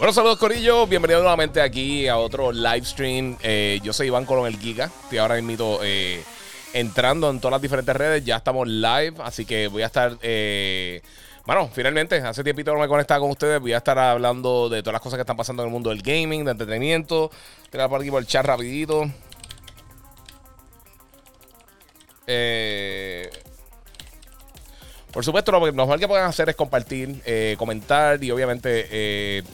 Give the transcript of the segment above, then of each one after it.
Bueno, saludos Corillo, bienvenido nuevamente aquí a otro live stream. Eh, yo soy Iván Colón el Giga, estoy ahora mismo eh, entrando en todas las diferentes redes, ya estamos live, así que voy a estar... Eh, bueno, finalmente, hace tiempito no me conectaba con ustedes. Voy a estar hablando de todas las cosas que están pasando en el mundo del gaming, de entretenimiento. A por aquí por el chat rapidito. Por supuesto, lo mejor que pueden hacer es compartir, comentar y obviamente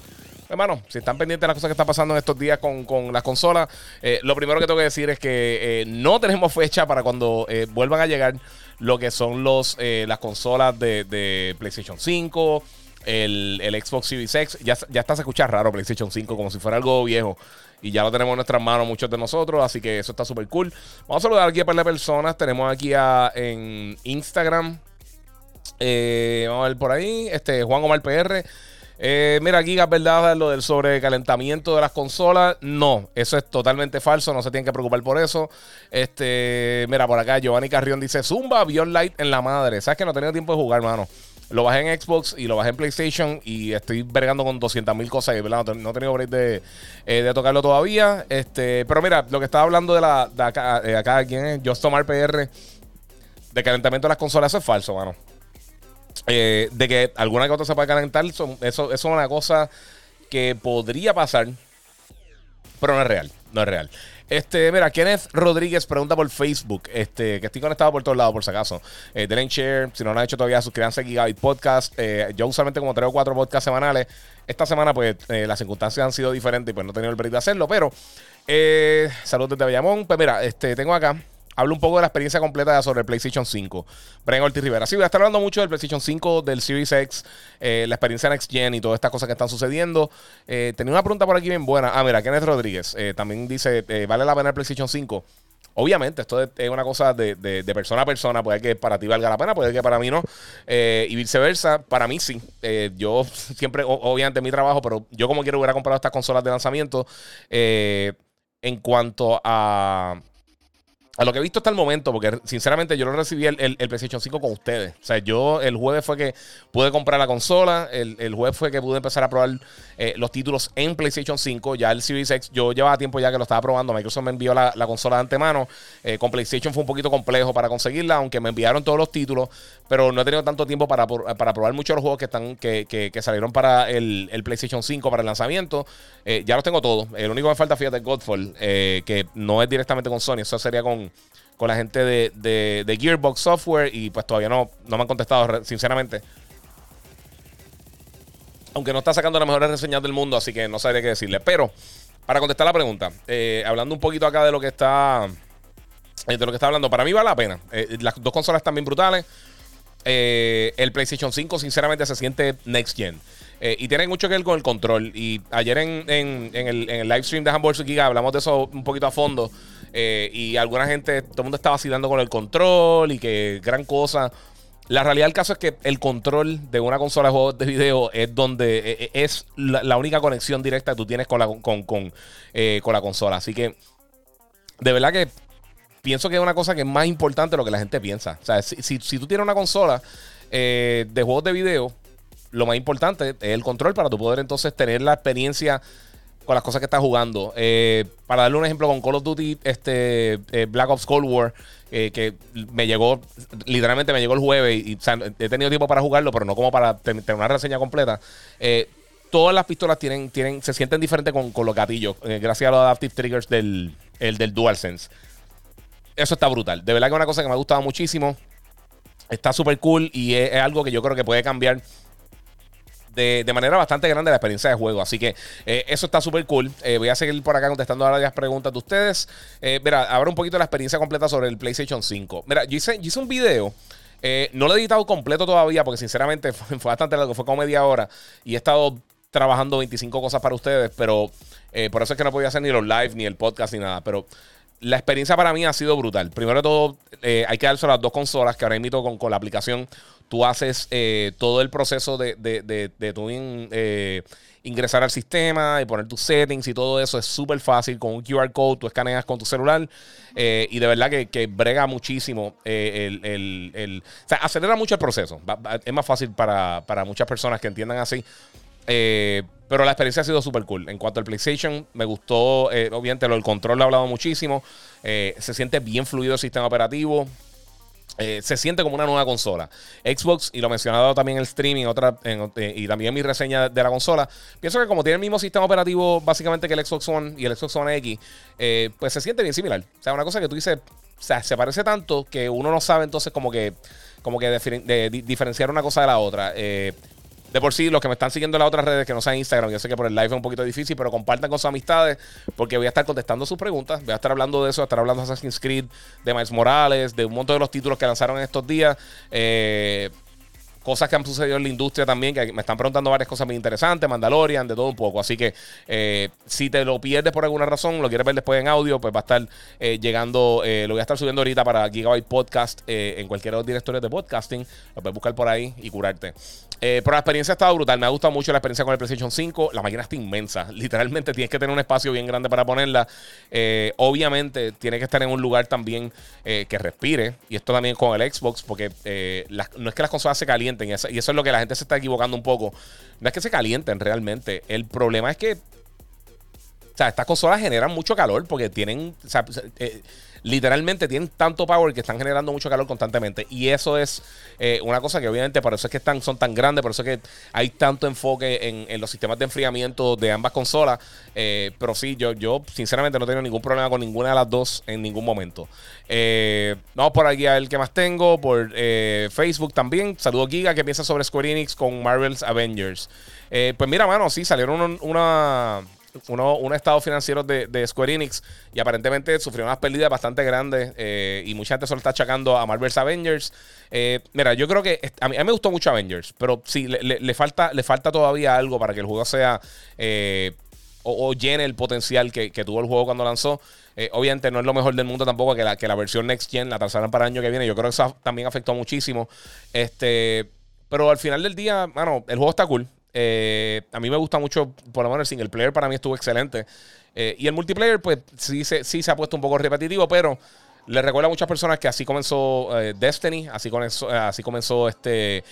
hermano, si están pendientes de las cosas que están pasando en estos días con, las consolas, eh, lo primero que tengo que decir es que eh, no tenemos fecha para cuando eh, vuelvan a llegar lo que son los las consolas de, PlayStation 5, el, Xbox Series X. Ya, ya está se escucha raro PlayStation 5, como si fuera algo viejo. Y ya lo tenemos en nuestras manos muchos de nosotros, así que eso está súper cool. Vamos a saludar aquí a par de personas. Tenemos aquí a, en Instagram. Vamos a ver por ahí. Este, Juan Omar PR. Eh, mira, Giga, ¿verdad? Lo del sobrecalentamiento de las consolas. No, eso es totalmente falso. No se tienen que preocupar por eso. Este, mira, por acá Giovanni Carrión dice: Zumba, Beyond Light en la madre. ¿Sabes que no he tenido tiempo de jugar, mano? Lo bajé en Xbox y lo bajé en PlayStation y estoy bregando con 200 mil cosas. ¿verdad? No, he tenido break de, eh, de, tocarlo todavía. Este, pero mira, lo que estaba hablando de, la, de acá, de acá, ¿quién es? Just Tomar PR. De calentamiento de las consolas, eso es falso, mano. Eh, de que alguna que otra se puede calentar, eso, eso es una cosa que podría pasar, pero no es real. No es real. Este, mira, Kenneth Rodríguez pregunta por Facebook, este, que estoy conectado por todos lados, por si acaso. Eh, share, si no lo han hecho todavía, suscríbanse a Gigabyte Podcast. Eh, yo usualmente como tres o cuatro podcasts semanales. Esta semana, pues, eh, las circunstancias han sido diferentes y pues no he tenido el break de hacerlo, pero saludos desde Bayamón. Pues mira, este, tengo acá hablo un poco de la experiencia completa sobre el PlayStation 5. Brian Ortiz Rivera. Sí, voy a estar hablando mucho del PlayStation 5, del Series X, eh, la experiencia Next Gen y todas estas cosas que están sucediendo. Eh, tenía una pregunta por aquí bien buena. Ah, mira, Kenneth Rodríguez eh, también dice: ¿vale la pena el PlayStation 5? Obviamente, esto es una cosa de, persona a persona. Puede que para ti valga la pena, puede que para mí no. y viceversa, para mí sí. yo siempre, obviamente, mi trabajo, pero yo como quiero hubiera comprado estas consolas de lanzamiento. en cuanto a a lo que he visto hasta el momento, porque sinceramente yo no recibí el, el, PlayStation 5 con ustedes. O sea, yo el jueves fue que pude comprar la consola, el, el jueves fue que pude empezar a probar eh, los títulos en PlayStation 5. Ya el Series X, yo llevaba tiempo ya que lo estaba probando. Microsoft me envió la, consola de antemano. Eh, con PlayStation fue un poquito complejo para conseguirla, aunque me enviaron todos los títulos, pero no he tenido tanto tiempo para, para probar muchos de los juegos que, están, que, que, salieron para el, PlayStation 5 para el lanzamiento. Eh, ya los tengo todos. El único que me falta, fíjate, es Godfall, que no es directamente con Sony, eso sería con con la gente de, Gearbox Software y pues todavía no, no me han contestado, sinceramente. Aunque no está sacando las mejores reseñas del mundo, así que no sabría qué decirle. Pero, para contestar la pregunta, eh, hablando un poquito acá de lo que está. Eh, de lo que está hablando, para mí vale la pena. Eh, las dos consolas están bien brutales. el PlayStation 5, sinceramente, se siente next gen. y tiene mucho que ver con el control. Y ayer en, el, en el, live stream de Hamburg Giga hablamos de eso un poquito a fondo. Eh, y alguna gente, todo el mundo está vacilando con el control y que gran cosa. La realidad del caso es que el control de una consola de juegos de video es donde eh, eh, es la, única conexión directa que tú tienes con la, con, con, la consola. Así que, de verdad que pienso que es una cosa que es más importante de lo que la gente piensa. O sea, si, si, tú tienes una consola de juegos de video, lo más importante es el control para tu poder entonces tener la experiencia con las cosas que estás jugando. Eh, para darle un ejemplo, con Call of Duty, este, eh, Black Ops Cold War, eh, que me llegó, literalmente me llegó el jueves y, he tenido tiempo para jugarlo, pero no como para tener una reseña completa. todas las pistolas tienen, tienen, se sienten diferentes con, los gatillos, gracias a los adaptive triggers del, el, del DualSense. Eso está brutal. De verdad que es una cosa que me ha gustado muchísimo. Está súper cool y es algo que yo creo que puede cambiar de, manera bastante grande la experiencia de juego. Así que eh, eso está súper cool. Eh, voy a seguir por acá contestando ahora las preguntas de ustedes. Eh, mira, ahora un poquito la experiencia completa sobre el PlayStation 5. Mira, yo hice, un video no lo he editado completo todavía porque sinceramente fue, bastante largo, fue como media hora y he estado trabajando 25 cosas para ustedes, pero por eso es que no podía hacer ni los live, ni el podcast, ni nada. Pero la experiencia para mí ha sido brutal. Primero de todo, eh, hay que darse las dos consolas que ahora invito con, con la aplicación. Tú haces todo el proceso de, de, de, de tu ingresar al sistema y poner tus settings y todo eso es súper fácil. Con un QR code tú escaneas con tu celular eh, y de verdad que, brega muchísimo. Eh, el, o sea, acelera mucho el proceso. Es más fácil para, muchas personas que entiendan así. Eh, pero la experiencia ha sido súper cool. En cuanto al PlayStation, me gustó, obviamente, lo del control lo he hablado muchísimo. se siente bien fluido el sistema operativo. Eh, se siente como una nueva consola. Xbox, y lo mencionado también en el streaming otra, eh, y también en mi reseña de la consola, pienso que como tiene el mismo sistema operativo básicamente que el Xbox One y el Xbox One X, eh, pues se siente bien similar. O sea, una cosa que tú dices, o sea, se parece tanto que uno no sabe entonces como que, como que diferenciar una cosa de la otra. De por sí, los que me están siguiendo en las otras redes que no sean Instagram, yo sé que por el live es un poquito difícil, pero compartan con sus amistades porque voy a estar contestando sus preguntas. Voy a estar hablando de eso, voy a estar hablando de Assassin's Creed, de Miles Morales, de un montón de los títulos que lanzaron en estos días. Eh, cosas que han sucedido en la industria también, que me están preguntando varias cosas muy interesantes, Mandalorian, de todo un poco. Así que eh, si te lo pierdes por alguna razón, lo quieres ver después en audio, pues va a estar eh, llegando, lo voy a estar subiendo ahorita para Gigabyte Podcast en cualquiera de los directorios de podcasting. Lo puedes buscar por ahí y curarte. Pero la experiencia ha estado brutal. Me ha gustado mucho la experiencia con el PlayStation 5. La máquina está inmensa. Literalmente tienes que tener un espacio bien grande para ponerla. obviamente tiene que estar en un lugar también que respire. Y esto también con el Xbox, porque no es que las consolas se calienten y eso, es lo que la gente se está equivocando un poco. No es que se calienten realmente. El problema es que. O sea, estas consolas generan mucho calor porque tienen. Eh, literalmente tienen tanto power que están generando mucho calor constantemente. Y eso es eh, una cosa que obviamente por eso es que son tan grandes, por eso es que hay tanto enfoque en, los sistemas de enfriamiento de ambas consolas. Eh, pero sí, yo, yo sinceramente no he tenido ningún problema con ninguna de las dos en ningún momento. Eh, vamos por aquí a ver qué más tengo. Por Facebook también. Saludos Giga, ¿qué piensas sobre Square Enix con Marvel's Avengers? pues mira, mano, sí, salieron una uno, un estado financiero de, Square Enix y aparentemente sufrió unas pérdidas bastante grandes eh, y mucha gente solo está achacando a Marvel's Avengers. Eh, mira, yo creo que a mí, me gustó mucho Avengers, pero sí, le, falta, le falta todavía algo para que el juego sea eh, o, llene el potencial que, tuvo el juego cuando lanzó. obviamente no es lo mejor del mundo tampoco que la, que la versión Next Gen la trazaran para el año que viene. Yo creo que eso también afectó muchísimo. Este, pero al final del día, bueno, el juego está cool. Eh, a mí me gusta mucho, por lo menos el single player para mí estuvo excelente. Eh, y el multiplayer, pues sí se, sí se ha puesto un poco repetitivo, pero le recuerda a muchas personas que así comenzó eh, Destiny, así comenzó, así comenzó este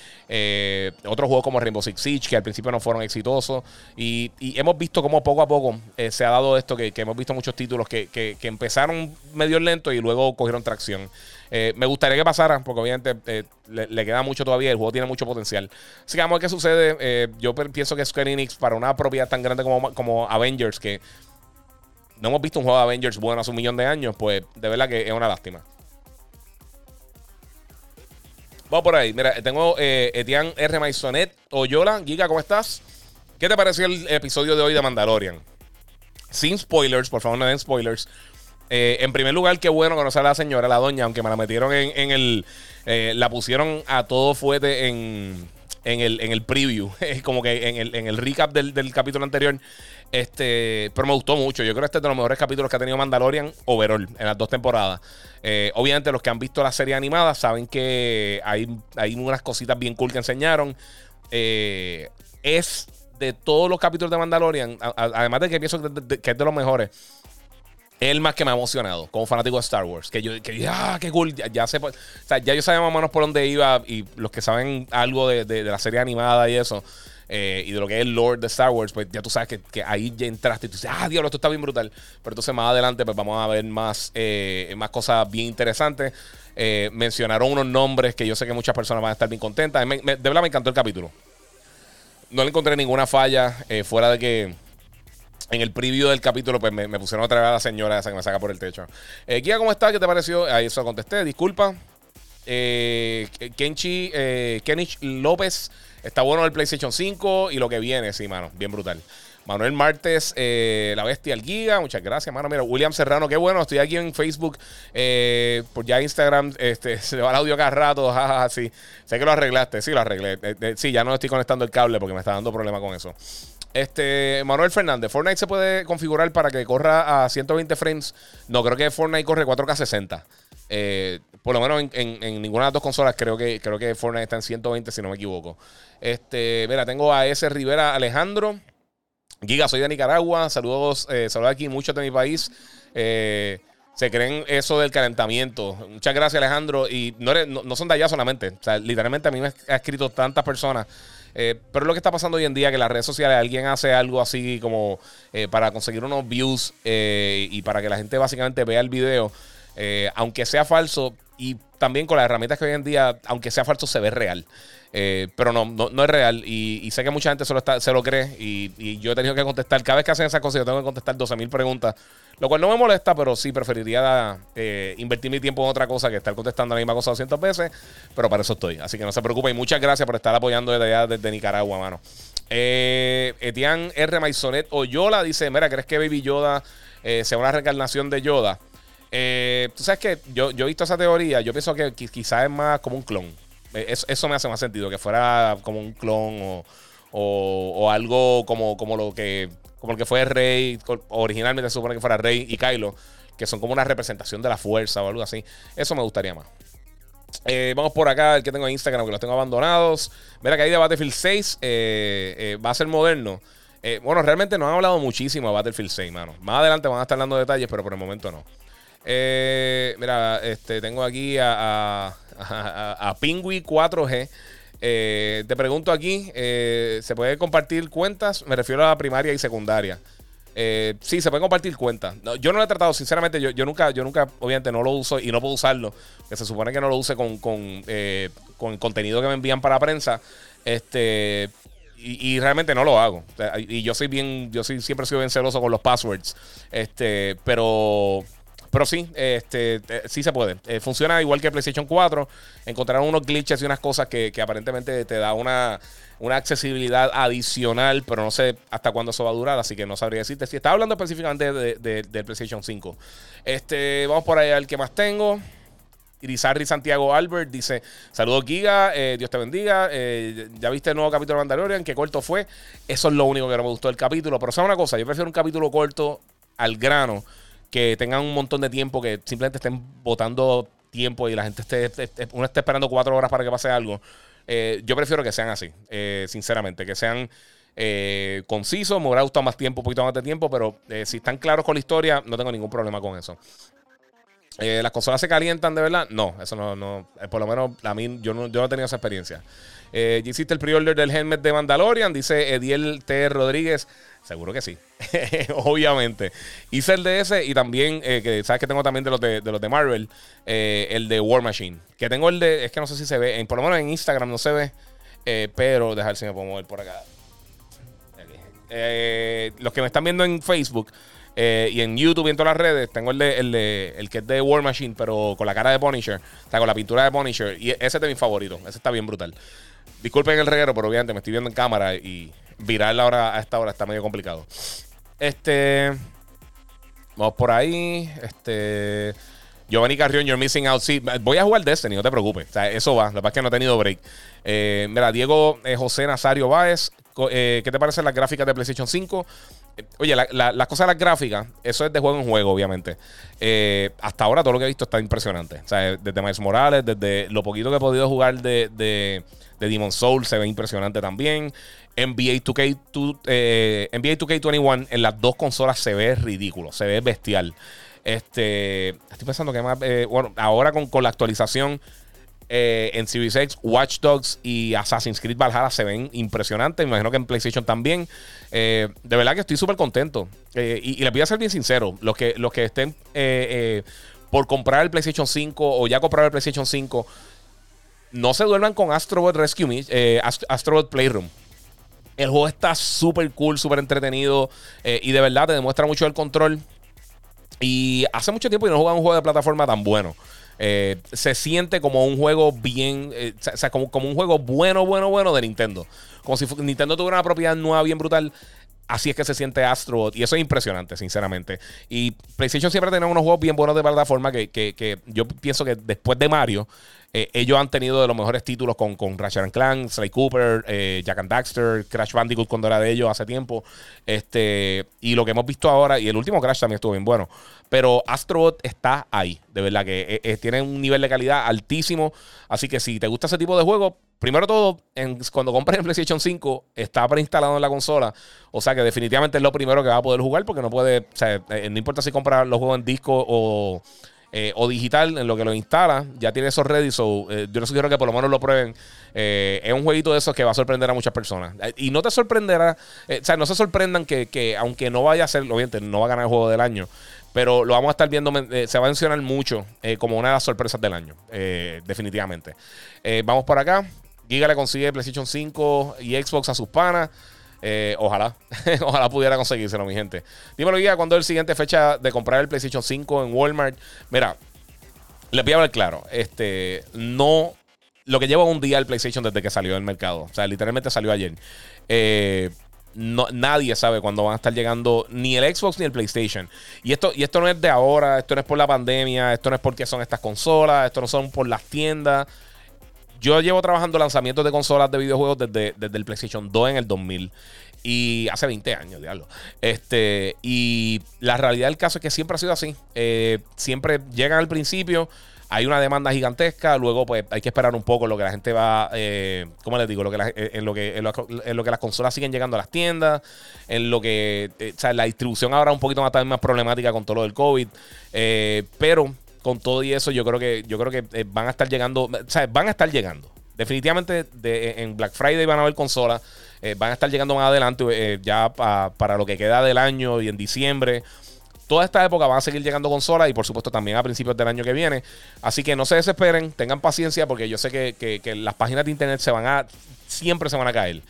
otro juego como Rainbow Six Siege, que al principio no fueron exitosos. Y, hemos visto cómo poco a poco se ha dado esto, que, hemos visto muchos títulos que, empezaron medio lento y luego cogieron tracción. Eh, me gustaría que pasara, porque obviamente eh, le, queda mucho todavía. El juego tiene mucho potencial. Así que vamos a ver qué sucede. Eh, yo pienso que Square Enix, para una propiedad tan grande como Avengers, que no hemos visto un juego de Avengers bueno hace un millón de años, pues de verdad que es una lástima. Vamos por ahí. Mira, tengo Etienne R. Maisonet. Oyola, Giga, ¿cómo estás? ¿Qué te pareció el episodio de hoy de Mandalorian? Sin spoilers, por favor, no den spoilers. Eh, en primer lugar, qué bueno conocer a la señora, la doña, aunque me la metieron en, el. Eh, la pusieron a todo fuerte en, en, el, en el preview, como que en el, en el recap del, capítulo anterior. Este, pero me gustó mucho. Yo creo que este es de los mejores capítulos que ha tenido Mandalorian overall en las dos temporadas. Eh, obviamente, los que han visto la serie animada saben que hay, hay unas cositas bien cool que enseñaron. es de todos los capítulos de Mandalorian, además de que pienso que es de los mejores el más que me ha emocionado como fanático de Star Wars. Que yo, que ah, qué cool. Ya, sé, o ya yo sabía más o menos por dónde iba y los que saben algo de, la serie animada y eso. Eh, y de lo que es el Lord de Star Wars, pues ya tú sabes que, ahí ya entraste y tú dices, ah, diablo, esto está bien brutal. Pero entonces más adelante, pues vamos a ver más, eh, más cosas bien interesantes. Eh, mencionaron unos nombres que yo sé que muchas personas van a estar bien contentas. de verdad me encantó el capítulo. No le encontré ninguna falla fuera de que en el preview del capítulo, pues me, pusieron otra vez a la señora esa que me saca por el techo. Guía, ¿cómo estás? ¿Qué te pareció? Ahí eso contesté, disculpa. Eh, Kenchi, eh, Kenich López, está bueno el PlayStation 5 y lo que viene, sí, mano, bien brutal. Manuel Martes, eh, la bestia, el guía. Muchas gracias, mano. Mira, William Serrano, qué bueno. Estoy aquí en Facebook. Por ya Instagram este, se va el audio cada rato. Sé que lo arreglaste. Sí, lo arreglé. Sí, ya no estoy conectando el cable porque me está dando problema con eso. Este, Manuel Fernández, Fortnite se puede configurar para que corra a 120 frames. No, creo que Fortnite corre 4K 60. Por lo menos en, ninguna de las dos consolas creo que, creo que Fortnite está en 120, si no me equivoco. Este, mira, tengo a ese Rivera Alejandro. Giga, soy de Nicaragua. Saludos, eh, saludos aquí, muchos de mi país. Eh, se creen eso del calentamiento. Muchas gracias, Alejandro. Y no, son de allá solamente. Literalmente a mí me ha escrito tantas personas. Eh, pero lo que está pasando hoy en día, que las redes sociales alguien hace algo así como eh, para conseguir unos views y para que la gente básicamente vea el video, aunque sea falso, y también con las herramientas que hoy en día, aunque sea falso, se ve real. Eh, pero no, no, es real. Y, sé que mucha gente se lo, se lo cree. Y, yo he tenido que contestar. Cada vez que hacen esas cosas, yo tengo que contestar 12.000 preguntas. Lo cual no me molesta, pero sí preferiría eh, invertir mi tiempo en otra cosa que estar contestando la misma cosa 200 veces. Pero para eso estoy. Así que no se preocupen. Y muchas gracias por estar apoyando desde allá, desde Nicaragua, mano. Eh, Etienne R. Maisonet Oyola dice: Mira, ¿crees que Baby Yoda sea una reencarnación de Yoda? Tú sabes que yo, yo he visto esa teoría. Yo pienso que quizás es más como un clon. Eso, me hace más sentido, que fuera como un clon o, algo como, como lo que como el que fue Rey, originalmente se supone que fuera Rey y Kylo, que son como una representación de la fuerza o algo así. Eso me gustaría más. Eh, vamos por acá, el que tengo en Instagram, que los tengo abandonados. Mira que ahí de Battlefield 6 eh, eh, va a ser moderno. bueno, realmente no han hablado muchísimo de Battlefield 6, mano. Más adelante van a estar dando detalles, pero por el momento no. Mira, este, tengo aquí a a, a 4G. Eh, te pregunto aquí, eh, ¿se puede compartir cuentas? Me refiero a la primaria y secundaria. Eh, sí, se puede compartir cuentas. yo no lo he tratado, sinceramente, yo, yo, nunca, yo nunca, obviamente, no lo uso y no puedo usarlo. Que se supone que no lo use con, con, con el contenido que me envían para prensa. Este. Y, realmente no lo hago. y yo soy bien, yo soy, siempre sido bien celoso con los passwords. Este, pero pero sí, este, eh, sí se puede. Eh, funciona igual que PlayStation 4. Encontraron unos glitches y unas cosas que, aparentemente te da una, accesibilidad adicional, pero no sé hasta cuándo eso va a durar, así que no sabría decirte. Si está hablando específicamente de, de, PlayStation 5. Este, vamos por ahí al que más tengo. Irizarri Santiago Albert dice: Saludos, Giga. Eh, Dios te bendiga. ya viste el nuevo capítulo de Mandalorian. Qué corto fue. Eso es lo único que no me gustó del capítulo. Pero sabe una cosa: yo prefiero un capítulo corto al grano que tengan un montón de tiempo, que simplemente estén votando tiempo y la gente esté, uno esté esperando cuatro horas para que pase algo. Eh, yo prefiero que sean así, eh, sinceramente, que sean eh, concisos. Me hubiera gustado más tiempo, un poquito más de tiempo, pero si están claros con la historia, no tengo ningún problema con eso. ¿Las consolas se calientan de verdad? No, eso no, no por lo menos a mí yo no, yo no he tenido esa experiencia. ¿Ya hiciste el pre-order del helmet de Mandalorian? Dice Ediel T. Rodríguez. Seguro que sí. Obviamente. Hice el de ese y también, eh, que sabes que tengo también de los de, los de Marvel, eh, el de War Machine. Que tengo el de, es que no sé si se ve, por lo menos en Instagram no se ve, eh, pero dejar si me puedo mover por acá. los que me están viendo en Facebook y en YouTube y en todas las redes, tengo el de, el de el que es de War Machine, pero con la cara de Punisher, o sea, con la pintura de Punisher. Y ese es de mis favoritos. Ese está bien brutal. Disculpen el reguero, pero obviamente me estoy viendo en cámara y viral ahora a esta hora está medio complicado. Este. Vamos por ahí. Este. Giovanni Carrión, you're missing out. Sí, voy a jugar Destiny, no te preocupes. O sea, eso va. Lo que pasa es que no he tenido break. Eh, mira, Diego eh, José Nazario Báez. Eh, ¿Qué te parecen las gráficas de PlayStation 5? Oye, las cosas de las gráficas, eso es de juego en juego, obviamente. hasta ahora todo lo que he visto está impresionante. O sea, desde Miles Morales, desde lo poquito que he podido jugar de, de, de Demon Soul, se ve impresionante también. NBA 2K, NBA 2K21 en las dos consolas se ve ridículo, se ve bestial. Este, estoy pensando que más, eh, bueno, ahora con, con la actualización eh, en Series X, Watch Dogs y Assassin's Creed Valhalla se ven impresionantes. Me imagino que en PlayStation también. Eh, de verdad que estoy súper contento. y, les voy a ser bien sincero: los que, los que estén por comprar el PlayStation 5 o ya comprar el PlayStation 5, no se duerman con Astrobot Rescue Me, Astrobot Playroom. El juego está súper cool, súper entretenido eh, y de verdad te demuestra mucho el control. Y hace mucho tiempo que no jugaba un juego de plataforma tan bueno. Eh, se siente como un juego bien, eh, o sea, como, un juego bueno, bueno, bueno de Nintendo. Como si Nintendo tuviera una propiedad nueva bien brutal. Así es que se siente Astrobot. Y eso es impresionante, sinceramente. Y PlayStation siempre ha unos juegos bien buenos de plataforma que, que, que yo pienso que después de Mario, eh, ellos han tenido de los mejores títulos con, con Ratchet Clank, Sly Cooper, eh, Jack and Daxter, Crash Bandicoot cuando era de ellos hace tiempo. Este, y lo que hemos visto ahora, y el último Crash también estuvo bien bueno. Pero Astrobot está ahí, de verdad que eh, tiene un nivel de calidad altísimo. Así que si te gusta ese tipo de juego, primero todo, cuando compres en PlayStation 5, está preinstalado en la consola. O sea que definitivamente es lo primero que va a poder jugar porque no puede, o sea, no importa si compras los juegos en disco o eh, o digital en lo que lo instala. Ya tiene esos ready. So, eh, yo les sugiero que por lo menos lo prueben. Eh, es un jueguito de esos que va a sorprender a muchas personas. y no te sorprenderá. o sea, no se sorprendan que, aunque no vaya a ser, obviamente, no va a ganar el juego del año. Pero lo vamos a estar viendo, se va a mencionar mucho como una de las sorpresas del año. definitivamente. vamos por acá. Giga le consigue PlayStation 5 y Xbox a sus panas. Eh, ojalá, ojalá pudiera conseguírselo, mi gente. Dímelo, guía, ¿cuándo es la siguiente fecha de comprar el PlayStation 5 en Walmart? Mira, le voy a ver claro. Este, no. Lo que lleva un día el PlayStation desde que salió del mercado. O sea, literalmente salió ayer. Eh, no, nadie sabe cuándo van a estar llegando ni el Xbox ni el PlayStation. Y esto, y esto no es de ahora, esto no es por la pandemia, esto no es porque son estas consolas, esto no son por las tiendas. Yo llevo trabajando lanzamientos de consolas de videojuegos desde, desde el PlayStation 2 en el 2000. Y hace 20 años, diablo. Este, y la realidad del caso es que siempre ha sido así. Eh, siempre llegan al principio, hay una demanda gigantesca, luego pues hay que esperar un poco lo que la gente va, eh, ¿cómo les digo? Lo que eh, en, lo que, en, lo, que las consolas siguen llegando a las tiendas, en lo que, o sea, la distribución ahora un poquito más, más problemática con todo lo del COVID. pero con todo y eso, yo creo que, yo creo que eh, van a estar llegando, o van a estar llegando. Definitivamente de, en Black Friday van a haber consolas, eh, van a estar llegando más adelante, eh, ya para lo que queda del año y en diciembre. Toda esta época van a seguir llegando consolas y por supuesto también a principios del año que viene. Así que no se desesperen, tengan paciencia porque yo sé que, que las páginas de internet se van a, siempre se van a caer.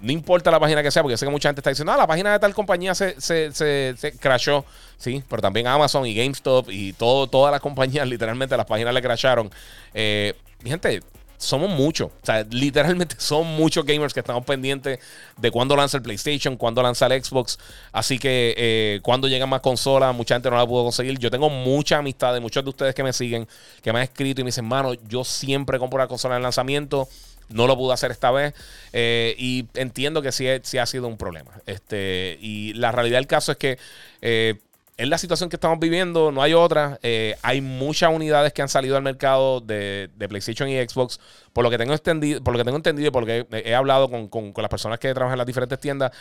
No importa la página que sea, porque sé que mucha gente está diciendo, ah, la página de tal compañía se, se, se, crashó. Sí, pero también Amazon y GameStop y todo, todas las compañías, literalmente las páginas le crasharon. Eh, gente, somos muchos. O sea, literalmente son muchos gamers que estamos pendientes de cuándo lanza el PlayStation, cuándo lanza el Xbox. Así que eh, cuando llegan más consolas, mucha gente no la pudo conseguir. Yo tengo mucha amistad de muchos de ustedes que me siguen, que me han escrito y me dicen, mano, yo siempre compro la consola en lanzamiento. No lo pudo hacer esta vez. Eh, y entiendo que sí, sí, ha sido un problema. Este, y la realidad del caso es que eh, es la situación que estamos viviendo, no hay otra. Eh, hay muchas unidades que han salido al mercado de, PlayStation y Xbox. Por lo que tengo entendido, por lo que tengo entendido, porque he, hablado con, las personas que trabajan en las diferentes tiendas,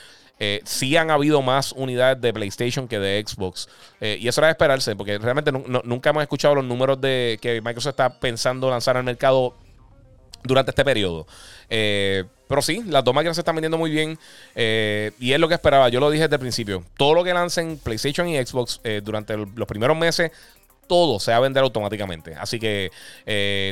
sí han habido más unidades de PlayStation que de Xbox. y eso era de esperarse, porque realmente nunca hemos escuchado los números de que Microsoft está pensando lanzar al mercado durante este periodo. Eh, pero sí, las dos máquinas se están vendiendo muy bien eh, y es lo que esperaba. Yo lo dije desde el principio. Todo lo que lancen PlayStation y Xbox eh, durante los primeros meses, todo se va a vender automáticamente. Así que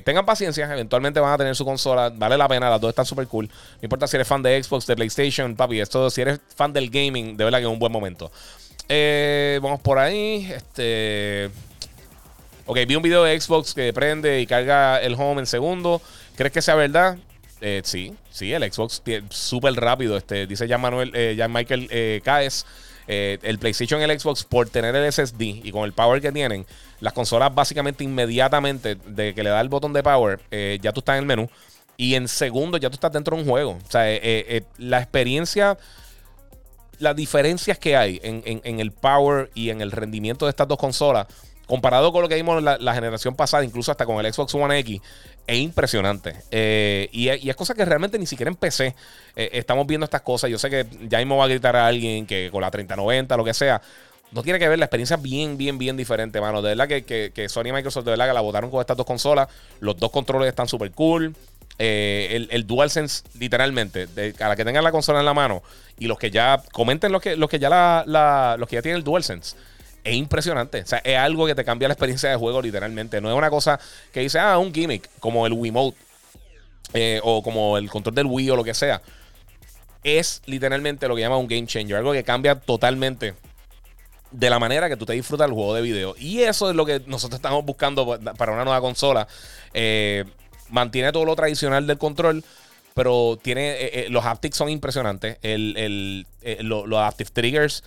tengan paciencia. Eventualmente van a tener su consola. Vale la pena. Las dos están súper cool. No importa si eres fan de Xbox, de PlayStation, papi. Esto, si eres fan del gaming, de verdad que es un buen momento. vamos por ahí. Este. Ok, vi un video de Xbox que prende y carga el home en segundo. ¿Crees que sea verdad? Eh, sí, sí, el Xbox súper rápido. Este, dice ya Manuel, eh, ya Michael eh, Caes. Eh, el PlayStation y el Xbox, por tener el SSD y con el power que tienen, las consolas básicamente inmediatamente de que le da el botón de power, ya tú estás en el menú. Y en segundos ya tú estás dentro de un juego. O sea, la experiencia las diferencias que hay en, el power y en el rendimiento de estas dos consolas comparado con lo que vimos la, la, generación pasada, incluso hasta con el Xbox One X, es impresionante. Eh, y, es cosa que realmente ni siquiera en PC eh, estamos viendo estas cosas. Yo sé que ya mismo va a gritar a alguien que con la 3090, lo que sea. No tiene que ver la experiencia bien, bien, bien diferente, mano. De verdad que, que, Sony y Microsoft, de verdad que la votaron con estas dos consolas. Los dos controles están súper cool. Eh, el, el, DualSense, literalmente, a la que tengan la consola en la mano y los que ya comenten los que, los que ya la, los que ya tienen el DualSense es impresionante. O sea, es algo que te cambia la experiencia de juego literalmente. No es una cosa que dice, ah, un gimmick, como el Wiimote eh, o como el control del Wii o lo que sea. Es literalmente lo que llama un game changer. Algo que cambia totalmente de la manera que tú te disfrutas el juego de video. Y eso es lo que nosotros estamos buscando para una nueva consola. Eh, mantiene todo lo tradicional del control pero tiene los haptics son impresionantes. El, los Active Triggers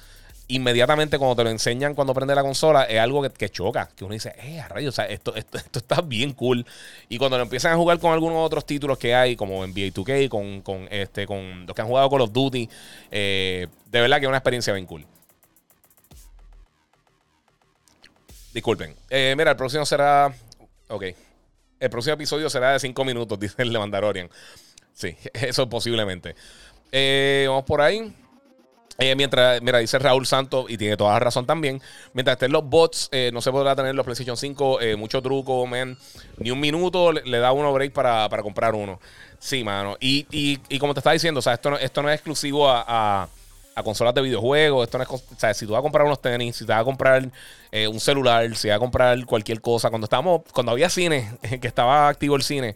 inmediatamente cuando te lo enseñan cuando prende la consola es algo que, choca, que uno dice, eh, a rayos, o sea, esto, esto, está bien cool. Y cuando lo empiezan a jugar con algunos otros títulos que hay, como NBA 2K, con, con, este, con los que han jugado Call of Duty, eh, de verdad que es una experiencia bien cool. Disculpen. Eh, mira, el próximo será. Ok. El próximo episodio será de 5 minutos, dice el de Mandalorian. Sí, eso posiblemente. vamos por ahí. Eh, mientras, mira, dice Raúl Santos, y tiene toda la razón también. Mientras estén los bots, eh, no se podrá tener los PlayStation 5, eh, mucho truco, man. Ni un minuto le, da uno break para, comprar uno. Sí, mano. Y, y, como te estaba diciendo, o sea, esto no, esto no es exclusivo a, consolas de videojuegos. Esto no es, o sea, si tú vas a comprar unos tenis, si te vas a comprar un celular, si vas a comprar cualquier cosa. Cuando estábamos, cuando había cine, que estaba activo el cine,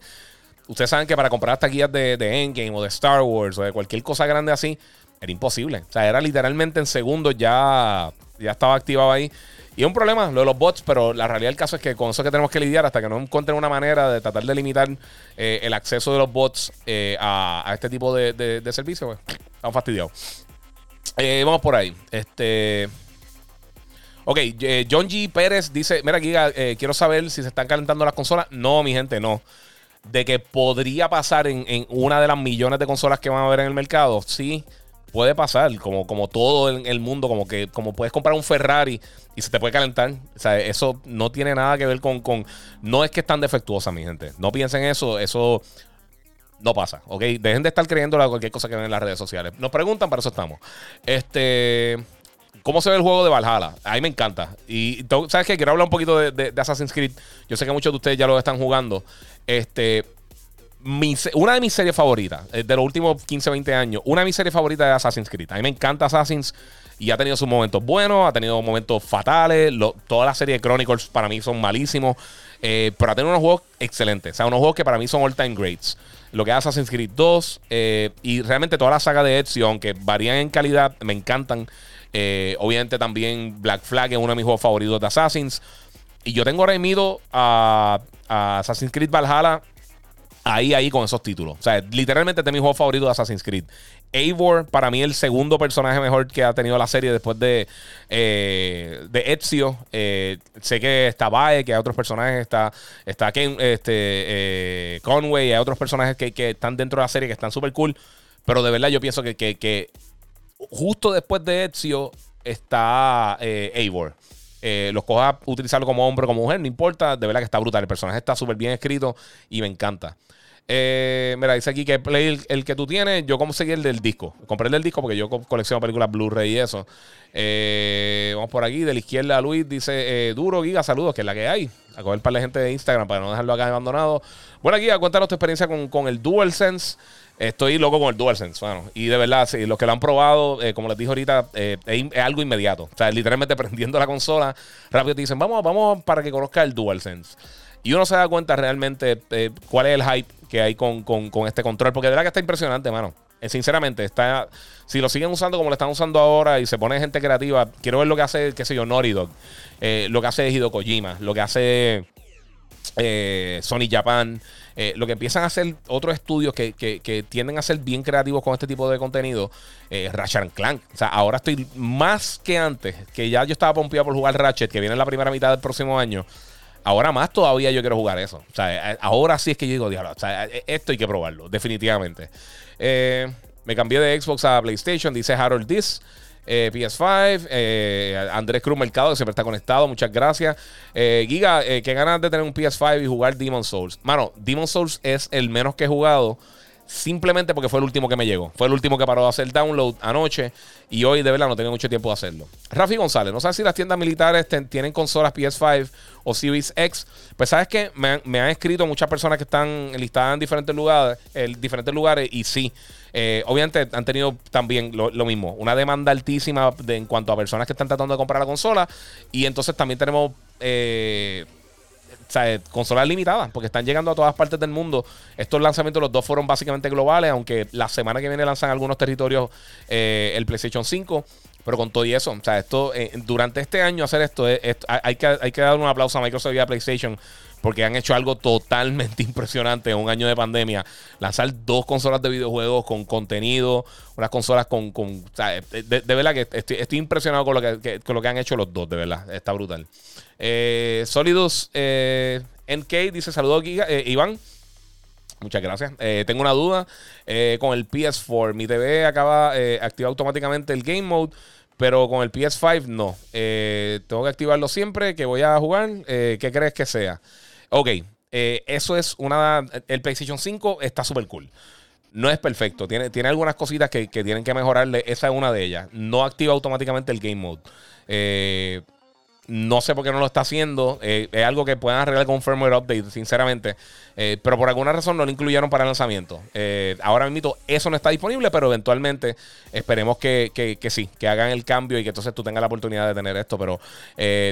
ustedes saben que para comprar taquillas de, de Endgame o de Star Wars o de cualquier cosa grande así era imposible. O sea, era literalmente en segundos ya, ya estaba activado ahí. Y es un problema lo de los bots, pero la realidad del caso es que con eso que tenemos que lidiar hasta que no encuentren una manera de tratar de limitar eh, el acceso de los bots eh, a, este tipo de, de, servicios, pues, estamos fastidiados. Eh, vamos por ahí. Este. Ok, John G. Pérez dice: Mira, Giga, quiero saber si se están calentando las consolas. No, mi gente, no. De que podría pasar en, en una de las millones de consolas que van a haber en el mercado, sí puede pasar, como, como todo en el mundo, como que como puedes comprar un Ferrari y se te puede calentar. O sea, eso no tiene nada que ver con, con no es que están defectuosas, mi gente. No piensen eso, eso no pasa, ¿ok? Dejen de estar creyendo cualquier cosa que ven en las redes sociales. Nos preguntan, para eso estamos. Este... ¿Cómo se ve el juego de Valhalla? A mí me encanta. Y sabes qué? quiero hablar un poquito de, de, Assassin's Creed. Yo sé que muchos de ustedes ya lo están jugando. Este, una de mis series favoritas eh, de los últimos 15, 20 años, una de mis series favoritas es Assassin's Creed. A mí me encanta Assassin's y ha tenido sus momentos buenos, ha tenido momentos fatales. toda la serie de Chronicles para mí son malísimos, eh, pero ha tenido unos juegos excelentes. O sea, unos juegos que para mí son all time greats. Lo que es Assassin's Creed 2 eh, y realmente toda la saga de Ezio, aunque varían en calidad, me encantan. obviamente también Black Flag es uno de mis juegos favoritos de Assassin's. Y yo tengo remido a, a Assassin's Creed Valhalla ahí, ahí con esos títulos. O sea, literalmente este es mi juego favorito de Assassin's Creed. Eivor, para mí, el segundo personaje mejor que ha tenido la serie después de, eh, de Ezio. Eh, sé que está Bae, que hay otros personajes, está, está Ken, este, eh, Conway, hay otros personajes que, que, están dentro de la serie que están súper cool. Pero de verdad yo pienso que, que, que justo después de Ezio está Eivor. Eh, los coja utilizarlo como hombre como mujer, no importa, de verdad que está brutal. El personaje está súper bien escrito y me encanta. Eh, mira, dice aquí que Play el, que tú tienes, yo conseguí el del disco. Compré el del disco porque yo colecciono películas Blu-ray y eso. Eh, vamos por aquí, de la izquierda Luis dice, duro Giga, saludos, que es la que hay. A coger para la gente de Instagram para no dejarlo acá abandonado. Bueno, Giga, cuéntanos tu experiencia con, con el DualSense. Estoy loco con el DualSense, bueno. Y de verdad, sí, los que lo han probado, eh, como les dije ahorita, eh, es, algo inmediato. O sea, literalmente prendiendo la consola, rápido te dicen, vamos, vamos para que conozca el DualSense. Y uno se da cuenta realmente eh, cuál es el hype que hay con, este control. Porque de verdad que está impresionante, mano. sinceramente, está. Si lo siguen usando como lo están usando ahora y se pone gente creativa, quiero ver lo que hace, qué sé yo, Naughty Dog. lo que hace Hideo Kojima. Lo que hace Sony Japan. Eh, lo que empiezan a hacer otros estudios que, que, tienden a ser bien creativos con este tipo de contenido, eh, Ratchet Clank. O sea, ahora estoy más que antes, que ya yo estaba pompeado por jugar Ratchet, que viene en la primera mitad del próximo año. Ahora más todavía yo quiero jugar eso. O sea, eh, ahora sí es que yo digo, diablo, o sea, esto hay que probarlo, definitivamente. me cambié de Xbox a PlayStation, dice Harold. Eh, PS5, eh, Andrés Cruz Mercado, que siempre está conectado, muchas gracias. Eh, Giga, qué ganas de tener un PS5 y jugar Demon Souls. Mano, Demon Souls es el menos que he jugado. Simplemente porque fue el último que me llegó. Fue el último que paró de hacer download anoche. Y hoy de verdad no tengo mucho tiempo de hacerlo. Rafi González, no sé si las tiendas militares tienen consolas PS5 o Series X. Pues sabes que me, han escrito muchas personas que están listadas en diferentes lugares, en diferentes lugares y sí. Eh, obviamente han tenido también lo, mismo, una demanda altísima en cuanto a personas que están tratando de comprar la consola. Y entonces también tenemos eh, consolas limitadas, porque están llegando a todas partes del mundo. Estos lanzamientos, los dos fueron básicamente globales, aunque la semana que viene lanzan algunos territorios eh, el PlayStation 5. Pero con todo y eso, o sea, esto, durante este año hacer esto, hay, que, hay que dar un aplauso a Microsoft y a PlayStation porque han hecho algo totalmente impresionante en un año de pandemia. Lanzar dos consolas de videojuegos con contenido, unas consolas con... con de, verdad que estoy, impresionado con lo que, con lo que han hecho los dos, de verdad. Está brutal. Eh, Solidus eh, NK dice saludos eh, Iván. Muchas gracias. Eh, tengo una duda con el PS4. Mi TV acaba activa automáticamente el Game Mode, pero con el PS5 no. tengo que activarlo siempre que voy a jugar. ¿Qué crees que sea? Ok, eso es una... El PlayStation 5 está súper cool. No es perfecto. Tiene, tiene algunas cositas que, que, tienen que mejorarle. Esa es una de ellas. No activa automáticamente el Game Mode. Eh, no sé por qué no lo está haciendo. Eh, es algo que puedan arreglar con un firmware update, sinceramente. Eh, pero por alguna razón no lo incluyeron para el lanzamiento. Eh, ahora mismo eso no está disponible, pero eventualmente esperemos que, sí, que hagan el cambio y que entonces tú tengas la oportunidad de tener esto. Pero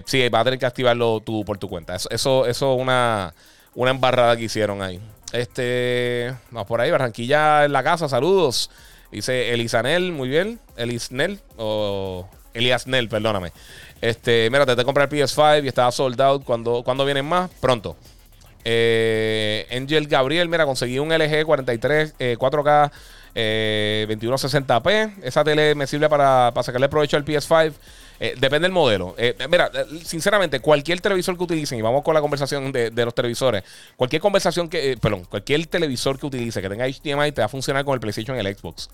sí, va a tener que activarlo tú por tu cuenta. Eso es una, una embarrada que hicieron ahí. Este, vamos por ahí, Barranquilla en la casa, saludos. Dice Elisanel, muy bien. Elisnel o Eliasnel, perdóname. Este, mira, te comprar el PS5 y estaba sold out. Cuando, cuando vienen más? Pronto. Eh, Angel Gabriel, mira, conseguí un LG 43 4K 2160p. Esa tele me sirve para, sacarle provecho al PS5. Eh, depende del modelo. Eh, mira, sinceramente, cualquier televisor que utilicen, y vamos con la conversación de, los televisores, cualquier conversación que, perdón, cualquier televisor que utilice que tenga HDMI te va a funcionar con el PlayStation y el Xbox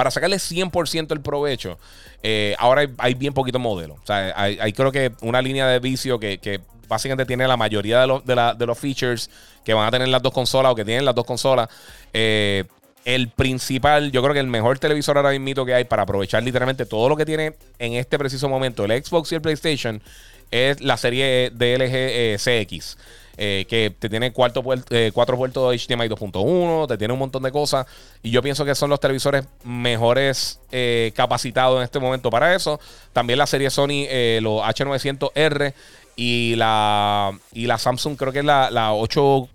para sacarle 100% el provecho, eh, ahora hay, bien poquitos modelos. O sea, hay, creo que una línea de vicio que, básicamente tiene la mayoría de, los features que van a tener las dos consolas o que tienen las dos consolas. Eh, el principal, yo creo que el mejor televisor ahora mismo que hay para aprovechar literalmente todo lo que tiene en este preciso momento el Xbox y el PlayStation es la serie DLG eh, CX. Eh, que te tiene cuatro, eh, cuatro puertos HDMI 2.1, te tiene un montón de cosas. Y yo pienso que son los televisores mejores eh, capacitados en este momento para eso. También la serie Sony, los H900R y la, y la Samsung, creo que es la, la 8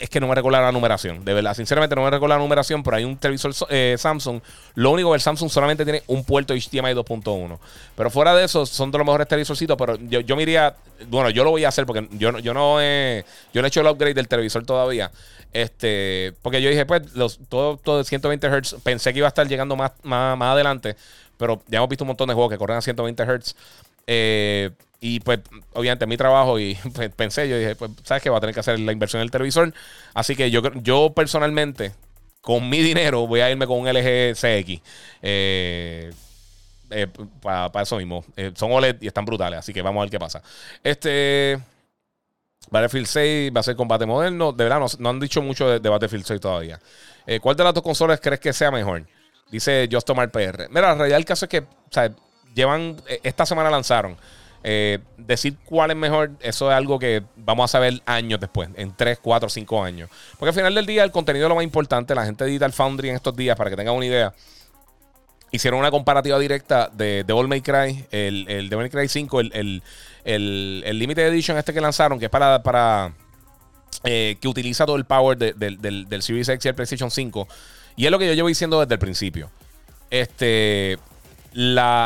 es que no me recuerdo la numeración, de verdad. Sinceramente no me recuerdo la numeración, pero hay un televisor eh, Samsung. Lo único que el Samsung solamente tiene un puerto HDMI 2.1. Pero fuera de eso, son de los mejores televisorcitos. Pero yo, yo me iría, bueno, yo lo voy a hacer porque yo, yo no he, yo no he hecho el upgrade del televisor todavía. Este, porque yo dije, pues, los, todo, todo de 120 Hz, pensé que iba a estar llegando más, más, más adelante. Pero ya hemos visto un montón de juegos que corren a 120 Hz. Eh, y pues, obviamente, mi trabajo y pues, pensé, yo dije, pues, ¿sabes qué? Va a tener que hacer la inversión en el televisor. Así que yo, yo personalmente, con mi dinero, voy a irme con un LG CX. Eh, eh, para eso mismo. Eh, son OLED y están brutales, así que vamos a ver qué pasa. Este. Battlefield 6 va a ser combate moderno. De verdad, no, han dicho mucho de, Battlefield 6 todavía. ¿Cuál de las dos consolas crees que sea mejor? Dice Just Tomar PR. Mira, la realidad del caso es que, o sea, llevan. Esta semana lanzaron eh, decir cuál es mejor, eso es algo que vamos a saber años después, en 3, 4, 5 años. Porque al final del día el contenido es lo más importante. La gente de Digital Foundry en estos días, para que tengan una idea, hicieron una comparativa directa de Devil May Cry, el, el Devil May Cry 5, el, el, el, Limited Edition este que lanzaron, que es para... para eh, que utiliza todo el power del, del Series X y el PlayStation 5. Y es lo que yo llevo diciendo desde el principio. Este,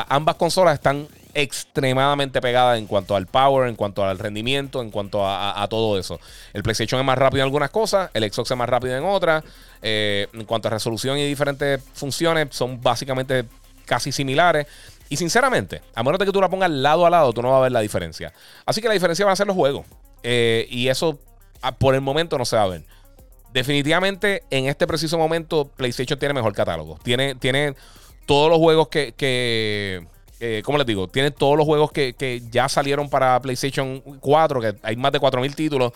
ambas consolas están extremadamente pegada en cuanto al power, en cuanto al rendimiento, en cuanto a, todo eso. El PlayStation es más rápido en algunas cosas, el Xbox es más rápido en otras. Eh, en cuanto a resolución y diferentes funciones, son básicamente casi similares. Y sinceramente, a menos de que tú la pongas lado a lado, tú no vas a ver la diferencia. Así que la diferencia van a ser los juegos. Eh, y eso por el momento no se va a ver. Definitivamente, en este preciso momento, PlayStation tiene mejor catálogo. Tiene, tiene todos los juegos que, que eh, ¿cómo les digo? Tiene todos los juegos que, ya salieron para PlayStation 4, que hay más de 4.000 títulos.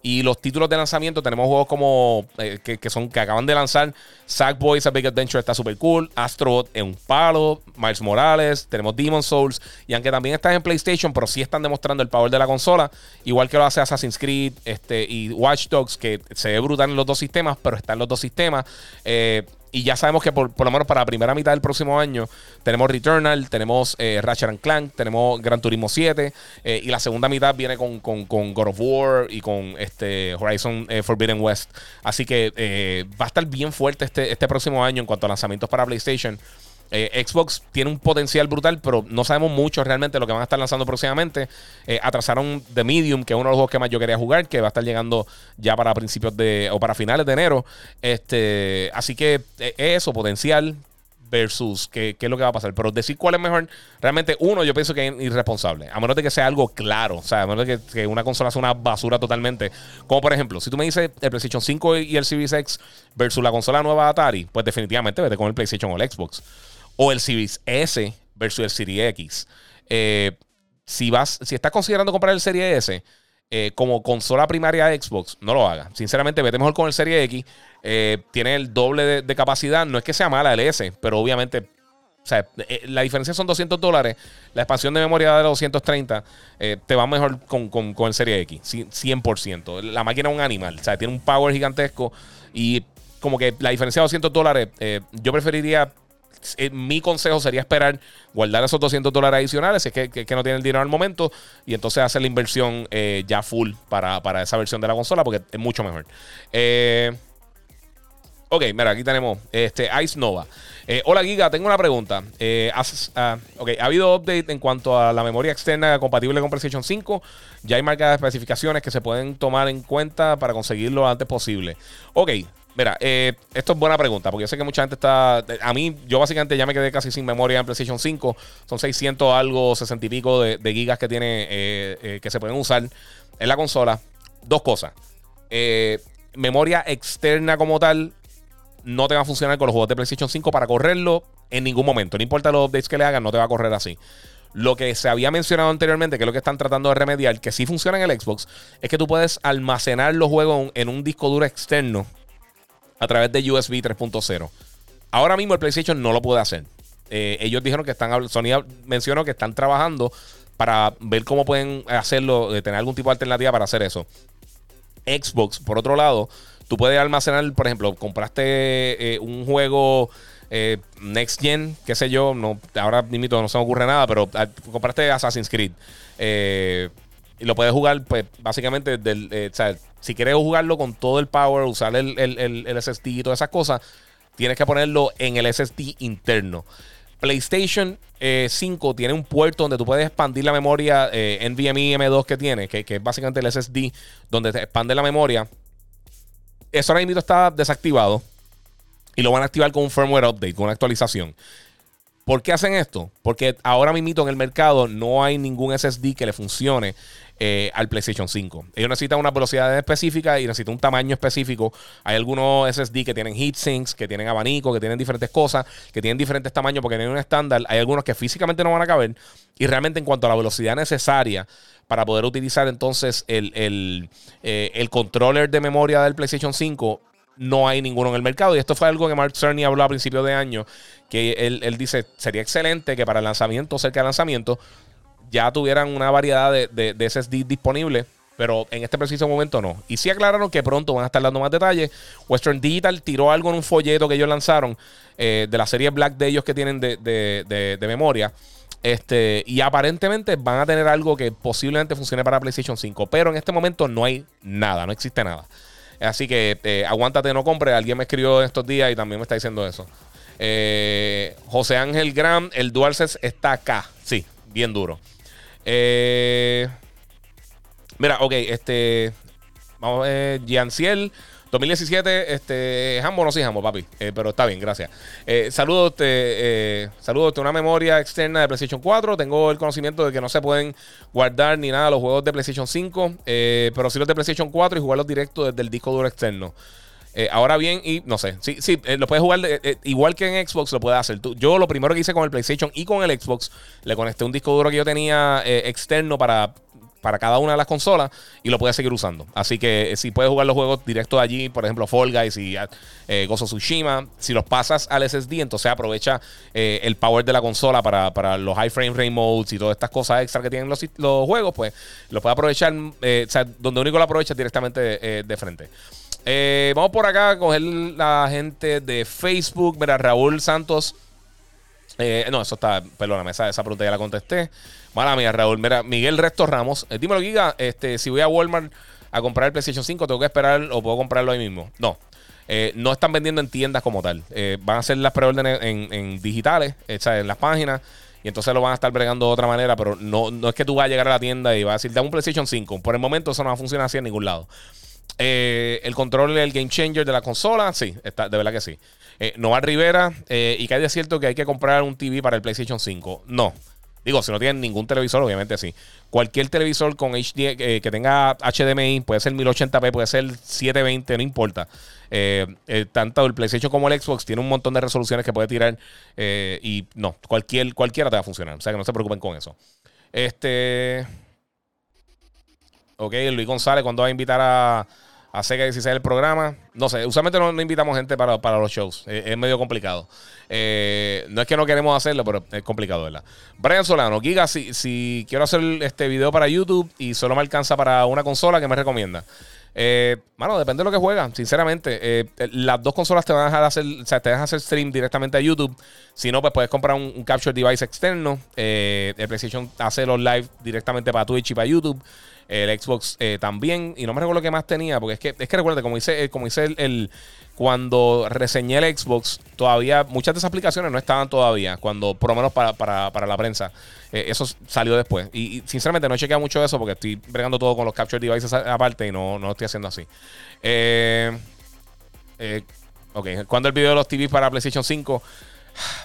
Y los títulos de lanzamiento tenemos juegos como eh, que, son que acaban de lanzar. Sackboys A Big Adventure está súper cool. Astrobot en un palo. Miles Morales. Tenemos Demon Souls. Y aunque también están en PlayStation, pero sí están demostrando el power de la consola. Igual que lo hace Assassin's Creed este, y Watch Dogs, que se ve brutal en los dos sistemas, pero están los dos sistemas. Eh, y ya sabemos que por, lo menos para la primera mitad del próximo año tenemos Returnal, tenemos eh, Ratchet Clank, tenemos Gran Turismo 7 eh, y la segunda mitad viene con, God of War y con este Horizon eh, Forbidden West. Así que va a estar bien fuerte este, este próximo año en cuanto a lanzamientos para PlayStation. Eh, Xbox tiene un potencial brutal, pero no sabemos mucho realmente lo que van a estar lanzando próximamente. Eh, atrasaron The Medium, que es uno de los juegos que más yo quería jugar, que va a estar llegando ya para principios de o para finales de enero. Este, así que eso, potencial versus qué, es lo que va a pasar. Pero decir cuál es mejor, realmente uno yo pienso que es irresponsable. A menos de que sea algo claro. O sea, a menos de que, una consola sea una basura totalmente. Como por ejemplo, si tú me dices el PlayStation 5 y el Series X versus la consola nueva Atari, pues definitivamente vete con el PlayStation o el Xbox. O el Series S versus el Series X. Eh, si vas, si estás considerando comprar el Series S eh, como consola primaria de Xbox, no lo hagas. Sinceramente, vete mejor con el Series X eh, tiene el doble de, capacidad. No es que sea mala el S, pero obviamente la diferencia son 200 dólares. La expansión de memoria de 230 eh, te va mejor con, el Serie X, 100%. La máquina es un animal, o sea, tiene un power gigantesco y como que la diferencia de 200 dólares, yo preferiría, mi consejo sería esperar, guardar esos 200 dólares adicionales, si es que, no tiene el dinero al momento, y entonces hacer la inversión ya full para, esa versión de la consola, porque es mucho mejor. Eh. Ok, mira, aquí tenemos este, Ice Nova. Eh, hola Giga, tengo una pregunta. Eh, ah, ha habido update en cuanto a la memoria externa compatible con PlayStation 5. Ya hay marcas de especificaciones que se pueden tomar en cuenta para conseguirlo lo antes posible. Ok, mira, eh, esto es buena pregunta porque yo sé que mucha gente está... A mí, yo básicamente ya me quedé casi sin memoria en PlayStation 5. Son 600 algo, 60 y pico de, gigas que tiene, que se pueden usar en la consola. Dos cosas. memoria externa como tal no te va a funcionar con los juegos de PlayStation 5 para correrlo en ningún momento. No importa los updates que le hagan, no te va a correr así. Lo que se había mencionado anteriormente, que es lo que están tratando de remediar, que sí funciona en el Xbox, es que tú puedes almacenar los juegos en un disco duro externo a través de USB 3.0. Ahora mismo el PlayStation no lo puede hacer. Eh, ellos dijeron que están, Sony mencionó que están trabajando para ver cómo pueden hacerlo, tener algún tipo de alternativa para hacer eso. Xbox, por otro lado, Tú puedes almacenar, por ejemplo, compraste eh, un juego eh, Next Gen, qué sé yo, no, ahora mismo no se me ocurre nada, pero ah, compraste Assassin's Creed. Eh, y lo puedes jugar, pues, básicamente, del, o sea, si quieres jugarlo con todo el power, usar el, el, SSD y todas esas cosas, tienes que ponerlo en el SSD interno. PlayStation 5 tiene un puerto donde tú puedes expandir la memoria NVMe M2 que tiene, que, que, es básicamente el SSD, donde te expande la memoria eso ahora mismo está desactivado y lo van a activar con un firmware update, con una actualización. ¿Por qué hacen esto? Porque ahora mismo en el mercado no hay ningún SSD que le funcione eh, al PlayStation 5. Ellos necesitan una velocidad específica y necesitan un tamaño específico. Hay algunos SSD que tienen heatsinks, que tienen abanico, que tienen diferentes cosas, que tienen diferentes tamaños porque tienen un estándar. Hay algunos que físicamente no van a caber. Y realmente en cuanto a la velocidad necesaria para poder utilizar entonces el, el, eh, el controller de memoria del PlayStation 5, no hay ninguno en el mercado. Y esto fue algo que Mark Cerny habló a principios de año, que él, dice, sería excelente que para el lanzamiento, cerca del lanzamiento, ya tuvieran una variedad de, de, SSD disponible. Pero en este preciso momento no. Y sí aclararon que pronto van a estar dando más detalles. Western Digital tiró algo en un folleto que ellos lanzaron eh, de la serie Black de ellos que tienen de, de memoria. Este, y aparentemente van a tener algo que posiblemente funcione para PlayStation 5. Pero en este momento no hay nada, no existe nada. Así que eh, aguántate, no compre. Alguien me escribió estos días y también me está diciendo eso. Eh, José Ángel Gram, el DualSense está acá. Sí, bien duro. Eh, mira, ok, este. Vamos a ver, Gianciel. 2017, este, Jambo no sí Jambo, papi, eh, pero está bien, gracias. Eh, saludos, eh, saludos, una memoria externa de PlayStation 4. Tengo el conocimiento de que no se pueden guardar ni nada los juegos de PlayStation 5, eh, pero sí los de PlayStation 4 y jugarlos directo desde el disco duro externo. Ahora bien, y no sé, sí, sí, lo puedes jugar igual que en Xbox, lo puedes hacer. yo lo primero que hice con el PlayStation y con el Xbox, le conecté un disco duro que yo tenía externo para para cada una de las consolas y lo puedes seguir usando. Así que eh, si puedes jugar los juegos directo de allí, por ejemplo, Fall Guys y eh, Gozo Tsushima, si los pasas al SSD, entonces aprovecha eh, el power de la consola para, los high frame rate modes y todas estas cosas extra que tienen los, juegos, pues lo puedes aprovechar, eh, o sea, donde único lo aprovechas directamente de frente. vamos por acá a coger la gente de Facebook. Mira, Raúl Santos. no, eso está, perdóname, esa, esa pregunta ya la contesté. Mala mía, Raúl. Mira, Miguel Resto Ramos. Eh, dímelo, Giga. Este, si voy a Walmart a comprar el PlayStation 5, ¿tengo que esperar o puedo comprarlo ahí mismo? No. Eh, no están vendiendo en tiendas como tal. Eh, van a hacer las preórdenes en, en digitales, en las páginas. Y entonces lo van a estar bregando de otra manera, pero no, no es que tú vas a llegar a la tienda y vas a decir, dame un PlayStation 5. Por el momento eso no va a funcionar así en ningún lado. Eh, el control el game changer de la consola, sí, está, de verdad que sí. Eh, Rivera, eh, y que hay de cierto que hay que comprar un TV para el PlayStation 5. No. Digo, si no tienen ningún televisor, obviamente sí. Cualquier televisor con HD, eh, que tenga HDMI, puede ser 1080p, puede ser 720, no importa. tanto el PlayStation como el Xbox tiene un montón de resoluciones que puede tirar. y no, cualquier, cualquiera te va a funcionar. O sea que no se preocupen con eso. Este. Ok, Luis González, cuando va a invitar a, a Sega 16 el programa. No sé, usualmente no, invitamos gente para, los shows. es medio complicado. Eh, no es que no queremos hacerlo, pero es complicado, ¿verdad? Brian Solano, Giga, si, si quiero hacer este video para YouTube y solo me alcanza para una consola, ¿qué me recomienda? Eh, bueno, depende de lo que juegas, sinceramente. Eh, las dos consolas te van a dejar hacer, o sea, te dejan hacer stream directamente a YouTube. Si no, pues puedes comprar un, capture device externo. el PlayStation hace los live directamente para Twitch y para YouTube el Xbox eh, también. Y no me recuerdo qué más tenía, porque es que, es que como hice, eh, como hice el, Cuando reseñé el Xbox, todavía muchas de esas aplicaciones no estaban todavía, cuando por lo menos para, para, la prensa. Eh, eso salió después. Y, sinceramente no he chequeado mucho eso porque estoy bregando todo con los capture devices aparte y no, no estoy haciendo así. ok, cuando el video de los TVs para PlayStation 5.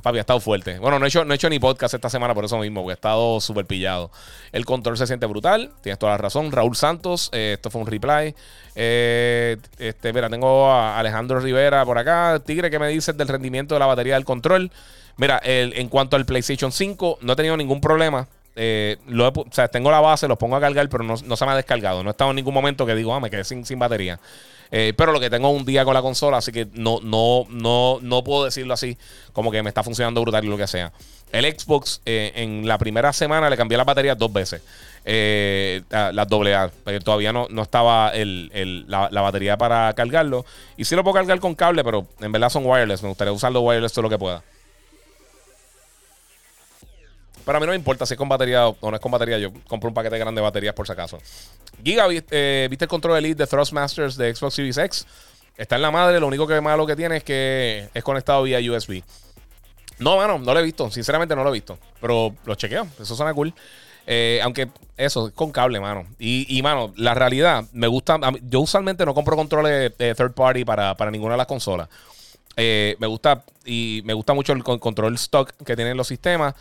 Papi, ha estado fuerte. Bueno, no he, hecho, no he hecho ni podcast esta semana por eso mismo, porque he estado súper pillado. El control se siente brutal, tienes toda la razón. Raúl Santos, eh, esto fue un reply. Eh, este, mira, tengo a Alejandro Rivera por acá. Tigre, ¿qué me dices del rendimiento de la batería del control? Mira, en cuanto al PlayStation 5, no he tenido ningún problema. Eh, o sea, tengo la base, los pongo a cargar, pero no, se me ha descargado. No he estado en ningún momento que digo, ah, me quedé sin batería. Eh, pero lo que tengo un día con la consola, así que no, no, no, no puedo decirlo así, como que me está funcionando brutal y lo que sea. El Xbox, eh, en la primera semana le cambié la batería dos veces. Eh, las doble A. Todavía no, no estaba la, batería para cargarlo. Y sí lo puedo cargar con cable, pero en verdad son wireless. Me gustaría usarlo wireless todo lo que pueda. Pero a mí no me importa si es con batería o no es con batería. Yo compro un paquete grande de baterías por si acaso. Giga, eh, ¿viste el control Elite de Thrustmasters de Xbox Series X? Está en la madre. Lo único que malo que tiene es que es conectado vía USB. No, mano, no lo he visto. Sinceramente no lo he visto. Pero lo chequeo. Eso suena cool. Eh, aunque eso, es con cable, mano. Y, mano, la realidad, me gusta. Yo usualmente no compro controles de third party para, ninguna de las consolas. Eh, me gusta y me gusta mucho el control stock que tienen los sistemas.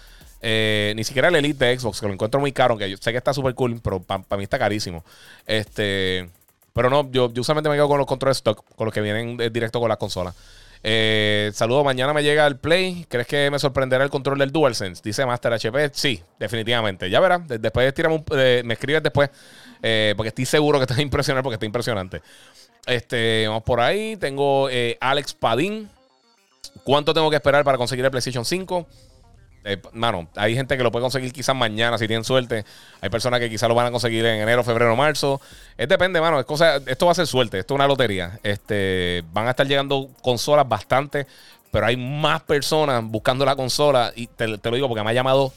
Eh, ni siquiera el Elite de Xbox, que lo encuentro muy caro, que yo sé que está súper cool, pero para mí está carísimo. Este, pero no, yo, usualmente me quedo con los controles stock, con los que vienen directo con la consola. Eh, saludos, mañana me llega el Play. ¿Crees que me sorprenderá el control del DualSense? Dice Master HP. Sí, definitivamente. Ya verás. Después eh, me escribes después. porque estoy seguro que a impresionar porque está impresionante. Este, vamos por ahí. Tengo Alex Padín. ¿Cuánto tengo que esperar para conseguir el PlayStation 5? Eh, mano, hay gente que lo puede conseguir quizás mañana si tienen suerte. Hay personas que quizás lo van a conseguir en enero, febrero, marzo. Es depende, mano. Es cosa, esto va a ser suerte. Esto es una lotería. Este, van a estar llegando consolas bastante, pero hay más personas buscando la consola. Y te, lo digo porque me ha llamado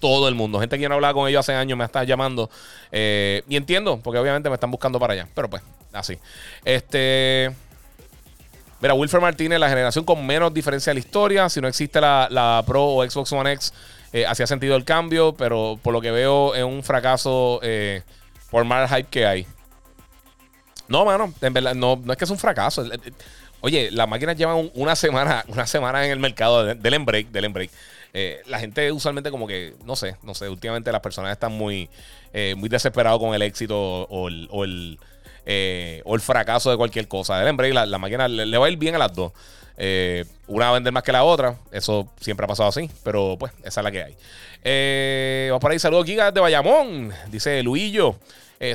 todo el mundo. Gente que no hablaba con ellos hace años me está llamando. Eh, y entiendo, porque obviamente me están buscando para allá. Pero pues, así. Este. Mira, Wilfer Martínez, la generación con menos diferencia de la historia. Si no existe la, Pro o Xbox One X, eh, hacía sentido el cambio, pero por lo que veo es un fracaso eh, por más hype que hay. No, mano, en verdad, no, no es que es un fracaso. Oye, las máquinas llevan una semana, una semana en el mercado del embreak, del embreak. Eh, la gente usualmente como que, no sé, no sé, últimamente las personas están muy, muy desesperados con el éxito o el eh, o el fracaso de cualquier cosa. El Embraer, la, la máquina le, va a ir bien a las dos. Eh, una va a vender más que la otra. Eso siempre ha pasado así. Pero pues, esa es la que hay. Eh, vamos por ahí. Saludos, Gigas de Bayamón. Dice Luillo.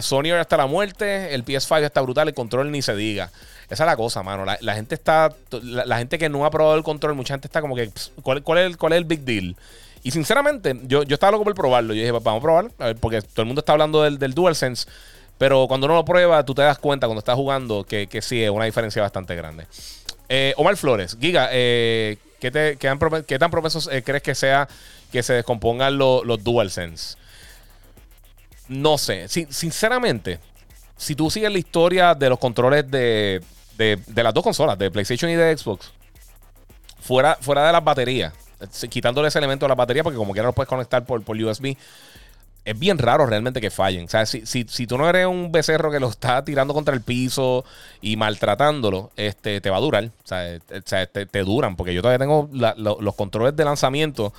Sony hasta la muerte. El PS5 está brutal. El control ni se diga. Esa es la cosa, mano. La, gente está. La, gente que no ha probado el control, mucha gente está como que. ¿Cuál, cuál, es, cuál es el big deal? Y sinceramente, yo, yo estaba loco por probarlo. Yo dije, vamos a probar. A ver, porque todo el mundo está hablando del, del DualSense. Pero cuando uno lo prueba, tú te das cuenta cuando estás jugando que, que sí es una diferencia bastante grande. Eh, Omar Flores, Giga, eh, ¿qué, te, qué, tan propensos eh, crees que sea que se descompongan los DualSense? No sé. sinceramente, si tú sigues la historia de los controles de, de, las dos consolas, de PlayStation y de Xbox, fuera, fuera de las baterías, quitándole ese elemento de la batería, porque como quiera lo puedes conectar por, por USB es bien raro realmente que fallen. O sea, si, si, si, tú no eres un becerro que lo está tirando contra el piso y maltratándolo, este, te va a durar. O sea, eh, te, duran. Porque yo todavía tengo los controles de lanzamiento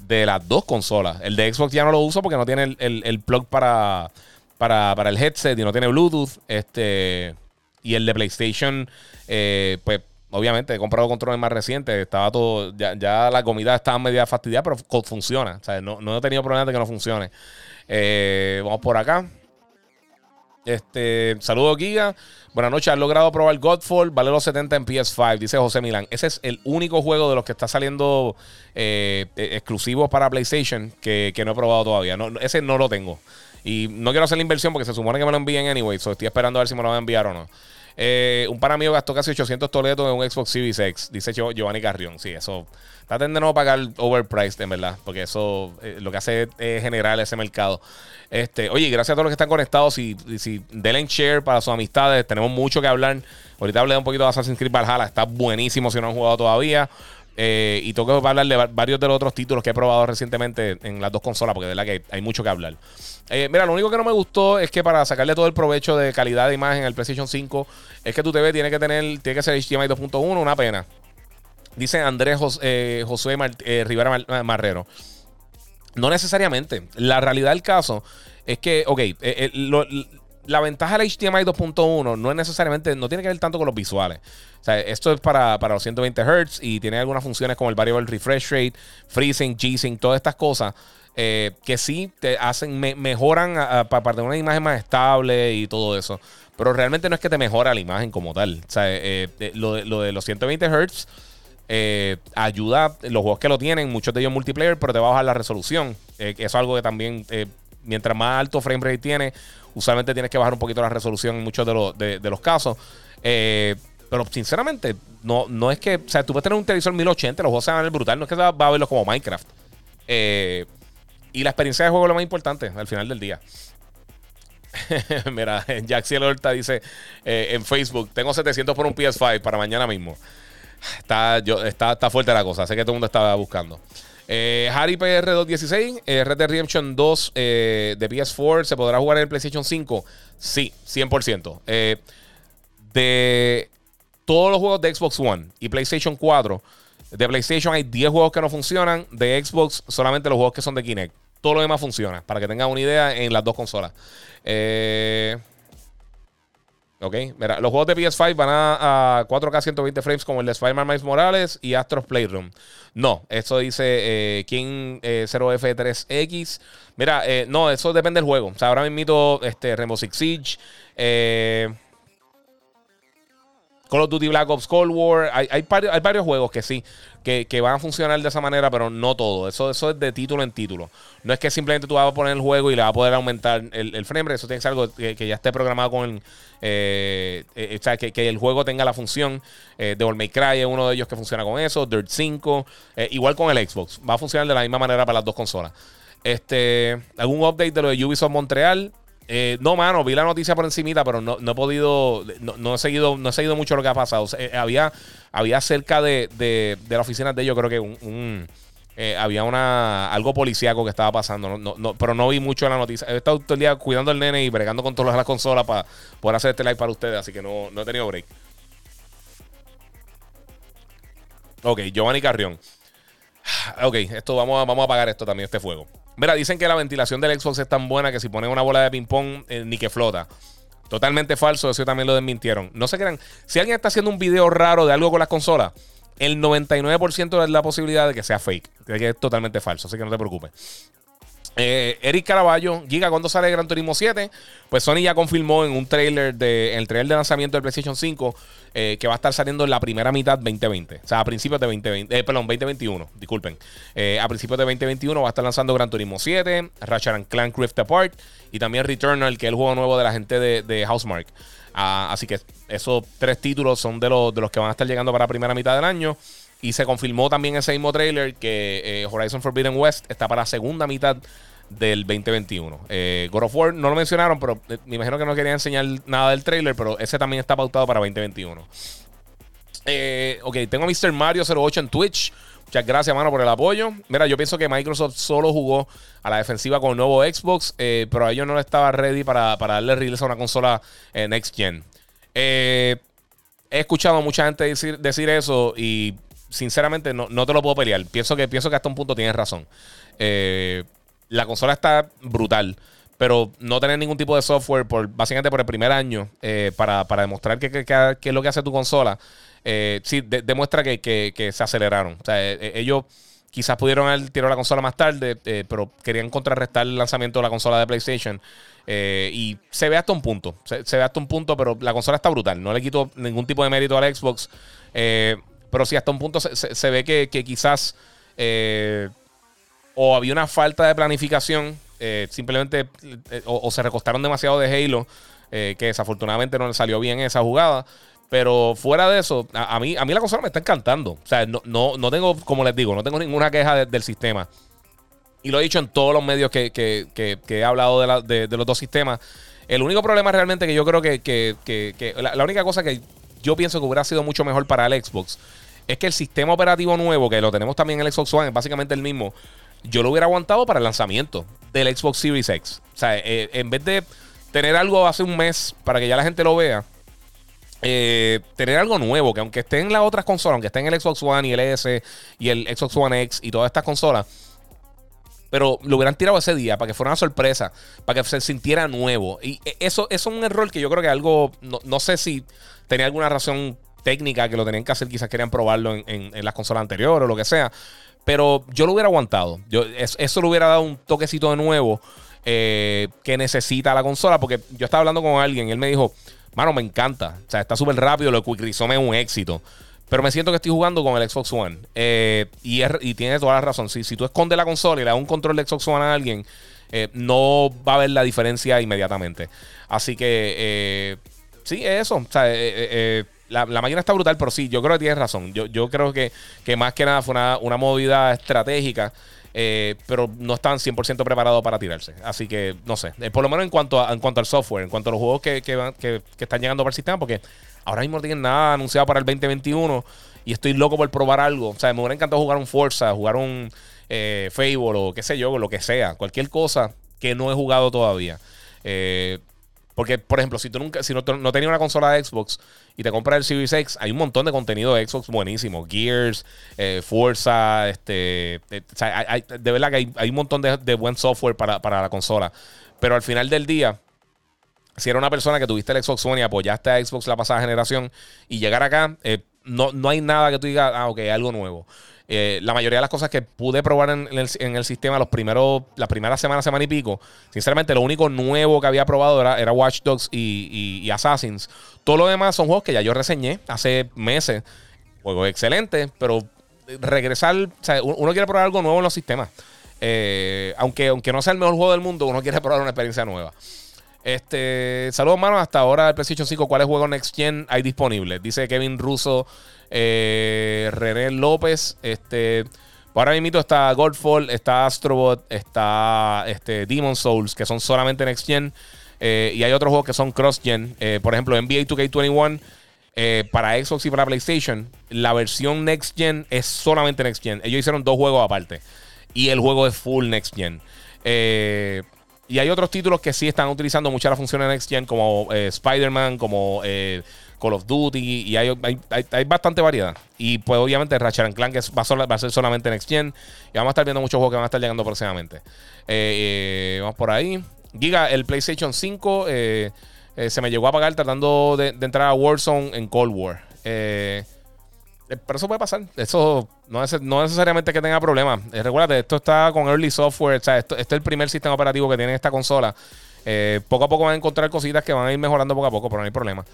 de las dos consolas. El de Xbox ya no lo uso porque no tiene el, plug para, para, el headset y no tiene Bluetooth. Este, y el de PlayStation, eh, pues obviamente he comprado controles más recientes. Estaba todo, ya, la comida estaba media fastidiada, pero funciona. O sea, no, no he tenido problemas de que no funcione. Eh, vamos por acá. Este, saludos, Giga. Buenas noches. ¿Has logrado probar Godfall? Vale los 70 en PS5, dice José Milán. Ese es el único juego de los que está saliendo eh, eh, exclusivos para PlayStation que, no he probado todavía. No, ese no lo tengo. Y no quiero hacer la inversión porque se supone que me lo envíen anyway. So estoy esperando a ver si me lo van a enviar o no. Un par mío gastó casi 800 toletos en un Xbox Series X, dice Giovanni Carrión. Sí, eso Traten de no pagar overpriced, en verdad, porque eso eh, lo que hace es generar ese mercado. Este, oye, gracias a todos los que están conectados. y si denle share para sus amistades. Tenemos mucho que hablar. Ahorita hablé un poquito de Assassin's Creed Valhalla. Está buenísimo si no han jugado todavía. Eh, y tengo que hablar de varios de los otros títulos que he probado recientemente en las dos consolas, porque de verdad que hay mucho que hablar. Eh, mira, lo único que no me gustó es que para sacarle todo el provecho de calidad de imagen al PlayStation 5, es que tu TV tiene que tener, tiene que ser HDMI 2.1, una pena. Dice Andrés eh, José eh, Rivera Marrero. No necesariamente. La realidad del caso es que, ok, eh, la ventaja del HDMI 2.1 no es necesariamente, no tiene que ver tanto con los visuales. O sea, esto es para, los 120 Hz y tiene algunas funciones como el variable refresh rate, freezing, G-Sync, todas estas cosas. Que sí te hacen, mejoran para tener una imagen más estable y todo eso. Pero realmente no es que te mejora la imagen como tal. O sea, lo, lo, de los 120 Hz eh, ayuda los juegos que lo tienen, muchos de ellos multiplayer, pero te va a bajar la resolución. Eh, eso es algo que también, eh, mientras más alto frame rate tiene, usualmente tienes que bajar un poquito la resolución en muchos de, los casos. pero sinceramente, no, no es que, o sea, tú puedes tener un televisor 1080, los juegos se van a ver brutal, no es que va a verlo como Minecraft. Y la experiencia de juego es lo más importante al final del día. Mira, Jack Horta dice en Facebook: Tengo 700 por un PS5 para mañana mismo. Está, yo, está, está fuerte la cosa. Sé que todo el mundo estaba buscando. Eh, Harry PR216, eh, Red Dead Redemption 2 eh, de PS4, ¿se podrá jugar en el PlayStation 5? Sí, 100%. Eh, de todos los juegos de Xbox One y PlayStation 4, de PlayStation hay 10 juegos que no funcionan, de Xbox solamente los juegos que son de Kinect. Todo lo demás funciona, para que tengan una idea en las dos consolas. Eh. Ok, mira, los juegos de PS5 van a, 4K 120 frames como el de Spider-Man Miles Morales y Astros Playroom. No, eso dice eh, King 0F3X. Eh, mira, eh, no, eso depende del juego. O sea, ahora mismo este, Rainbow Six Siege, eh, Call of Duty Black Ops Cold War. Hay, hay, varios, juegos que sí, que, van a funcionar de esa manera, pero no todo. Eso, eso es de título en título. No es que simplemente tú vas a poner el juego y le vas a poder aumentar el, el frame rate. Eso tiene que ser algo que, ya esté programado con eh, eh, o sea, que, el juego tenga la función. Eh, Devil May Cry es uno de ellos que funciona con eso. Dirt 5. Eh, igual con el Xbox. Va a funcionar de la misma manera para las dos consolas. Este, algún update de lo de Ubisoft Montreal. Eh, no, mano, vi la noticia por encimita, pero no, he podido, no, he seguido, no he seguido mucho lo que ha pasado. Eh, había, había cerca de, de, la oficina de ellos, creo que un, eh, había una algo policíaco que estaba pasando, pero no vi mucho la noticia. He estado todo el día cuidando al nene y bregando con todas las consolas para poder hacer este live para ustedes, así que no, no he tenido break. Ok, Giovanni Carrión. Ok, esto vamos a, vamos a apagar esto también, este fuego. Mira, dicen que la ventilación del Xbox es tan buena que si ponen una bola de ping-pong, eh, ni que flota. Totalmente falso, eso también lo desmintieron. No se crean. Si alguien está haciendo un video raro de algo con las consolas, el 99% es la posibilidad de que sea fake. De que es totalmente falso, así que no te preocupes. Eh, Eric Caraballo, Giga, ¿cuándo sale Gran Turismo 7? Pues Sony ya confirmó en un trailer de, en el trailer de lanzamiento del PlayStation 5 eh, que va a estar saliendo en la primera mitad 2020. O sea, a principios de 2020, eh, perdón, 2021, disculpen. a principios de 2021 va a estar lanzando Gran Turismo 7, Ratchet Clank Rift Apart y también Returnal, que es el juego nuevo de la gente de, Housemark. Ah, así que esos tres títulos son de los, de los que van a estar llegando para la primera mitad del año. Y se confirmó también ese mismo trailer que Horizon Forbidden West está para la segunda mitad del 2021. Eh, God of War no lo mencionaron, pero eh, me imagino que no quería enseñar nada del trailer, pero ese también está pautado para 2021. Eh, ok, tengo a Mr. Mario 08 en Twitch. Muchas gracias, mano, por el apoyo. Mira, yo pienso que Microsoft solo jugó a la defensiva con el nuevo Xbox, eh, pero a ellos no estaba ready para, para darle release a una consola Next Gen. he escuchado a mucha gente decir, decir eso y sinceramente no, no, te lo puedo pelear. Pienso que, pienso que hasta un punto tienes razón. Eh, la consola está brutal. Pero no tener ningún tipo de software básicamente por el primer año eh, para, demostrar qué es lo que hace tu consola, eh, sí, demuestra que, se aceleraron. O sea, ellos quizás pudieron haber tirado la consola más tarde, pero querían contrarrestar el lanzamiento de la consola de PlayStation. y se ve hasta un punto. Se, ve hasta un punto, pero la consola está brutal. No le quito ningún tipo de mérito al Xbox. Pero sí, hasta un punto se, ve que, que quizás o había una falta de planificación, eh, simplemente eh, o, se recostaron demasiado de Halo, eh, que desafortunadamente no le salió bien esa jugada. Pero fuera de eso, a, mí, a mí la consola me está encantando. O sea, no, no, tengo, como les digo, no tengo ninguna queja del sistema. Y lo he dicho en todos los medios que, he hablado de, los dos sistemas. El único problema realmente que yo creo que, la, la, única cosa que yo pienso que hubiera sido mucho mejor para el Xbox es que el sistema operativo nuevo, que lo tenemos también en el Xbox One, es básicamente el mismo yo lo hubiera aguantado para el lanzamiento del Xbox Series X. O sea, eh, en vez de tener algo hace un mes para que ya la gente lo vea, eh, tener algo nuevo, que aunque esté en las otras consolas, aunque esté en el Xbox One y el S y el Xbox One X y todas estas consolas, pero lo hubieran tirado ese día para que fuera una sorpresa, para que se sintiera nuevo. Y e, eso, es un error que yo creo que algo, no, sé si tenía alguna razón técnica que lo tenían que hacer, quizás querían probarlo en, en las consolas anteriores o lo que sea. Pero yo lo hubiera aguantado. Yo, eso, le hubiera dado un toquecito de nuevo eh, que necesita la consola. Porque yo estaba hablando con alguien y él me dijo, mano, me encanta. O sea, está súper rápido, lo Quick Resume es un éxito. Pero me siento que estoy jugando con el Xbox One. Eh, y, y tiene toda la razón. Si, si tú escondes la consola y le das un control de Xbox One a alguien, eh, no va a ver la diferencia inmediatamente. Así que, sí, eso. O sea, la, máquina está brutal, pero sí, yo creo que tienes razón. Yo, yo creo que, que más que nada fue una, movida estratégica. Eh, pero no están 100% preparados para tirarse. Así que, no sé. Eh, por lo menos en cuanto, en cuanto al software, en cuanto a los juegos que, que, están llegando para el sistema, porque ahora mismo no tienen nada anunciado para el 2021 y estoy loco por probar algo. O sea, me hubiera encantado jugar un Forza, jugar un eh, Fable o qué sé yo, lo que sea. Cualquier cosa que no he jugado todavía. Eh, porque, por ejemplo, si tú nunca, si no, no tenías una consola de Xbox y te compras el Series X, hay un montón de contenido de Xbox buenísimo. Gears, eh, Forza, este. Eh, de verdad que hay, un montón de, buen software para, la consola. Pero al final del día, si era una persona que tuviste el Xbox One y apoyaste a Xbox la pasada generación y llegar acá, eh, no, no hay nada que tú digas, ah, ok, algo nuevo. Eh, la mayoría de las cosas que pude probar en, el, sistema los primeros, las primeras semanas, semana y pico, sinceramente lo único nuevo que había probado era, Watch Dogs y, Assassins. Todo lo demás son juegos que ya yo reseñé hace meses. Juegos excelentes, pero regresar, o sea, uno quiere probar algo nuevo en los sistemas. Eh, aunque, aunque no sea el mejor juego del mundo, uno quiere probar una experiencia nueva. Este, saludos, hermano. Hasta ahora el PlayStation 5, ¿cuáles juegos Next Gen hay disponibles? Dice Kevin Russo eh, René López, este. Ahora mismo está Godfall, está Astrobot, está este, Demon Souls, que son solamente Next Gen. Eh, y hay otros juegos que son Cross Gen. Eh, por ejemplo, NBA 2K21 para Xbox y para PlayStation. La versión Next Gen es solamente Next Gen. Ellos hicieron dos juegos aparte. Y el juego es full Next Gen. y hay otros títulos que sí están utilizando muchas las funciones Next Gen, como Spider-Man, como Call of Duty, y hay, hay, bastante variedad. Y pues obviamente Ratchet Clank que va, a ser solamente Next Gen. Y vamos a estar viendo muchos juegos que van a estar llegando próximamente. Eh, eh, vamos por ahí. Giga, el PlayStation 5 eh, se me llegó a pagar tratando de, entrar a Warzone en Cold War. Pero eso puede pasar. Eso no es no necesariamente que tenga problemas. recuérdate, esto está con early software. O sea, esto, este es el primer sistema operativo que tiene esta consola. poco a poco van a encontrar cositas que van a ir mejorando poco a poco, pero no hay problema.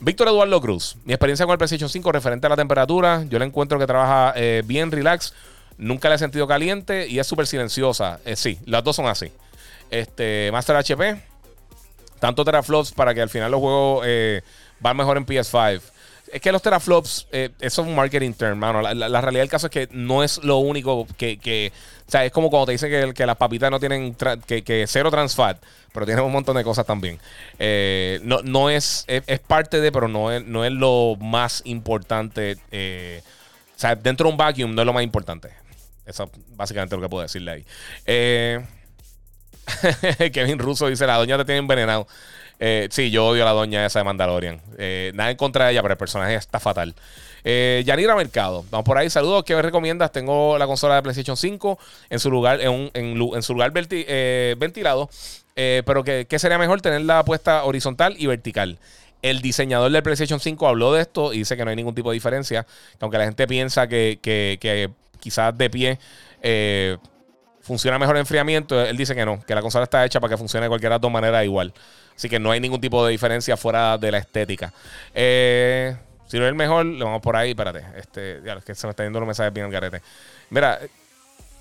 Víctor Eduardo Cruz, mi experiencia con el PlayStation 5 referente a la temperatura, yo le encuentro que trabaja eh, bien relax, nunca la he sentido caliente y es súper silenciosa. Eh, sí, las dos son así. Este, Master HP, tanto teraflops para que al final los juegos eh, van mejor en PS5. Es que los teraflops, eh, eso es un marketing term, mano. La, realidad del caso es que no es lo único que. que o sea, es como cuando te dicen que, las papitas no tienen. que, cero trans fat, pero tienen un montón de cosas también. Eh, no, no es, es. es parte de, pero no es, no es lo más importante. eh, o sea, dentro de un vacuum no es lo más importante. Eso es básicamente lo que puedo decirle ahí. Eh. Kevin Russo dice: La doña te tiene envenenado. Eh, sí, yo odio a la doña esa de Mandalorian. Eh, nada en contra de ella, pero el personaje está fatal. Eh, Yanira Mercado, vamos por ahí. Saludos. ¿Qué me recomiendas? Tengo la consola de PlayStation 5 en su lugar, en, un- en su lugar verti- eh, ventilado. Eh, pero que, ¿qué sería mejor tenerla puesta horizontal y vertical? El diseñador del PlayStation 5 habló de esto y dice que no hay ningún tipo de diferencia. Que aunque la gente piensa que, que- que quizás de pie funciona mejor el enfriamiento, él dice que no, que la consola está hecha para que funcione de cualquiera de dos maneras igual. Así que no hay ningún tipo de diferencia fuera de la estética. Eh, si no es el mejor, le vamos por ahí. Espérate, este, ya, es que se me está yendo los mensajes bien al garete. Mira, eh,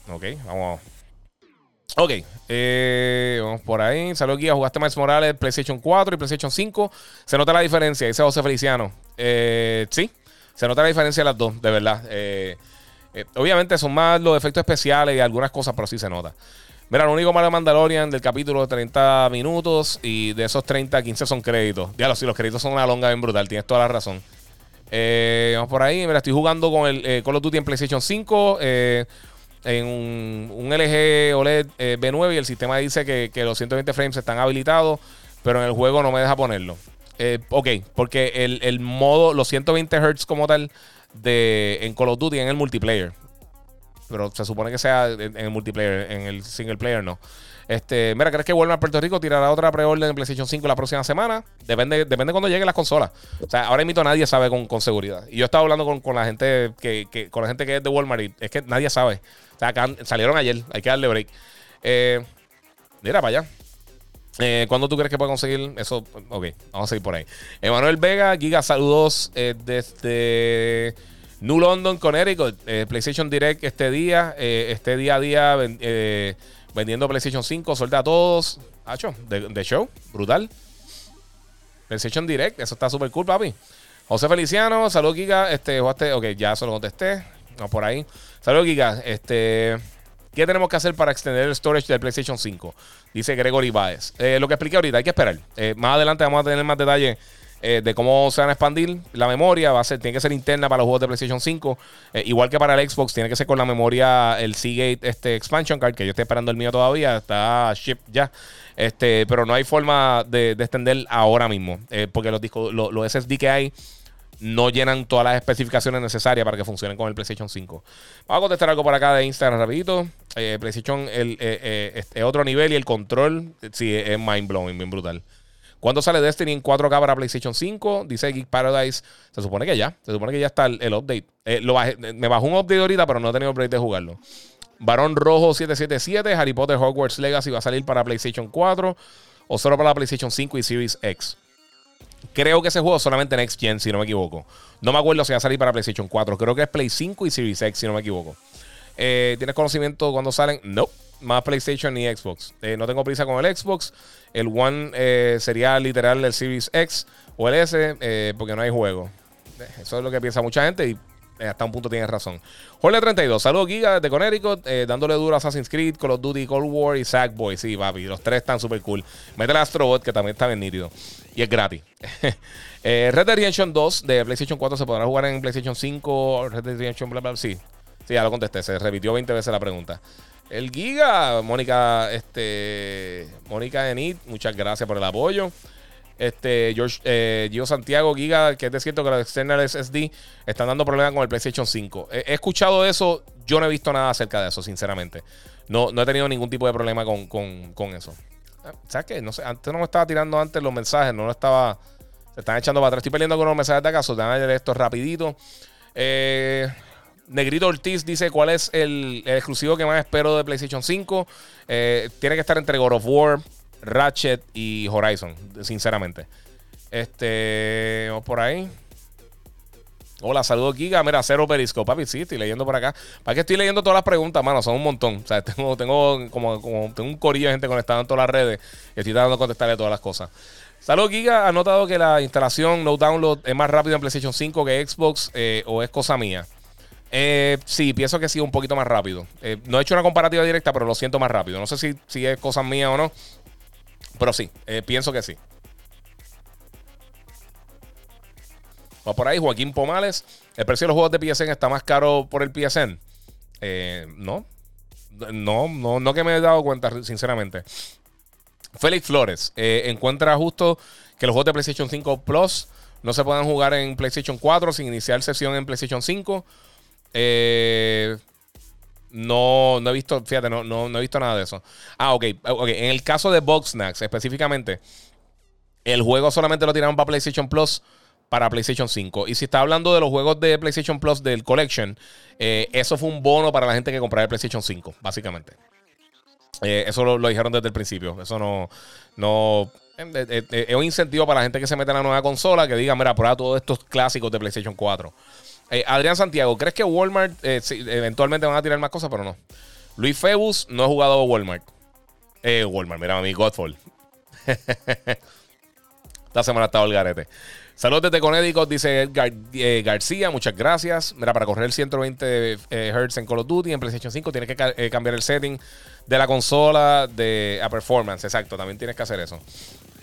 ok, vamos. Ok, eh, vamos por ahí. Saludos, guía. Jugaste Miles Morales, PlayStation 4 y PlayStation 5. Se nota la diferencia, dice José Feliciano. Sí, se nota la diferencia de las dos, de verdad. Obviamente son más los efectos especiales y algunas cosas, pero sí se nota. Mira, lo único malo de Mandalorian del capítulo de 30 minutos y de esos 30, 15 son créditos. Diablo, sí, los créditos son una longa bien brutal, tienes toda la razón. Eh, vamos por ahí. Mira, estoy jugando con el eh, Call of Duty en PlayStation 5. eh, en un, un LG OLED eh, B9 y el sistema dice que, que los 120 frames están habilitados, pero en el juego no me deja ponerlo. Ok, porque el, el modo, los 120 Hz como tal de, en Call of Duty en el multiplayer. Pero se supone que sea en, el multiplayer, en el single player no. Este, mira, ¿crees que Walmart Puerto Rico tirará otra preorden en PlayStation 5 la próxima semana? Depende, depende cuando lleguen las consolas. O sea, ahora mismo nadie sabe con, con seguridad. Y yo estaba hablando con, con la gente que, con la gente que es de Walmart y es que nadie sabe. O sea, salieron ayer, hay que darle break. Eh, mira para allá. Eh, ¿Cuándo tú crees que puede conseguir eso? Ok, vamos a seguir por ahí. Emanuel Vega, Giga, saludos eh, desde New London, Connecticut. Eh, PlayStation Direct este día, eh, este día a día eh, vendiendo PlayStation 5. Suelta a todos. Hacho, de, show, brutal. PlayStation Direct, eso está súper cool, papi. José Feliciano, saludos, Giga. Este, jugaste, ok, ya se lo contesté. Vamos por ahí. Saludos, Giga. Este. ¿Qué tenemos que hacer para extender el storage del PlayStation 5? Dice Gregory Baez. Eh, lo que expliqué ahorita, hay que esperar. Más adelante vamos a tener más detalles eh, de cómo se van a expandir. La memoria va a ser, tiene que ser interna para los juegos de PlayStation 5. Eh, igual que para el Xbox, tiene que ser con la memoria, el Seagate este, Expansion Card, que yo estoy esperando el mío todavía. Está ship ya. Este, pero no hay forma de, de extender ahora mismo. eh, porque los discos, lo- los SSD que hay no llenan todas las especificaciones necesarias para que funcionen con el PlayStation 5. Vamos a contestar algo por acá de Instagram rapidito. Eh, PlayStation es otro nivel y el control sí es mind blowing, bien brutal. ¿Cuándo sale Destiny en 4K para PlayStation 5? Dice Geek Paradise. Se supone que ya. Se supone que ya está el, update. Eh, lo bajé- me bajó un update ahorita, pero no he tenido update de jugarlo. Varón Rojo 777. Harry Potter Hogwarts Legacy va a salir para PlayStation 4 o solo para la PlayStation 5 y Series X. Creo que ese juego es solamente en Next Gen, si no me equivoco. No me acuerdo si va a salir para PlayStation 4. Creo que es Play 5 y Series X, si no me equivoco. Eh, ¿Tienes conocimiento cuando salen? No. Más PlayStation ni Xbox. Eh, no tengo prisa con el Xbox. El One eh, sería literal el Series X o el S eh, porque no hay juego. Eso es lo que piensa mucha gente y hasta un punto tienes razón. Jorge 32, saludos Giga de Connecticut, dándole duro a Assassin's Creed, Call of Duty, Cold War y Sackboy. Sí, papi, los tres están súper cool. Mete el Astrobot, que también está bien nítido. Y es gratis. Red Dead Redemption 2 de PlayStation 4 se podrá jugar en PlayStation 5, Red Dead Redemption, bla, bla, Sí, sí, ya lo contesté. Se repitió 20 veces la pregunta. El Giga, Mónica, este, Mónica Enid, muchas gracias por el apoyo. Este, George, eh, Gio Santiago, Giga, que es de cierto que los external SSD están dando problemas con el PlayStation 5. He, escuchado eso, yo no he visto nada acerca de eso, sinceramente. No, no he tenido ningún tipo de problema con, con- con eso. Ah, ¿Sabes qué? No sé, antes no me estaba tirando antes los mensajes, no lo estaba. Se están echando para atrás. Estoy peleando con los mensajes de acaso. Déjame leer esto rapidito. Eh, Negrito Ortiz dice cuál es el, exclusivo que más espero de PlayStation 5. Eh, tiene que estar entre God of War, Ratchet y Horizon, sinceramente. Este, vamos por ahí. Hola, saludos Giga. Mira, cero periscope, papi. Sí, estoy leyendo por acá. Para que estoy leyendo todas las preguntas, mano. Son un montón. O sea, tengo, como, tengo un corillo de gente conectada en todas las redes. Estoy tratando de contestarle todas las cosas. Salud, Giga. ¿Ha notado que la instalación no download es más rápido en PlayStation 5 que Xbox eh, o es cosa mía? Eh, sí, pienso que sí, un poquito más rápido. Eh, no he hecho una comparativa directa, pero lo siento más rápido. No sé si, si es cosa mía o no, pero sí, pienso que sí. Va por ahí, Joaquín Pomales. ¿El precio de los juegos de PSN está más caro por el PSN? no. No, no, no que me he dado cuenta, sinceramente. Félix Flores eh, encuentra justo que los juegos de PlayStation 5 Plus no se puedan jugar en PlayStation 4 sin iniciar sesión en PlayStation 5. Eh, no, no he visto, fíjate, no, no, he visto nada de eso. Ah, ok, ok. En el caso de Boxnax específicamente, el juego solamente lo tiraron para PlayStation Plus para PlayStation 5. Y si está hablando de los juegos de PlayStation Plus del Collection, eh, eso fue un bono para la gente que comprara el PlayStation 5, básicamente. Eh, eso lo, dijeron desde el principio. Eso no. no eh, eh, es un incentivo para la gente que se mete en la nueva consola que diga, mira, prueba todos estos clásicos de PlayStation 4. Adrián Santiago, ¿crees que Walmart eventualmente van a tirar más cosas? Pero no. Luis Febus no ha jugado a Walmart. Walmart, mira, mi Godfall. Esta semana estaba el garete. Saludos desde Connecticut, dice Edgar García. Muchas gracias. Mira, para correr 120 Hz en Call of Duty en PlayStation 5 tienes que cambiar el setting de la consola de, a performance. Exacto, también tienes que hacer eso.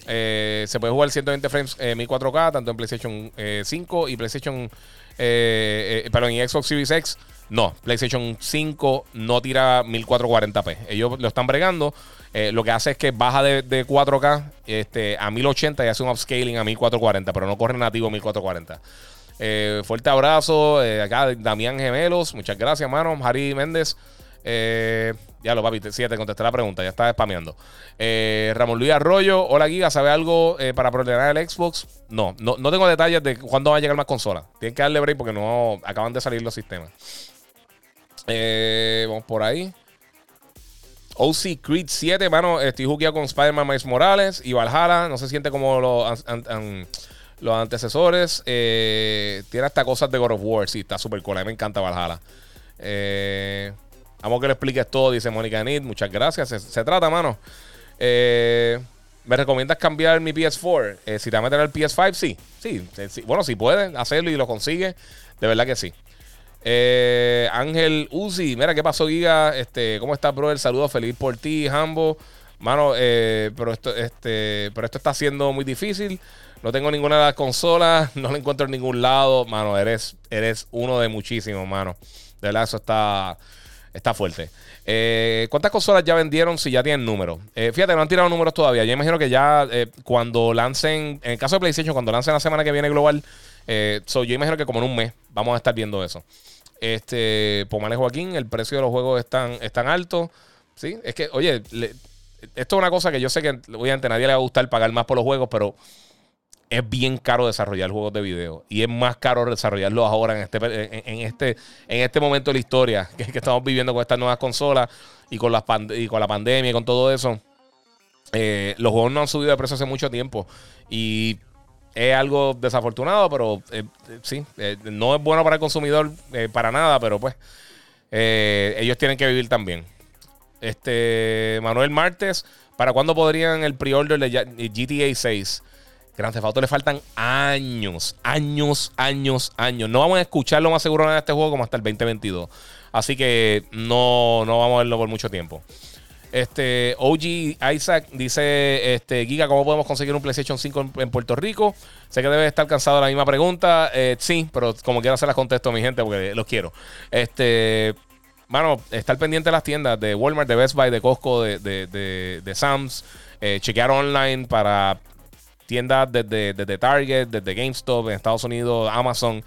Eh, se puede jugar 120 frames eh, 1004K, tanto en PlayStation 5 eh, y PlayStation. Perdón, en Xbox Series X. No, PlayStation 5 no tira 1440p. Ellos lo están bregando. lo que hace es que baja de, 4K este, a 1080 y hace un upscaling a 1440, pero no corre nativo 1440. fuerte abrazo. acá Damián Gemelos. Muchas gracias, mano. Harry Méndez. Eh, ya lo, papi, sí, te contesté la pregunta, ya estaba spameando. Eh, Ramón Luis Arroyo, hola Giga, ¿sabe algo eh, para programar el Xbox? No, no, no, tengo detalles de cuándo va a llegar más consolas. Tienen que darle break porque no acaban de salir los sistemas. vamos por ahí. OC Creed 7, mano, estoy jugueado con Spider-Man Miles Morales y Valhalla. No se siente como los, los antecesores. tiene hasta cosas de God of War. Sí, está súper cool. A mí me encanta Valhalla. Eh. Vamos que le expliques todo, dice Mónica Nid. Muchas gracias. Se, trata, mano. Eh, ¿Me recomiendas cambiar mi PS4? Eh, si te vas a meter al PS5, sí. sí. Bueno, si puedes hacerlo y lo consigues, de verdad que sí. Eh, Ángel Uzi, mira qué pasó, Giga. Este, ¿Cómo estás, bro? El saludo feliz por ti, Hambo. Mano, pero, esto, este, pero esto está siendo muy difícil. No tengo ninguna de las consolas, no la encuentro en ningún lado. Mano, eres, eres uno de muchísimos, mano. De verdad, eso está. Está fuerte. Eh, ¿Cuántas consolas ya vendieron si ya tienen números? Eh, fíjate, no han tirado números todavía. Yo imagino que ya eh, cuando lancen, en el caso de PlayStation, cuando lancen la semana que viene global, yo imagino que como en un mes vamos a estar viendo eso. Este, Pomales Joaquín, el precio de los juegos es tan, alto. Sí, es que, oye, esto es una cosa que yo sé que obviamente a nadie le va a gustar pagar más por los juegos, pero es bien caro desarrollar juegos de video y es más caro desarrollarlos ahora en este, en, este, en este momento de la historia que, estamos viviendo con estas nuevas consolas y con, las y con la pandemia y con todo eso. Eh, los juegos no han subido de precio hace mucho tiempo y es algo desafortunado, pero eh, sí, eh, no es bueno para el consumidor para nada, pero pues ellos tienen que vivir también. Este Manuel Martes, ¿para cuándo podrían el pre-order de GTA 6? Theft Auto le faltan años, años, años, años. No vamos a escucharlo más seguro en este juego como hasta el 2022. Así que no, no vamos a verlo por mucho tiempo. Este, OG Isaac dice, este, Giga, ¿cómo podemos conseguir un PlayStation 5 en, Puerto Rico? Sé que debe estar cansado de la misma pregunta. Eh, sí, pero como quiera se las contesto a mi gente porque los quiero. Este, mano, estar pendiente de las tiendas de Walmart, de Best Buy, de Costco, de, de, de, Sam's. Eh, chequear online para tiendas desde, Target, desde GameStop, en Estados Unidos, Amazon.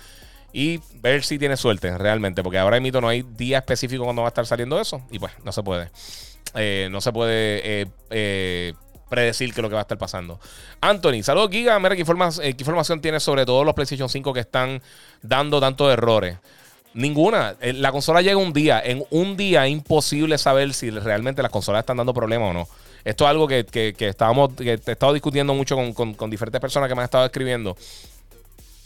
Y ver si tiene suerte realmente, porque ahora mismo no hay día específico cuando va a estar saliendo eso. Y pues no se puede. Eh, no se puede eh, eh, predecir qué es lo que va a estar pasando. Anthony, saludos Giga. Mira, ¿qué, información tienes sobre todos los PlayStation 5 que están dando tantos errores? Ninguna. La consola llega un día. En un día es imposible saber si realmente las consolas están dando problemas o no. Esto es algo que, que, estábamos, que he estado discutiendo mucho con, diferentes personas que me han estado escribiendo.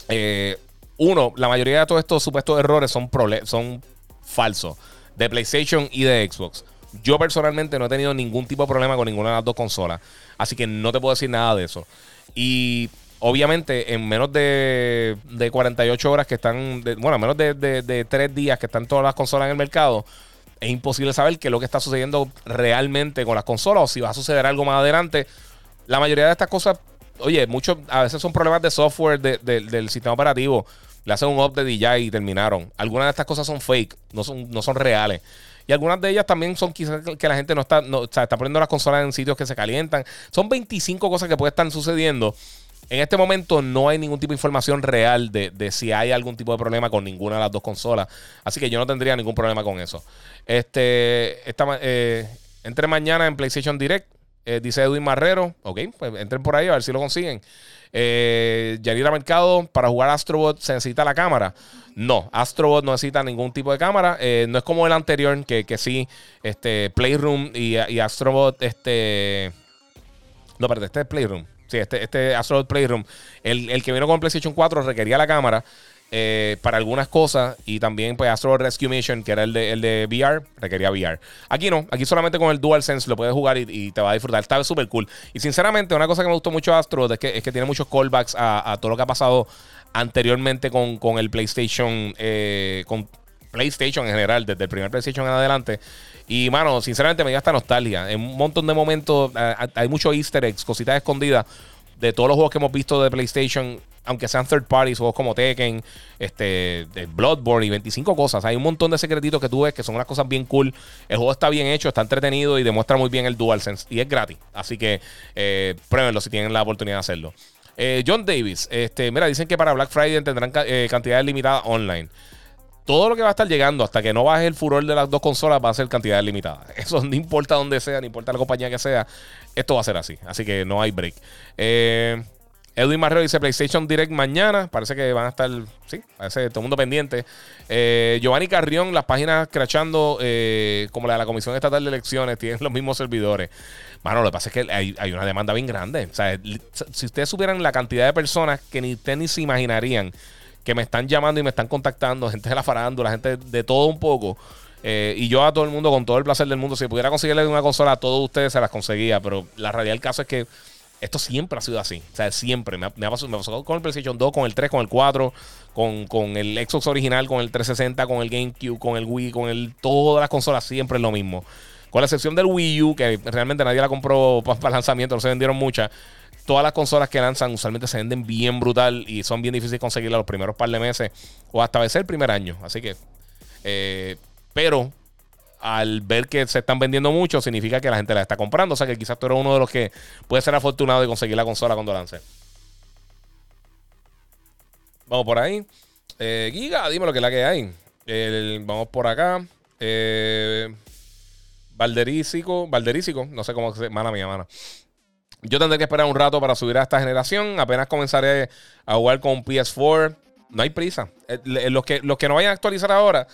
Eh, uno, la mayoría de todos estos supuestos errores son, son falsos. De PlayStation y de Xbox. Yo personalmente no he tenido ningún tipo de problema con ninguna de las dos consolas. Así que no te puedo decir nada de eso. Y obviamente en menos de, de 48 horas que están, bueno, menos de, de, 3 días que están todas las consolas en el mercado, es imposible saber qué es lo que está sucediendo realmente con las consolas o si va a suceder algo más adelante. La mayoría de estas cosas, oye, muchos a veces son problemas de software del sistema operativo. Le hacen un update y ya y terminaron. Algunas de estas cosas son fake, no son, no son reales. Y algunas de ellas también son quizás que la gente no está, no, o sea, está poniendo las consolas en sitios que se calientan. Son 25 cosas que pueden estar sucediendo. En este momento no hay ningún tipo de información real de, si hay algún tipo de problema con ninguna de las dos consolas. Así que yo no tendría ningún problema con eso. Este, esta, eh, entre mañana en PlayStation Direct, eh, dice Edwin Marrero. Ok, pues entren por ahí a ver si lo consiguen. Eh, Yanira Mercado, para jugar Astrobot se necesita la cámara. No, Astrobot no necesita ningún tipo de cámara. Eh, no es como el anterior, que, que sí, este, Playroom y, y Astrobot, este... No, perdón, este es Playroom. Sí, este, este Playroom. El, el que vino con PlayStation 4 requería la cámara. Eh, para algunas cosas. Y también, pues, Astro Rescue Mission, que era el de, el de VR, requería VR. Aquí no, aquí solamente con el DualSense lo puedes jugar y, te va a disfrutar. Está súper cool. Y sinceramente, una cosa que me gustó mucho de Astro es que, es que tiene muchos callbacks a, todo lo que ha pasado anteriormente con, el PlayStation, eh, con PlayStation en general, desde el primer PlayStation en adelante. Y, mano, sinceramente me dio hasta nostalgia. En un montón de momentos hay muchos easter eggs, cositas escondidas de todos los juegos que hemos visto de PlayStation, aunque sean third parties, juegos como Tekken, este, Bloodborne y 25 cosas. Hay un montón de secretitos que tú ves que son unas cosas bien cool. El juego está bien hecho, está entretenido y demuestra muy bien el DualSense. Y es gratis. Así que eh, pruébenlo si tienen la oportunidad de hacerlo. Eh, John Davis, este, mira, dicen que para Black Friday tendrán eh, cantidades limitadas online todo lo que va a estar llegando hasta que no baje el furor de las dos consolas va a ser cantidad limitada. Eso no importa dónde sea, no importa la compañía que sea, esto va a ser así. Así que no hay break. Eh, Edwin Marrero dice PlayStation Direct mañana. Parece que van a estar, sí, parece todo el mundo pendiente. Eh, Giovanni Carrión, las páginas crachando eh, como la de la Comisión Estatal de Elecciones, tienen los mismos servidores. Bueno, lo que pasa es que hay, una demanda bien grande. O sea, si ustedes supieran la cantidad de personas que ni ustedes ni se imaginarían que me están llamando y me están contactando, gente de la farándula, gente de todo un poco. Eh, y yo a todo el mundo, con todo el placer del mundo, si pudiera conseguirle una consola a todos ustedes, se las conseguía. Pero la realidad del caso es que esto siempre ha sido así. O sea, siempre. Me ha, pasado, con el PlayStation 2, con el 3, con el 4, con, con, el Xbox original, con el 360, con el GameCube, con el Wii, con el todas las consolas, siempre es lo mismo. Con la excepción del Wii U, que realmente nadie la compró para lanzamiento, no se vendieron muchas todas las consolas que lanzan usualmente se venden bien brutal y son bien difíciles de conseguir los primeros par de meses o hasta veces el primer año. Así que, eh, pero al ver que se están vendiendo mucho, significa que la gente la está comprando. O sea que quizás tú eres uno de los que puede ser afortunado de conseguir la consola cuando lance. Vamos por ahí. Eh, Giga, dime lo que es la que hay. vamos por acá. Eh, Valderísico, no sé cómo se mala mía, mano. Yo tendré que esperar un rato para subir a esta generación. Apenas comenzaré a jugar con PS4. No hay prisa. Eh, los que, los que no vayan a actualizar ahora,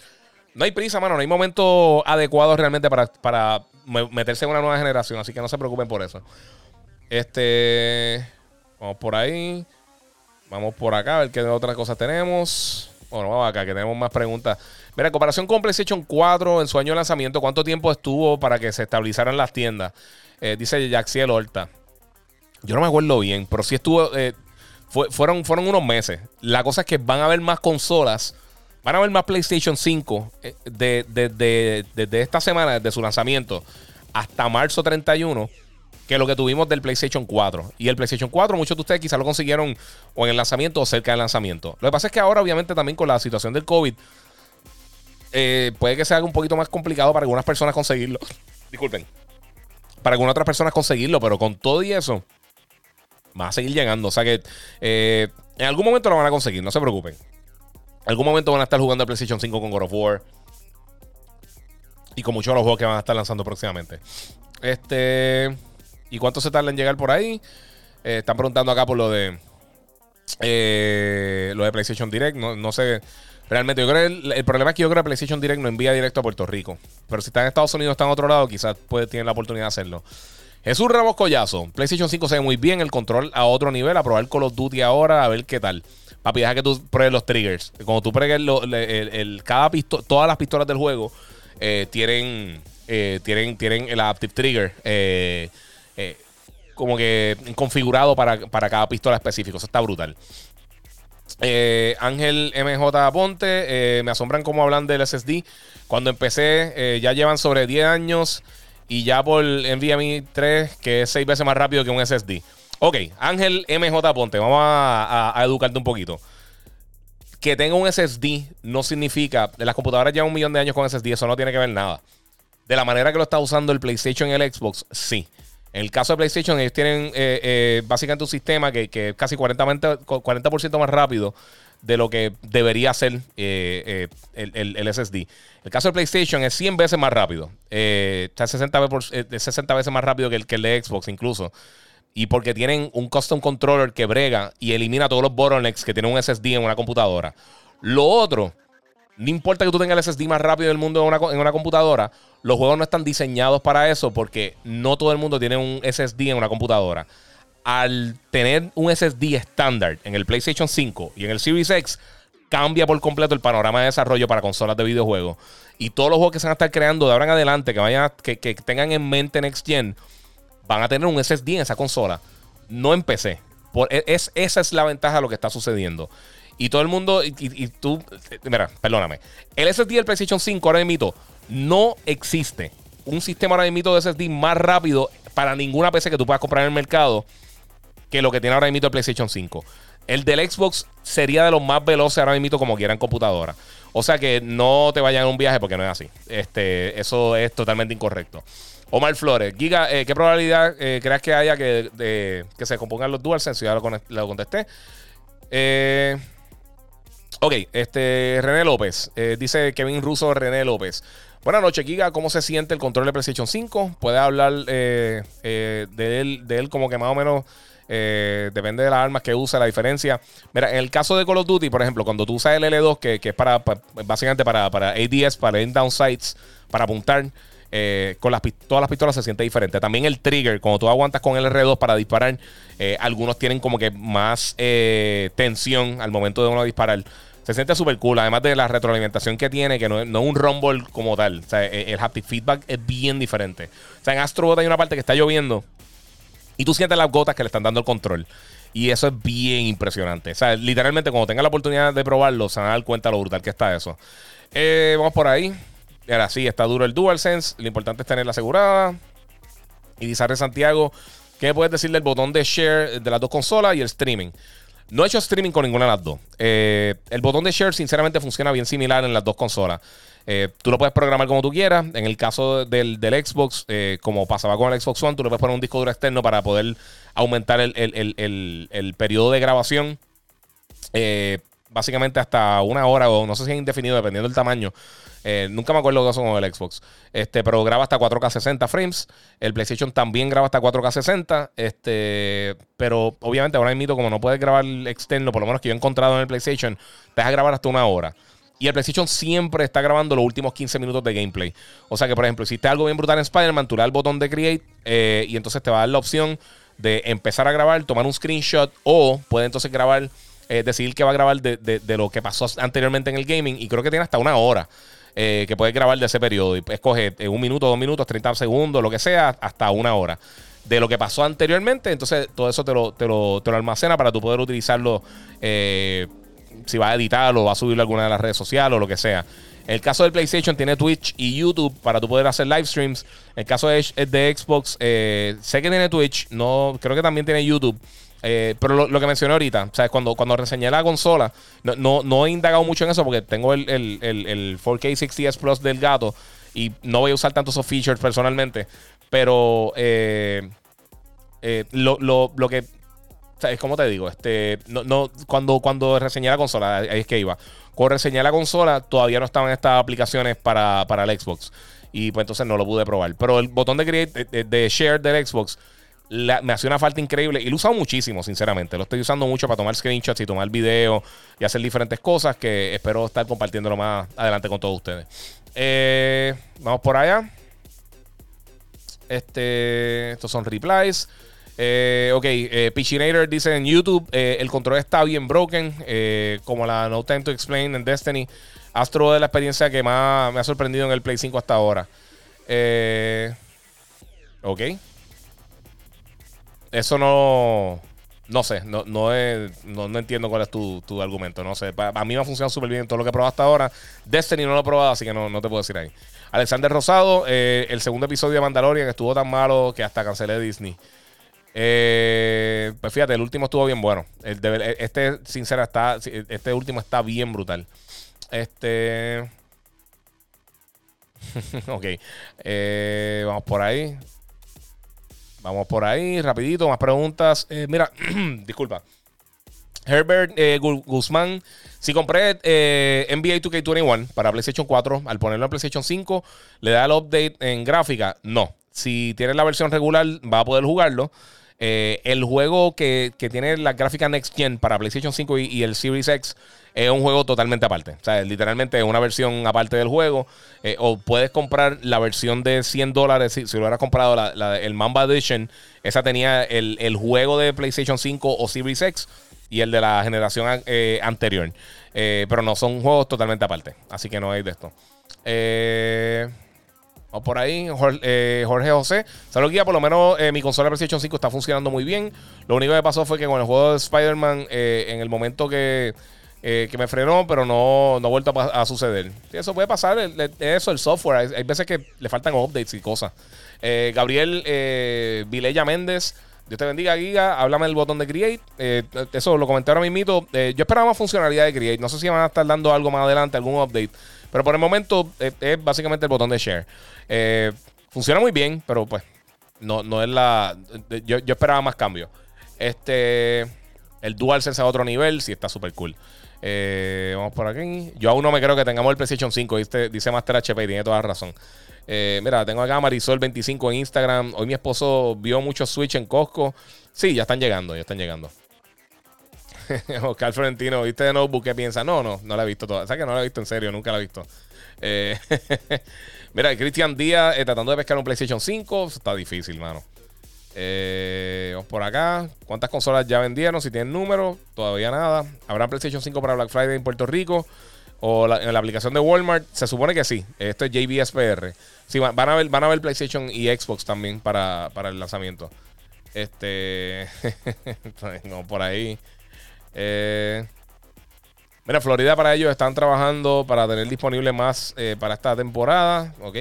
no hay prisa, mano. No hay momento adecuado realmente para, para meterse en una nueva generación. Así que no se preocupen por eso. Este. Vamos por ahí. Vamos por acá a ver qué otras cosas tenemos. Bueno, vamos acá, que tenemos más preguntas. Mira, en comparación con PlayStation 4 en su año de lanzamiento, ¿cuánto tiempo estuvo para que se estabilizaran las tiendas? Eh, dice Jaxiel Horta. Yo no me acuerdo bien, pero sí estuvo. Eh, fueron, fueron unos meses. La cosa es que van a haber más consolas. Van a haber más PlayStation 5 desde eh, de, esta semana, desde su lanzamiento, hasta marzo 31, que lo que tuvimos del PlayStation 4. Y el PlayStation 4, muchos de ustedes quizás lo consiguieron o en el lanzamiento o cerca del lanzamiento. Lo que pasa es que ahora, obviamente, también con la situación del COVID, eh, puede que sea un poquito más complicado para algunas personas conseguirlo. Disculpen. Para algunas otras personas conseguirlo, pero con todo y eso va a seguir llegando. O sea que eh, en algún momento lo van a conseguir, no se preocupen. En algún momento van a estar jugando el PlayStation 5 con God of War. Y con muchos de los juegos que van a estar lanzando próximamente. Este. ¿Y cuánto se tarda en llegar por ahí? Eh, están preguntando acá por lo de. Eh, lo de PlayStation Direct. No, sé. Realmente, yo creo que el, problema es que yo creo que PlayStation Direct no envía directo a Puerto Rico. Pero si está en Estados Unidos, está en otro lado, quizás puede, tienen la oportunidad de hacerlo. Jesús Ramos Collazo. PlayStation 5 se ve muy bien. El control a otro nivel. A probar Call of Duty ahora. A ver qué tal. Papi, deja que tú pruebes los triggers. Cuando tú pruebes cada todas las pistolas del juego eh, tienen, tienen, tienen el Adaptive Trigger como que configurado para, para cada pistola específico. Eso está brutal. Eh, Ángel MJ Ponte, eh, me asombran cómo hablan del SSD. Cuando empecé, eh, ya llevan sobre 10 años y ya por NVMe 3, que es 6 veces más rápido que un SSD. Ok, Ángel MJ Ponte, vamos a, educarte un poquito. Que tenga un SSD no significa, las computadoras llevan un millón de años con SSD, eso no tiene que ver nada. De la manera que lo está usando el PlayStation y el Xbox, sí. En el caso de PlayStation, ellos tienen eh, eh, básicamente un sistema que, es casi 40%, 40 más rápido de lo que debería ser eh, el, SSD. El caso de PlayStation es 100 veces más rápido. está 60, 60 veces más rápido que el, que el de Xbox incluso. Y porque tienen un custom controller que brega y elimina todos los bottlenecks que tiene un SSD en una computadora. Lo otro no importa que tú tengas el SSD más rápido del mundo en una, computadora, los juegos no están diseñados para eso porque no todo el mundo tiene un SSD en una computadora. Al tener un SSD estándar en el PlayStation 5 y en el Series X, cambia por completo el panorama de desarrollo para consolas de videojuegos. Y todos los juegos que se van a estar creando de ahora en adelante, que, vayan que, tengan en mente Next Gen, van a tener un SSD en esa consola, no en PC. Por, e, es, esa es la ventaja de lo que está sucediendo. Y todo el mundo, y, tú, mira, perdóname. El SSD del PlayStation 5 ahora mismo no existe un sistema ahora mismo de SSD más rápido para ninguna PC que tú puedas comprar en el mercado que lo que tiene ahora mismo el PlayStation 5. El del Xbox sería de los más veloces ahora mismo como quieran computadora. O sea que no te vayan a un viaje porque no es así. Este, eso es totalmente incorrecto. Omar Flores, Giga, eh, ¿qué probabilidad eh, crees que haya que, que se compongan los DualSense? Ya lo, lo contesté. Eh, Ok, este René López. Eh, dice Kevin Russo René López. Buenas noches, Giga. ¿Cómo se siente el control de PlayStation 5? Puede hablar de, él, de él como que más o menos depende de las armas que usa, la diferencia. Mira, en el caso de Call of Duty, por ejemplo, cuando tú usas el L2, que, es para, básicamente para, ADS, para end down sights, para apuntar. con las, todas las pistolas se siente diferente. También el trigger, cuando tú aguantas con el R2 para disparar, algunos tienen como que más tensión al momento de uno disparar. Se siente súper cool, además de la retroalimentación que tiene, que no, es un rumble como tal. O sea, e, el haptic feedback es bien diferente. O sea, en Astrobot hay una parte que está lloviendo y tú sientes las gotas que le están dando el control. Y eso es bien impresionante. O sea, literalmente, cuando tengas la oportunidad de probarlo, se van a dar cuenta lo brutal que está eso. Eh, vamos por ahí. Ahora sí, está duro el DualSense. Lo importante es tenerla asegurada. Y dice Santiago, ¿qué puedes decir del botón de share de las dos consolas y el streaming? No he hecho streaming con ninguna de las dos. Eh, el botón de share, sinceramente, funciona bien similar en las dos consolas. Eh, tú lo puedes programar como tú quieras. En el caso del, Xbox, eh, como pasaba con el Xbox One, tú le puedes poner un disco duro externo para poder aumentar el, periodo de grabación. básicamente hasta una hora o no sé si es indefinido, dependiendo del tamaño. Eh, nunca me acuerdo de eso con el Xbox. Este, pero graba hasta 4K 60 frames. El PlayStation también graba hasta 4K 60. Este, pero obviamente ahora mismo, como no puedes grabar externo, por lo menos que yo he encontrado en el PlayStation, te deja grabar hasta una hora. Y el PlayStation siempre está grabando los últimos 15 minutos de gameplay. O sea que, por ejemplo, hiciste algo bien brutal en Spider-Man, tú le das el botón de Create eh, y entonces te va a dar la opción de empezar a grabar, tomar un screenshot o puede entonces grabar, eh, decidir que va a grabar de, de, lo que pasó anteriormente en el gaming. Y creo que tiene hasta una hora. Eh, que puedes grabar de ese periodo. Y escoge un minuto, dos minutos, 30 segundos, lo que sea, hasta una hora. De lo que pasó anteriormente, entonces todo eso te lo, te lo, te lo almacena para tú poder utilizarlo eh, si vas a editarlo o vas a subirlo a alguna de las redes sociales o lo que sea. El caso del PlayStation tiene Twitch y YouTube para tú poder hacer live streams. El caso de, de Xbox, eh, sé que tiene Twitch, no, creo que también tiene YouTube. Eh, pero lo, que mencioné ahorita, sea, cuando, cuando reseñé la consola, no, no, he indagado mucho en eso porque tengo el, 4K 60S Plus del gato y no voy a usar tanto esos features personalmente. Pero eh, eh, lo, que. Es como te digo, este, no, cuando, cuando reseñé la consola, ahí es que iba. Cuando reseñé la consola, todavía no estaban estas aplicaciones para, para el Xbox. Y pues entonces no lo pude probar. Pero el botón de, create, de, share del Xbox me hace una falta increíble y lo he usado muchísimo, sinceramente. Lo estoy usando mucho para tomar screenshots y tomar videos y hacer diferentes cosas que espero estar compartiéndolo más adelante con todos ustedes. Eh, vamos por allá. Este, estos son replies. Eh, ok, eh, Pichinator dice en YouTube: eh, el control está bien broken, como la No Time to Explain en Destiny. Astro de la experiencia que más me ha sorprendido en el Play 5 hasta ahora. Eh, ok. Eso no. No sé, no, no, no, entiendo cuál es tu, argumento. No sé, a mí me ha funcionado súper bien todo lo que he probado hasta ahora. Destiny no lo he probado, así que no, no te puedo decir ahí. Alexander Rosado, eh, el segundo episodio de Mandalorian estuvo tan malo que hasta cancelé Disney. Eh, pues fíjate, el último estuvo bien bueno. este, sincera, está, este último está bien brutal. Este. ok. Eh, vamos por ahí. Vamos por ahí, rapidito, más preguntas. Eh, mira, disculpa. Herbert Guzmán. Si compré eh, NBA 2K21 para PlayStation 4, al ponerlo en PlayStation 5, ¿le da el update en gráfica? No. Si tienes la versión regular, va a poder jugarlo. El juego que, tiene la gráfica Next Gen para PlayStation 5 y el Series X es un juego totalmente aparte. O sea, literalmente es una versión aparte del juego. Eh, o puedes comprar la versión de 100 dólares. Si, si lo hubieras comprado el Mamba Edition, esa tenía el, juego de PlayStation 5 o Series X y el de la generación eh, anterior. Eh, pero no son juegos totalmente aparte. Así que no hay de esto. Vamos por ahí, Jorge, José. Salud, guía. Por lo menos mi consola PlayStation 5 está funcionando muy bien. Lo único que pasó fue que con el juego de Spider-Man, en el momento que eh, que me frenó, pero no, no ha vuelto a, suceder. eso puede pasar, eso, el software. Hay, veces que le faltan updates y cosas. Eh, Gabriel eh, Vilella Méndez. Dios te bendiga, Giga. Háblame del botón de Create. Eh, eso lo comenté ahora mismo. yo esperaba más funcionalidad de Create. No sé si van a estar dando algo más adelante, algún update. Pero por el momento es básicamente el botón de Share. funciona muy bien, pero pues no, no es la. Yo, yo esperaba más cambios. Este. El DualSense a otro nivel, sí está súper cool. Eh, vamos por aquí. Yo aún no me creo que tengamos el PlayStation 5, dice Master HP y tiene toda la razón. Eh, mira, tengo acá Marisol25 en Instagram. Hoy mi esposo vio muchos Switch en Costco. Sí, ya están llegando, ya están llegando. Oscar Florentino, ¿viste de Notebook? ¿Qué piensa? No, no, no la he visto toda. ¿Sabes que no la he visto en serio? Nunca la he visto. Eh, mira, Cristian Díaz tratando de pescar un PlayStation 5. Está difícil, mano. Eh, vamos por acá. ¿Cuántas consolas ya vendieron? Si tienen números, todavía nada. ¿Habrá PlayStation 5 para Black Friday en Puerto Rico? ¿O en la aplicación de Walmart? Se supone que sí. Esto es JBSPR. Sí, van a ver, van a ver PlayStation y Xbox también para, el lanzamiento. Este. no, por ahí. Eh, mira, Florida para ellos están trabajando para tener disponible más eh, para esta temporada. Ok.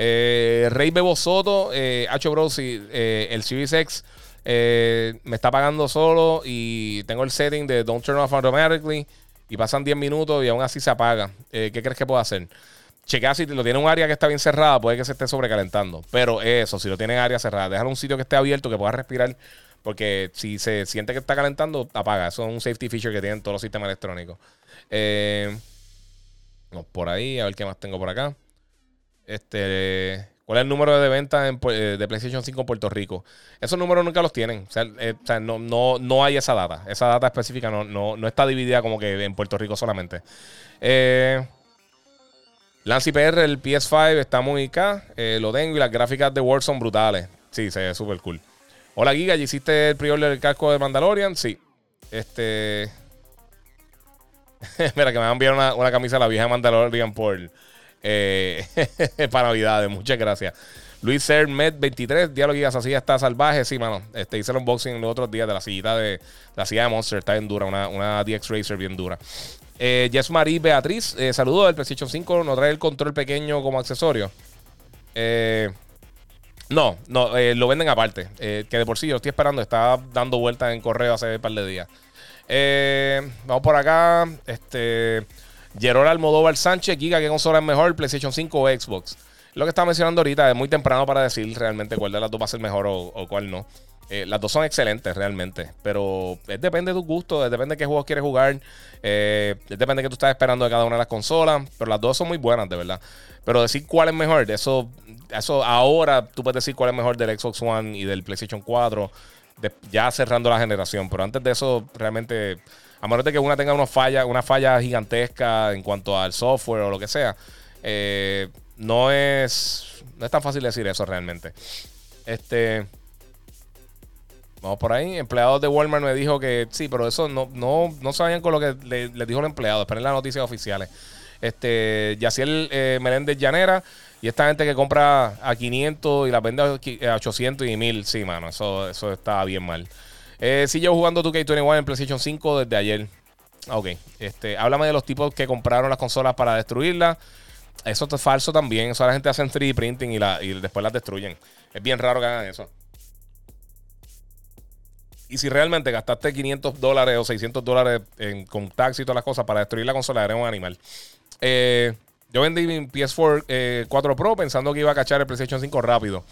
Eh, Rey Bebo Soto, eh, H. Bros, eh, el Series X eh, me está pagando solo y tengo el setting de Don't Turn Off Automatically y pasan 10 minutos y aún así se apaga. ¿Qué crees que puedo hacer? Chequea si lo tiene un área que está bien cerrada, puede que se esté sobrecalentando. Pero eso, si lo tiene en área cerrada, déjalo un sitio que esté abierto, que pueda respirar. Porque si se siente que está calentando, apaga. Eso es un safety feature que tienen todos los sistemas electrónicos. por ahí, a ver qué más tengo por acá. Este, ¿Cuál es el número de ventas eh, de PlayStation 5 en Puerto Rico? Esos números nunca los tienen. O sea, eh, no, no, no, hay esa data. Esa data específica no, no, está dividida como que en Puerto Rico solamente. Eh, Lance PR, el PS5 está muy acá. Eh, lo tengo y las gráficas de World son brutales. Sí, se ve súper cool. Hola Giga, ¿ya hiciste el prior del casco de Mandalorian? Sí. Este. Mira, que me han enviado una, una camisa de la vieja Mandalorian por eh, para Navidades. Muchas gracias. Luis Sermet 23, Diálogo así está salvaje. Sí, mano. Este, hice el unboxing los otros días de la sillita de la silla de Monster. Está bien dura, una, una DX Racer bien dura. Eh, Jess Marie Beatriz, eh, saludos del PlayStation 5. ¿No trae el control pequeño como accesorio? Eh, no, no, eh, lo venden aparte. que de por sí yo estoy esperando, estaba dando vueltas en correo hace un par de días. vamos por acá. Este. Gerard Almodóvar Sánchez, Giga, ¿qué consola es mejor? ¿PlayStation 5 o Xbox? Lo que estaba mencionando ahorita es muy temprano para decir realmente cuál de las dos va a ser mejor o, cuál no. Eh, las dos son excelentes realmente, pero depende de tu gusto, depende de qué juegos quieres jugar, eh, depende de qué tú estás esperando de cada una de las consolas, pero las dos son muy buenas, de verdad. Pero decir cuál es mejor, eso, eso ahora tú puedes decir cuál es mejor del Xbox One y del PlayStation 4, ya cerrando la generación, pero antes de eso realmente a menos de que una tenga una falla, una falla gigantesca en cuanto al software o lo que sea, eh, no es no es tan fácil decir eso realmente. Este Vamos por ahí. Empleados de Walmart me dijo que sí, pero eso no, no, no sabían con lo que le, dijo el empleado. Esperen las noticias oficiales. Este, Yaciel eh, Meléndez Llanera. Y esta gente que compra a 500 y la vende a 800 y 1000. Sí, mano, eso, eso está bien mal. Eh, sí, yo jugando 2K21 en PlayStation 5 desde ayer. Ok, este, háblame de los tipos que compraron las consolas para destruirlas. Eso es falso también. Eso la gente hace en 3D printing y, la, y después las destruyen. Es bien raro que hagan eso. Y si realmente gastaste 500 dólares o 600 dólares con taxi y todas las cosas para destruir la consola, eres un animal. Eh, yo vendí mi PS4 4 eh, Pro pensando que iba a cachar el PlayStation 5 rápido.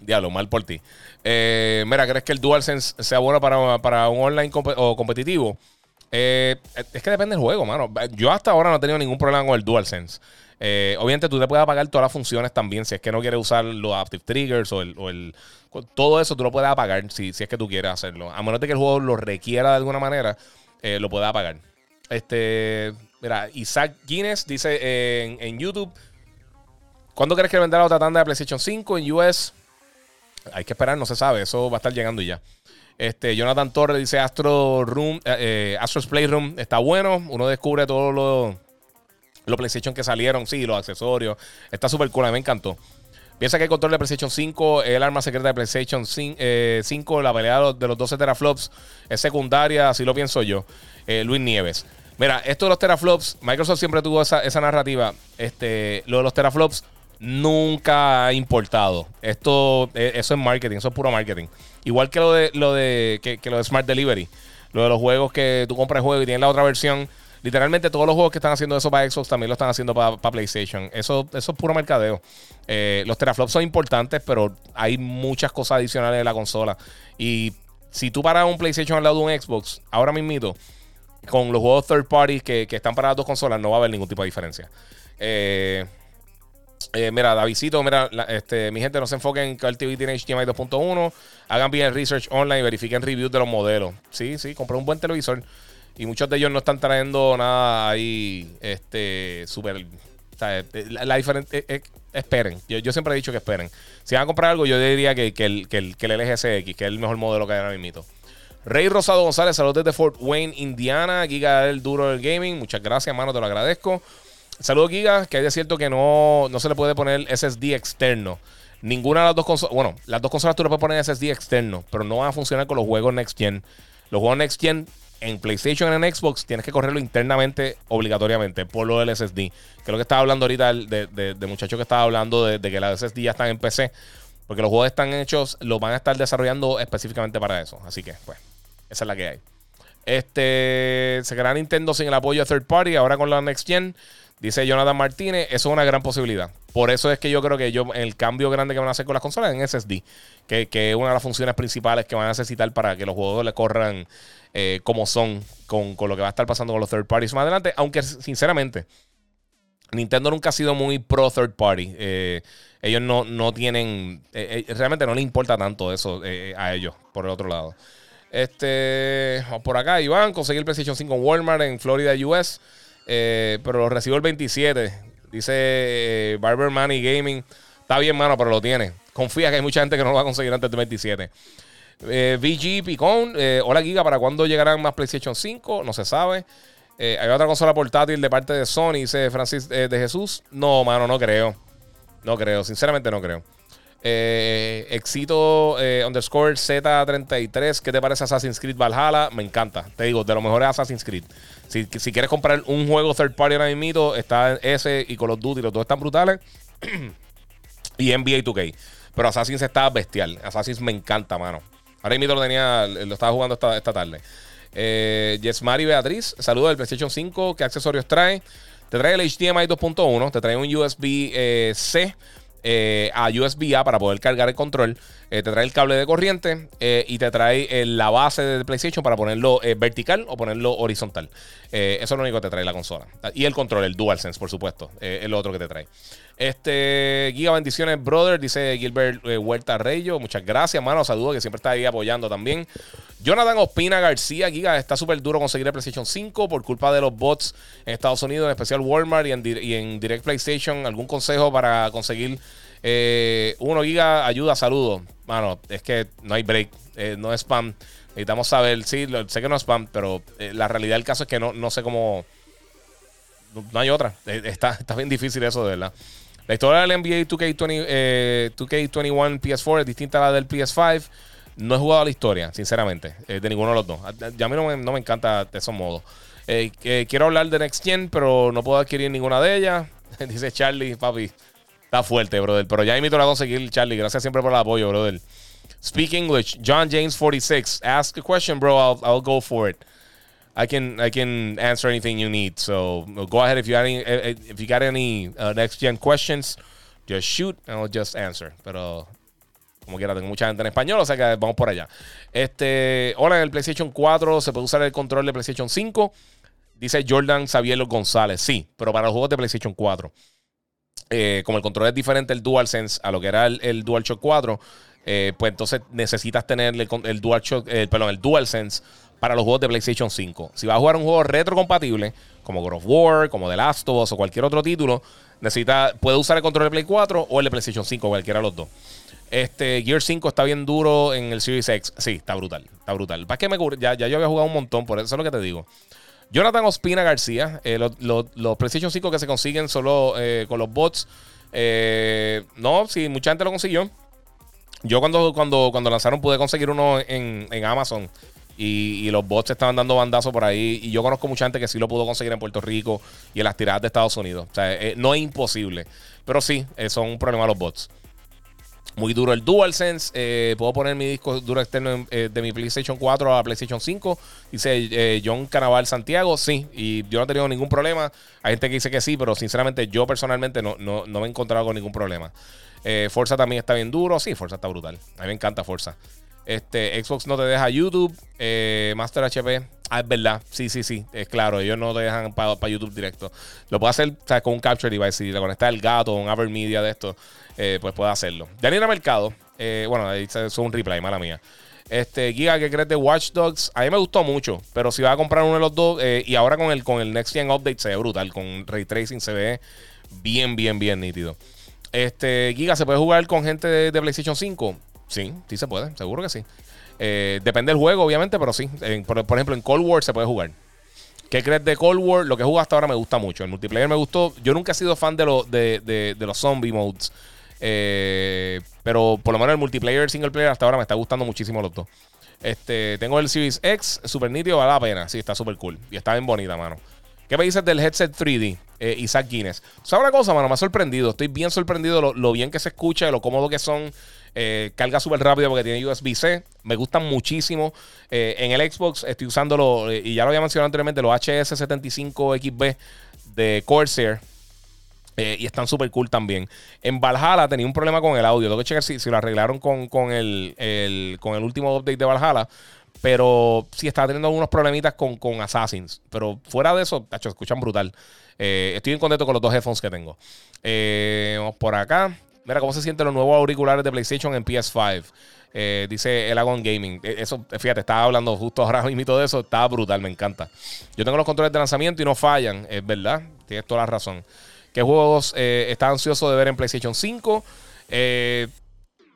Diablo, mal por ti. Eh, mira, ¿crees que el DualSense sea bueno para, para un online o competitivo? es que depende del juego, mano. Yo hasta ahora no he tenido ningún problema con el DualSense. Eh, obviamente tú te puedes apagar todas las funciones también si es que no quieres usar los Active Triggers o el, todo eso tú lo puedes apagar si, es que tú quieres hacerlo. A menos de que el juego lo requiera de alguna manera, eh, lo puedes apagar. Este, mira, Isaac Guinness dice en, YouTube, ¿cuándo crees que vendrá la otra tanda de PlayStation 5 en US? Hay que esperar, no se sabe, eso va a estar llegando ya. Este, Jonathan Torres dice Astro Room, eh, Astro's Playroom está bueno. Uno descubre todos los los PlayStation que salieron, sí, los accesorios. Está súper cool, a mí me encantó. Piensa que el control de PlayStation 5, el arma secreta de PlayStation 5, eh, la pelea de los 12 teraflops es secundaria, así lo pienso yo. Eh, Luis Nieves. Mira, esto de los teraflops, Microsoft siempre tuvo esa, narrativa. Este, lo de los teraflops nunca ha importado. Esto, eh, eso es marketing, eso es puro marketing. Igual que lo de, lo de, que, que lo de Smart Delivery. Lo de los juegos que tú compras el juego y tienes la otra versión Literalmente todos los juegos que están haciendo eso para Xbox también lo están haciendo para, PlayStation. Eso, eso es puro mercadeo. Eh, los teraflops son importantes, pero hay muchas cosas adicionales de la consola. Y si tú paras un PlayStation al lado de un Xbox, ahora mismo, con los juegos third party que, están para las dos consolas, no va a haber ningún tipo de diferencia. Eh, eh, mira, Davidito, mira, este, mi gente no se enfoquen en que el TV tiene HDMI 2.1. Hagan bien el research online, verifiquen reviews de los modelos. Sí, sí, compré un buen televisor. Y muchos de ellos no están trayendo nada ahí, este, súper. La, diferente. Eh, eh, esperen. Yo, siempre he dicho que esperen. Si van a comprar algo, yo diría que, el, que, el, que el LG que es el mejor modelo que hay ahora mismo. Rey Rosado González, saludos desde Fort Wayne, Indiana. Giga del duro del gaming. Muchas gracias, mano, te lo agradezco. Saludos, Giga, que es cierto que no, no se le puede poner SSD externo. Ninguna de las dos consolas. Bueno, las dos consolas tú le puedes poner SSD externo, pero no van a funcionar con los juegos Next Gen. Los juegos Next Gen en PlayStation en Xbox tienes que correrlo internamente, obligatoriamente, por lo del SSD. Que es lo que estaba hablando ahorita de, de, muchacho que estaba hablando de, que las SSD ya están en PC. Porque los juegos están hechos, los van a estar desarrollando específicamente para eso. Así que, pues, esa es la que hay. Este, se quedará Nintendo sin el apoyo de third party, ahora con la Next Gen. Dice Jonathan Martínez, eso es una gran posibilidad. Por eso es que yo creo que yo, el cambio grande que van a hacer con las consolas es en SSD, que, que es una de las funciones principales que van a necesitar para que los juegos le corran eh, como son con, lo que va a estar pasando con los third parties más adelante. Aunque, sinceramente, Nintendo nunca ha sido muy pro third party. Eh, ellos no, no tienen. Eh, realmente no le importa tanto eso a ellos, por el otro lado. Este. Por acá, Iván, conseguí el PlayStation 5 en Walmart en Florida, US. pero lo recibo el 27. Dice Barber Money Gaming. Está bien, mano, pero lo tiene. Confía que hay mucha gente que no lo va a conseguir antes del 27. Eh, VG Picón, eh, hola Giga, ¿para cuándo llegarán más PlayStation 5? No se sabe. Eh, ¿Hay otra consola portátil de parte de Sony? Dice Francis de Jesús. No, mano, no creo. No creo, sinceramente no creo. Exito underscore Z33. ¿Qué te parece Assassin's Creed Valhalla? Me encanta. Te digo, de lo mejor es Assassin's Creed. Si, si quieres comprar un juego third party ahora mismo, está ese y Call of Duty, los dos están brutales. y NBA 2K. Pero Assassin's está bestial. Assassin's me encanta, mano. Ahora mismo lo tenía, lo estaba jugando esta, tarde. Eh, Beatriz, saludos del PlayStation 5. ¿Qué accesorios trae? Te trae el HDMI 2.1, te trae un USB-C eh, a USB-A para poder cargar el control. Eh, te trae el cable de corriente eh, y te trae la base del PlayStation para ponerlo vertical o ponerlo horizontal. eso es lo único que te trae la consola. Y el control, el DualSense, por supuesto. es lo otro que te trae. Este, Giga Bendiciones, brother, dice Gilbert Huerta Reyo. Muchas gracias, mano. Saludos, que siempre está ahí apoyando también. Jonathan Ospina García, Giga, está súper duro conseguir el PlayStation 5 por culpa de los bots en Estados Unidos, en especial Walmart y en, Direct PlayStation. ¿Algún consejo para conseguir eh, uno giga, ayuda, saludos. Mano, es que no hay break, eh, no es spam. Necesitamos saber, sí, sé que no es spam, pero eh, la realidad del caso es que no, no sé cómo. no hay otra. Eh, está, está bien difícil eso, de verdad. La historia del NBA 2K20, eh, 2K21 PS4 es distinta a la del PS5. No he jugado la historia, sinceramente, eh, de ninguno de los dos. Ya a mí no me, encanta de esos modos. Eh, quiero hablar de Next Gen, pero no puedo adquirir ninguna de ellas. Dice Charlie, papi. Está fuerte, brother. Pero ya invito a conseguir, Charlie. Gracias siempre por el apoyo, brother. Speak English. John James 46. Ask a question, bro. I'll go for it. I can I can answer anything you need. So go ahead if you got any eh, eh, if you got any uh, next gen questions, just shoot and I'll just answer. Pero como quiera, tengo mucha gente en español, o sea que vamos por allá. Este, hola, en el PlayStation 4 se puede usar el control de PlayStation 5. Dice Jordan Xavier González. Sí, pero para los juegos de PlayStation 4. Eh, como el control es diferente el DualSense a lo que era el, el DualShock 4, eh, pues entonces necesitas tener el, el DualShock, eh, perdón, el DualSense para los juegos de PlayStation 5. Si vas a jugar un juego retrocompatible, como God of War, como The Last of Us o cualquier otro título, necesita, puede usar el control de Play 4 o el de PlayStation 5, cualquiera de los dos. Este Gear 5 está bien duro en el Series X. Sí, está brutal. Está brutal. ¿Para qué me Ya, ya yo había jugado un montón, por eso es lo que te digo. Jonathan Ospina García, eh, los, PlayStation 5 que se consiguen solo eh, con los bots. Eh, no, sí, mucha gente lo consiguió. Yo cuando, cuando, cuando lanzaron pude conseguir uno en, en Amazon. Y, los bots estaban dando bandazos por ahí. Y yo conozco mucha gente que sí lo pudo conseguir en Puerto Rico y en las tiradas de Estados Unidos. O sea, eh, no es imposible. Pero sí, eh, son un problema los bots. Muy duro el DualSense. Eh, puedo poner mi disco duro externo de mi PlayStation 4 a PlayStation 5. Dice John Canaval Santiago. Sí, y yo no he tenido ningún problema. Hay gente que dice que sí, pero sinceramente yo personalmente no, no, no me he encontrado con ningún problema. Forza también está bien duro. Sí, Forza está brutal. A mí me encanta Forza. Este, Xbox no te deja YouTube, eh, Master HP. Ah, es verdad. Sí, sí, sí. Es claro, ellos no te dejan para YouTube directo. Lo puedes hacer con un capture device. Si le conectas el gato o un Aver Media de esto, eh, pues puedes hacerlo. Daniela Mercado. Eh, bueno, ahí es un replay, mala mía. Este, Giga, ¿qué crees de Watch Dogs? A mí me gustó mucho, pero si vas a comprar uno de los dos, y ahora con el, con el Next Gen Update se ve brutal, con Ray Tracing se ve bien, bien, bien nítido. Este, Giga, ¿se puede jugar con gente de PlayStation 5? Sí, sí se puede, seguro que sí. Eh, depende del juego, obviamente, pero sí. por, ejemplo, en Cold War se puede jugar. ¿Qué crees de Cold War? Lo que jugado hasta ahora me gusta mucho. El multiplayer me gustó. Yo nunca he sido fan de, de, los zombie modes. Eh, pero por lo menos el multiplayer, single player, hasta ahora me está gustando muchísimo los dos. Este, tengo el Series X, super nítido, vale la pena. Sí, está súper cool. Y está bien bonita, mano. ¿Qué me dices del headset 3D? Eh, Isaac Guinness. ¿Sabes una cosa, mano? Me ha sorprendido. Estoy bien sorprendido lo, lo bien que se escucha, lo cómodo que son. Eh, carga súper rápido porque tiene USB-C. Me gustan muchísimo. Eh, en el Xbox estoy usándolo, eh, y ya lo había mencionado anteriormente, los HS75XB de Corsair. y están súper cool también. En Valhalla tenía un problema con el audio. Tengo que checar si, lo arreglaron con, el, con el último update de Valhalla. Pero sí estaba teniendo algunos problemitas con, con Assassins. Pero fuera de eso, tacho, escuchan brutal. estoy en contento con los dos headphones que tengo. vamos por acá. Mira cómo se sienten los nuevos auriculares de PlayStation en PS5. Eh, dice Elagon Gaming. Eh, eso, fíjate, estaba hablando justo ahora mismo de eso. Está brutal, me encanta. Yo tengo los controles de lanzamiento y no fallan, es verdad. Tienes toda la razón. ¿Qué juegos eh, está ansioso de ver en PlayStation 5?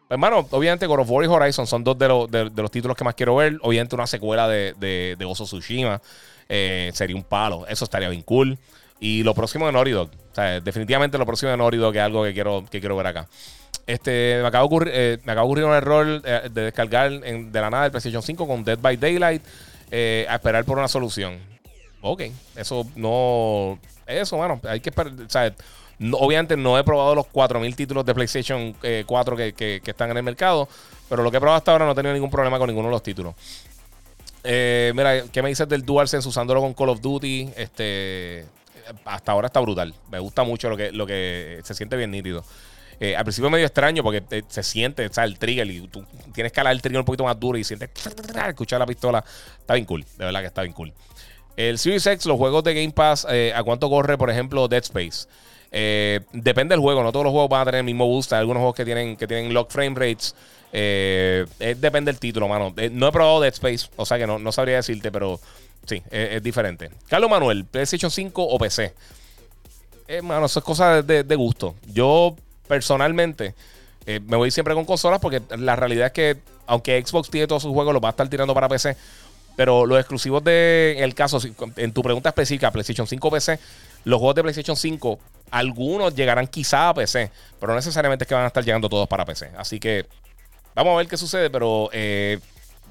hermano, obviamente God of War y Horizon son dos de, los títulos que más quiero ver. Obviamente una secuela de, de, de Oso Tsushima sería un palo. Eso estaría bien cool. Y lo próximo de Naughty. O sea, definitivamente lo próximo de Naughty Dog es algo que quiero, que quiero ver acá. Este, me acaba de eh, un error eh, de descargar de la nada el PlayStation 5 con Dead by Daylight eh, a esperar por una solución. Ok, eso no. Eso, bueno, hay que esperar. O sea, obviamente no he probado los 4000 títulos de PlayStation 4 que, que, están en el mercado, pero lo que he probado hasta ahora no he tenido ningún problema con ninguno de los títulos. mira, ¿qué me dices del DualSense usándolo con Call of Duty? Este hasta ahora está brutal. Me gusta mucho lo que, lo que se siente bien nítido. Eh, al principio medio extraño porque se siente, sea, el trigger y tú tienes que alar el trigger un poquito más duro y sientes escuchar la pistola. Está bien cool, de verdad que está bien cool. El Series X, los juegos de Game Pass, eh, ¿a cuánto corre, por ejemplo, Dead Space? Eh, depende del juego, no todos los juegos van a tener el mismo boost. Hay algunos juegos que tienen, que tienen lock frame rates. depende del título, mano. no he probado Dead Space, o sea que no, no sabría decirte, pero Sí, es, diferente. Carlos Manuel, PlayStation 5 o PC. Eh, mano, eso es cosa de, gusto. Yo, personalmente, eh, me voy siempre con consolas porque la realidad es que, aunque Xbox tiene todos sus juegos, los va a estar tirando para PC. Pero los exclusivos de, caso, en tu pregunta específica, PlayStation 5 PC, los juegos de PlayStation 5, algunos llegarán quizá a PC, pero no necesariamente es que van a estar llegando todos para PC. Así que vamos a ver qué sucede, pero eh,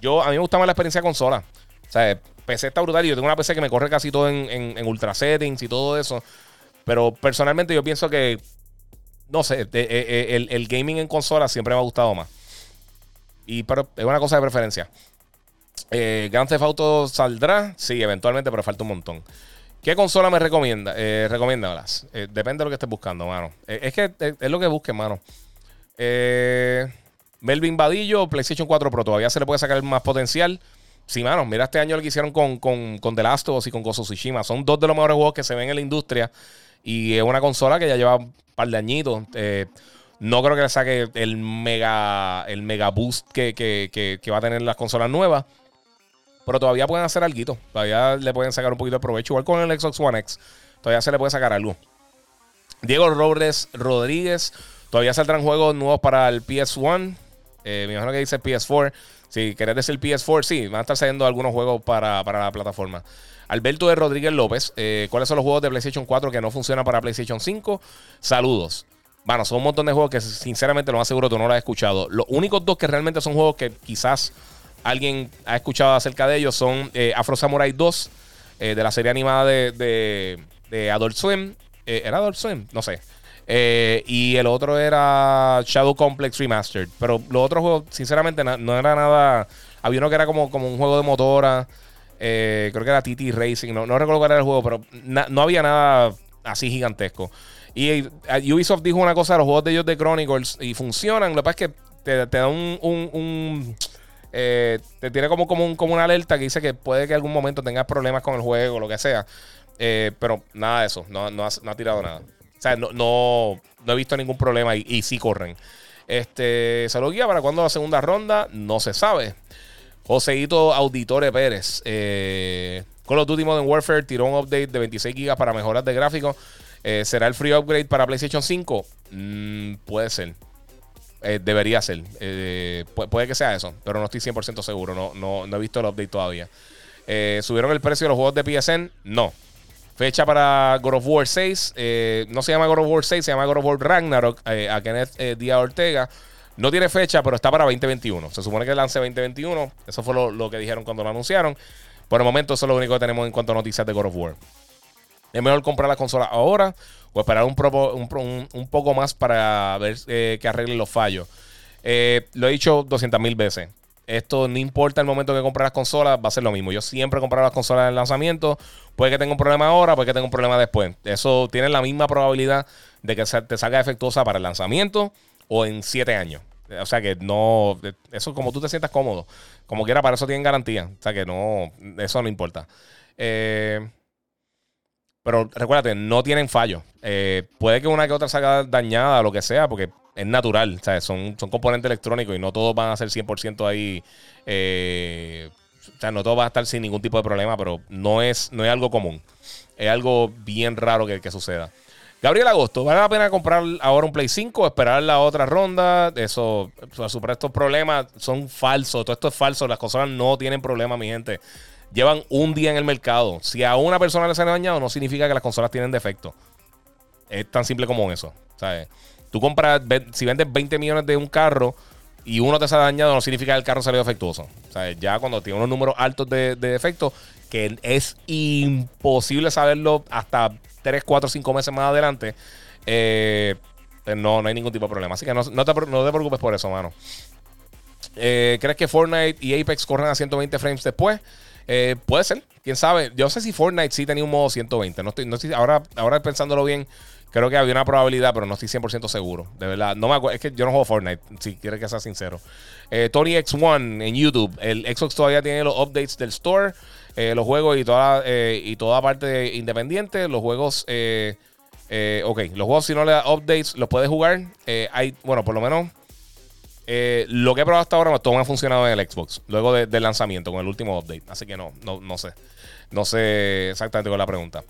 yo a mí me gusta más la experiencia de consola. Sea, PC está brutal y yo tengo una PC que me corre casi todo en, ultra settings y todo eso. Pero personalmente yo pienso que, no sé, eh, eh, el, el, gaming en consola siempre me ha gustado más. Y pero es una cosa de preferencia. Eh, Grand Theft Auto saldrá, sí, eventualmente, pero falta un montón. ¿Qué consola me recomienda? Eh, recomiéndalas. Eh, depende de lo que estés buscando, mano. Es que es, lo que busques, mano. Melvin Vadillo, PlayStation 4 Pro. Todavía se le puede sacar más potencial. Sí, mano. Mira este año lo que hicieron con, con, con The Last of Us y con Gozo Tsushima. Son dos de los mejores juegos que se ven en la industria. Y es una consola que ya lleva un par de añitos. no creo que le saque el mega, el mega boost que, que va a tener las consolas nuevas. Pero todavía pueden hacer algo. Todavía le pueden sacar un poquito de provecho. Igual con el Xbox One X. Todavía se le puede sacar algo. Diego Robles Rodríguez. Todavía saldrán juegos nuevos para el PS1. Eh, me imagino que dice PS4. Si querés decir PS4, sí, van a estar saliendo algunos juegos para, la plataforma. Alberto de Rodríguez López. Eh, ¿Cuáles son los juegos de PlayStation 4 que no funcionan para PlayStation 5? Saludos. Bueno, son un montón de juegos que sinceramente lo más seguro tú no lo has escuchado. Los únicos dos que realmente son juegos que quizás alguien ha escuchado acerca de ellos son eh, Afro Samurai 2, eh, de la serie animada de, de, Adult Swim. Eh, ¿Era Adult Swim? No sé. Y el otro era Shadow Complex Remastered. Pero los otros juegos, sinceramente, no, era nada. Había uno que era como, como un juego de motora. creo que era TT Racing. No, no recuerdo cuál era el juego, pero no había nada así gigantesco. Y Ubisoft dijo una cosa los juegos de ellos de Chronicles y funcionan. Lo que pasa es que te, te da un eh, te tiene como, como, un, como una alerta que dice que puede que algún momento tengas problemas con el juego o lo que sea. Eh, pero nada de eso, no, no, ha, tirado nada. Sea, no, no, he visto ningún problema y, sí corren. Este, guía para cuando la segunda ronda, no se sabe. Joseito Auditore Pérez. Eh, Call of Duty Modern Warfare tiró un update de 26 GB para mejoras de gráficos. Eh, ¿Será el free upgrade para PlayStation 5? Mm, puede ser. Eh, debería ser. Eh, puede que sea eso, pero no estoy 100% seguro. No, no, he visto el update todavía. ¿Subieron el precio de los juegos de PSN? No. Fecha para God of War 6. no se llama God of War 6, se llama God of War Ragnarok. a Kenneth Díaz Ortega. No tiene fecha, pero está para 2021. Se supone que lance 2021. Eso fue lo, que dijeron cuando lo anunciaron. Por el momento, eso es lo único que tenemos en cuanto a noticias de God of War. Es mejor comprar la consola ahora o esperar un, un, poco más para ver eh, que arreglen los fallos. Eh, lo he dicho 200 mil veces. Esto no importa el momento que compres las consolas, va a ser lo mismo. Yo siempre compro las consolas en lanzamiento. Puede que tenga un problema ahora, puede que tenga un problema después. Eso tiene la misma probabilidad de que te salga defectuosa para el lanzamiento o en 7 años. O sea que no, eso como tú te sientas cómodo. Como quiera, para eso tienen garantía. O sea que no, eso no importa. Eh, pero recuérdate, no tienen fallo. Eh, puede que una que otra salga dañada, lo que sea, porque es natural. Son, son componentes electrónicos y no todos van a ser 100% ahí. Eh, o sea, no todos van a estar sin ningún tipo de problema, pero no es, no es algo común. Es algo bien raro que, que suceda. Gabriel Agosto, ¿vale la pena comprar ahora un Play 5 o esperar la otra ronda? Eso, superar estos problemas son falsos. Todo esto es falso. Las consolas no tienen problemas, mi gente llevan un día en el mercado. Si a una persona le sale dañado, no significa que las consolas tienen defecto. Es tan simple como eso. ¿sabes? Tú compras, si vendes 20 millones de un carro y uno te sale dañado, no significa que el carro salió defectuoso. ¿sabes? Ya cuando tiene unos números altos de, defecto, que es imposible saberlo hasta 3, 4, 5 meses más adelante, eh, pues no, no hay ningún tipo de problema. Así que no, te, no te preocupes por eso, mano. Eh, ¿Crees que Fortnite y Apex corren a 120 frames después? Eh, puede ser, quién sabe. Yo sé si Fortnite sí tenía un modo 120. No estoy, no estoy, ahora, ahora pensándolo bien, creo que había una probabilidad, pero no estoy 100% seguro. De verdad, no me acuerdo. Es que yo no juego Fortnite, si quieres que sea sincero. Eh, Tony X1 en YouTube. El Xbox todavía tiene los updates del store, eh, los juegos y toda, y toda parte independiente. Los juegos. ok, los juegos, si no le da updates, los puedes jugar. hay, bueno, por lo menos eh, lo que he probado hasta ahora, todo me ha funcionado en el Xbox. Luego del lanzamiento, con el último update. Así que no, no, no sé. No sé exactamente con la pregunta.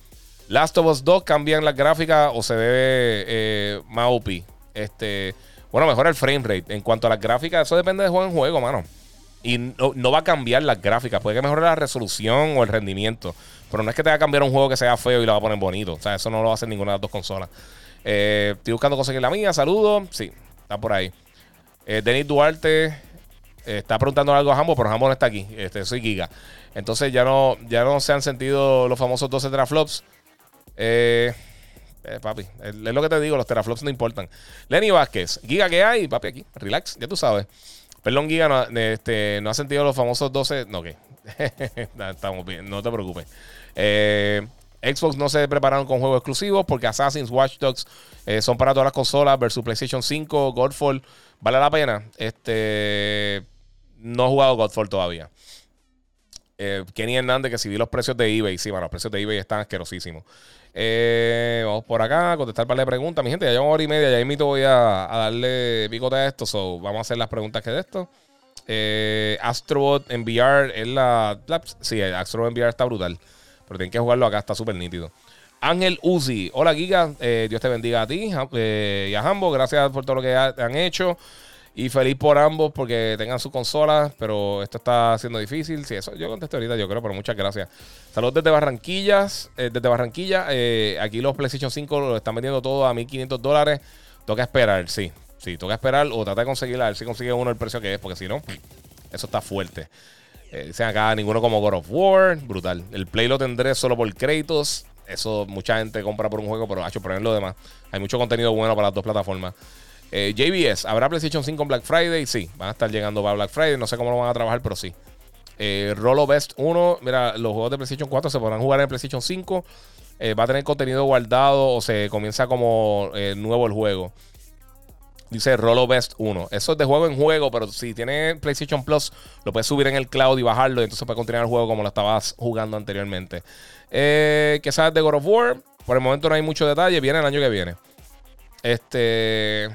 Last of Us 2 cambian las gráficas o se debe eh, más OP. Este, bueno, mejora el frame rate. En cuanto a las gráficas, eso depende de juego en juego, mano. Y no, va a cambiar las gráficas. Puede que mejore la resolución o el rendimiento. Pero no es que te va a cambiar un juego que sea feo y lo va a poner bonito. O sea, eso no lo va a hacer ninguna de las dos consolas. Eh, estoy buscando conseguir la mía. Saludos. Sí, está por ahí. Eh, Denis Duarte eh, está preguntando algo a Jambo, pero Jambo no está aquí. Este, soy Giga. Entonces ya no, ya no se han sentido los famosos 12 teraflops. Eh, eh, papi, es lo que te digo, los teraflops no importan. Lenny Vázquez, Giga, ¿qué hay? Papi, aquí, relax, ya tú sabes. Perdón, Giga, no, este, no ha sentido los famosos 12. No, ¿qué? Estamos bien, no te preocupes. Eh, Xbox no se prepararon con juegos exclusivos porque Assassin's Watch Dogs son para todas las consolas versus PlayStation 5, Godfall. ¿Vale la pena? Este. No he jugado Godfall todavía. Eh, Kenny Hernández, que si vi los precios de eBay, sí, bueno, los precios de eBay están asquerosísimos. Eh, vamos por acá a contestar para la preguntas. Mi gente, ya llevamos hora y media. Ya invito voy a, darle picote a esto. So, vamos a hacer las preguntas que de esto. Eh, Astrobot en VR es la, Sí, Astrobot en VR está brutal. Pero tienen que jugarlo acá, está súper nítido. Ángel Uzi. Hola, Giga. Eh, Dios te bendiga a ti y a Hambo. Gracias por todo lo que han hecho. Y feliz por ambos porque tengan su consola, pero esto está siendo difícil. Sí, eso yo contesté ahorita, yo creo, pero muchas gracias. Saludos desde Barranquillas, eh, desde Barranquilla. Eh, aquí los PlayStation 5 lo están vendiendo todo a 1500 dólares. Toca esperar, sí. Sí, toca esperar o tratar de conseguirla, a ver si consigue uno el precio que es, porque si no, eso está fuerte. Eh, dicen acá, ninguno como God of War, brutal. El Play lo tendré solo por créditos. Eso mucha gente compra por un juego, pero hecho, por lo demás. Hay mucho contenido bueno para las dos plataformas. Eh, JBS, ¿habrá PlayStation 5 en Black Friday? Sí, van a estar llegando para Black Friday. No sé cómo lo van a trabajar, pero sí. Eh, Rolo Best 1, mira, los juegos de PlayStation 4 se podrán jugar en PlayStation 5. Eh, va a tener contenido guardado o se comienza como nuevo el juego. Dice Rolo Best 1. Eso es de juego en juego, pero si tiene PlayStation Plus, lo puedes subir en el cloud y bajarlo. Y entonces puedes continuar el juego como lo estabas jugando anteriormente. ¿Qué sabes de God of War? Por el momento no hay mucho detalle. Viene el año que viene. Este.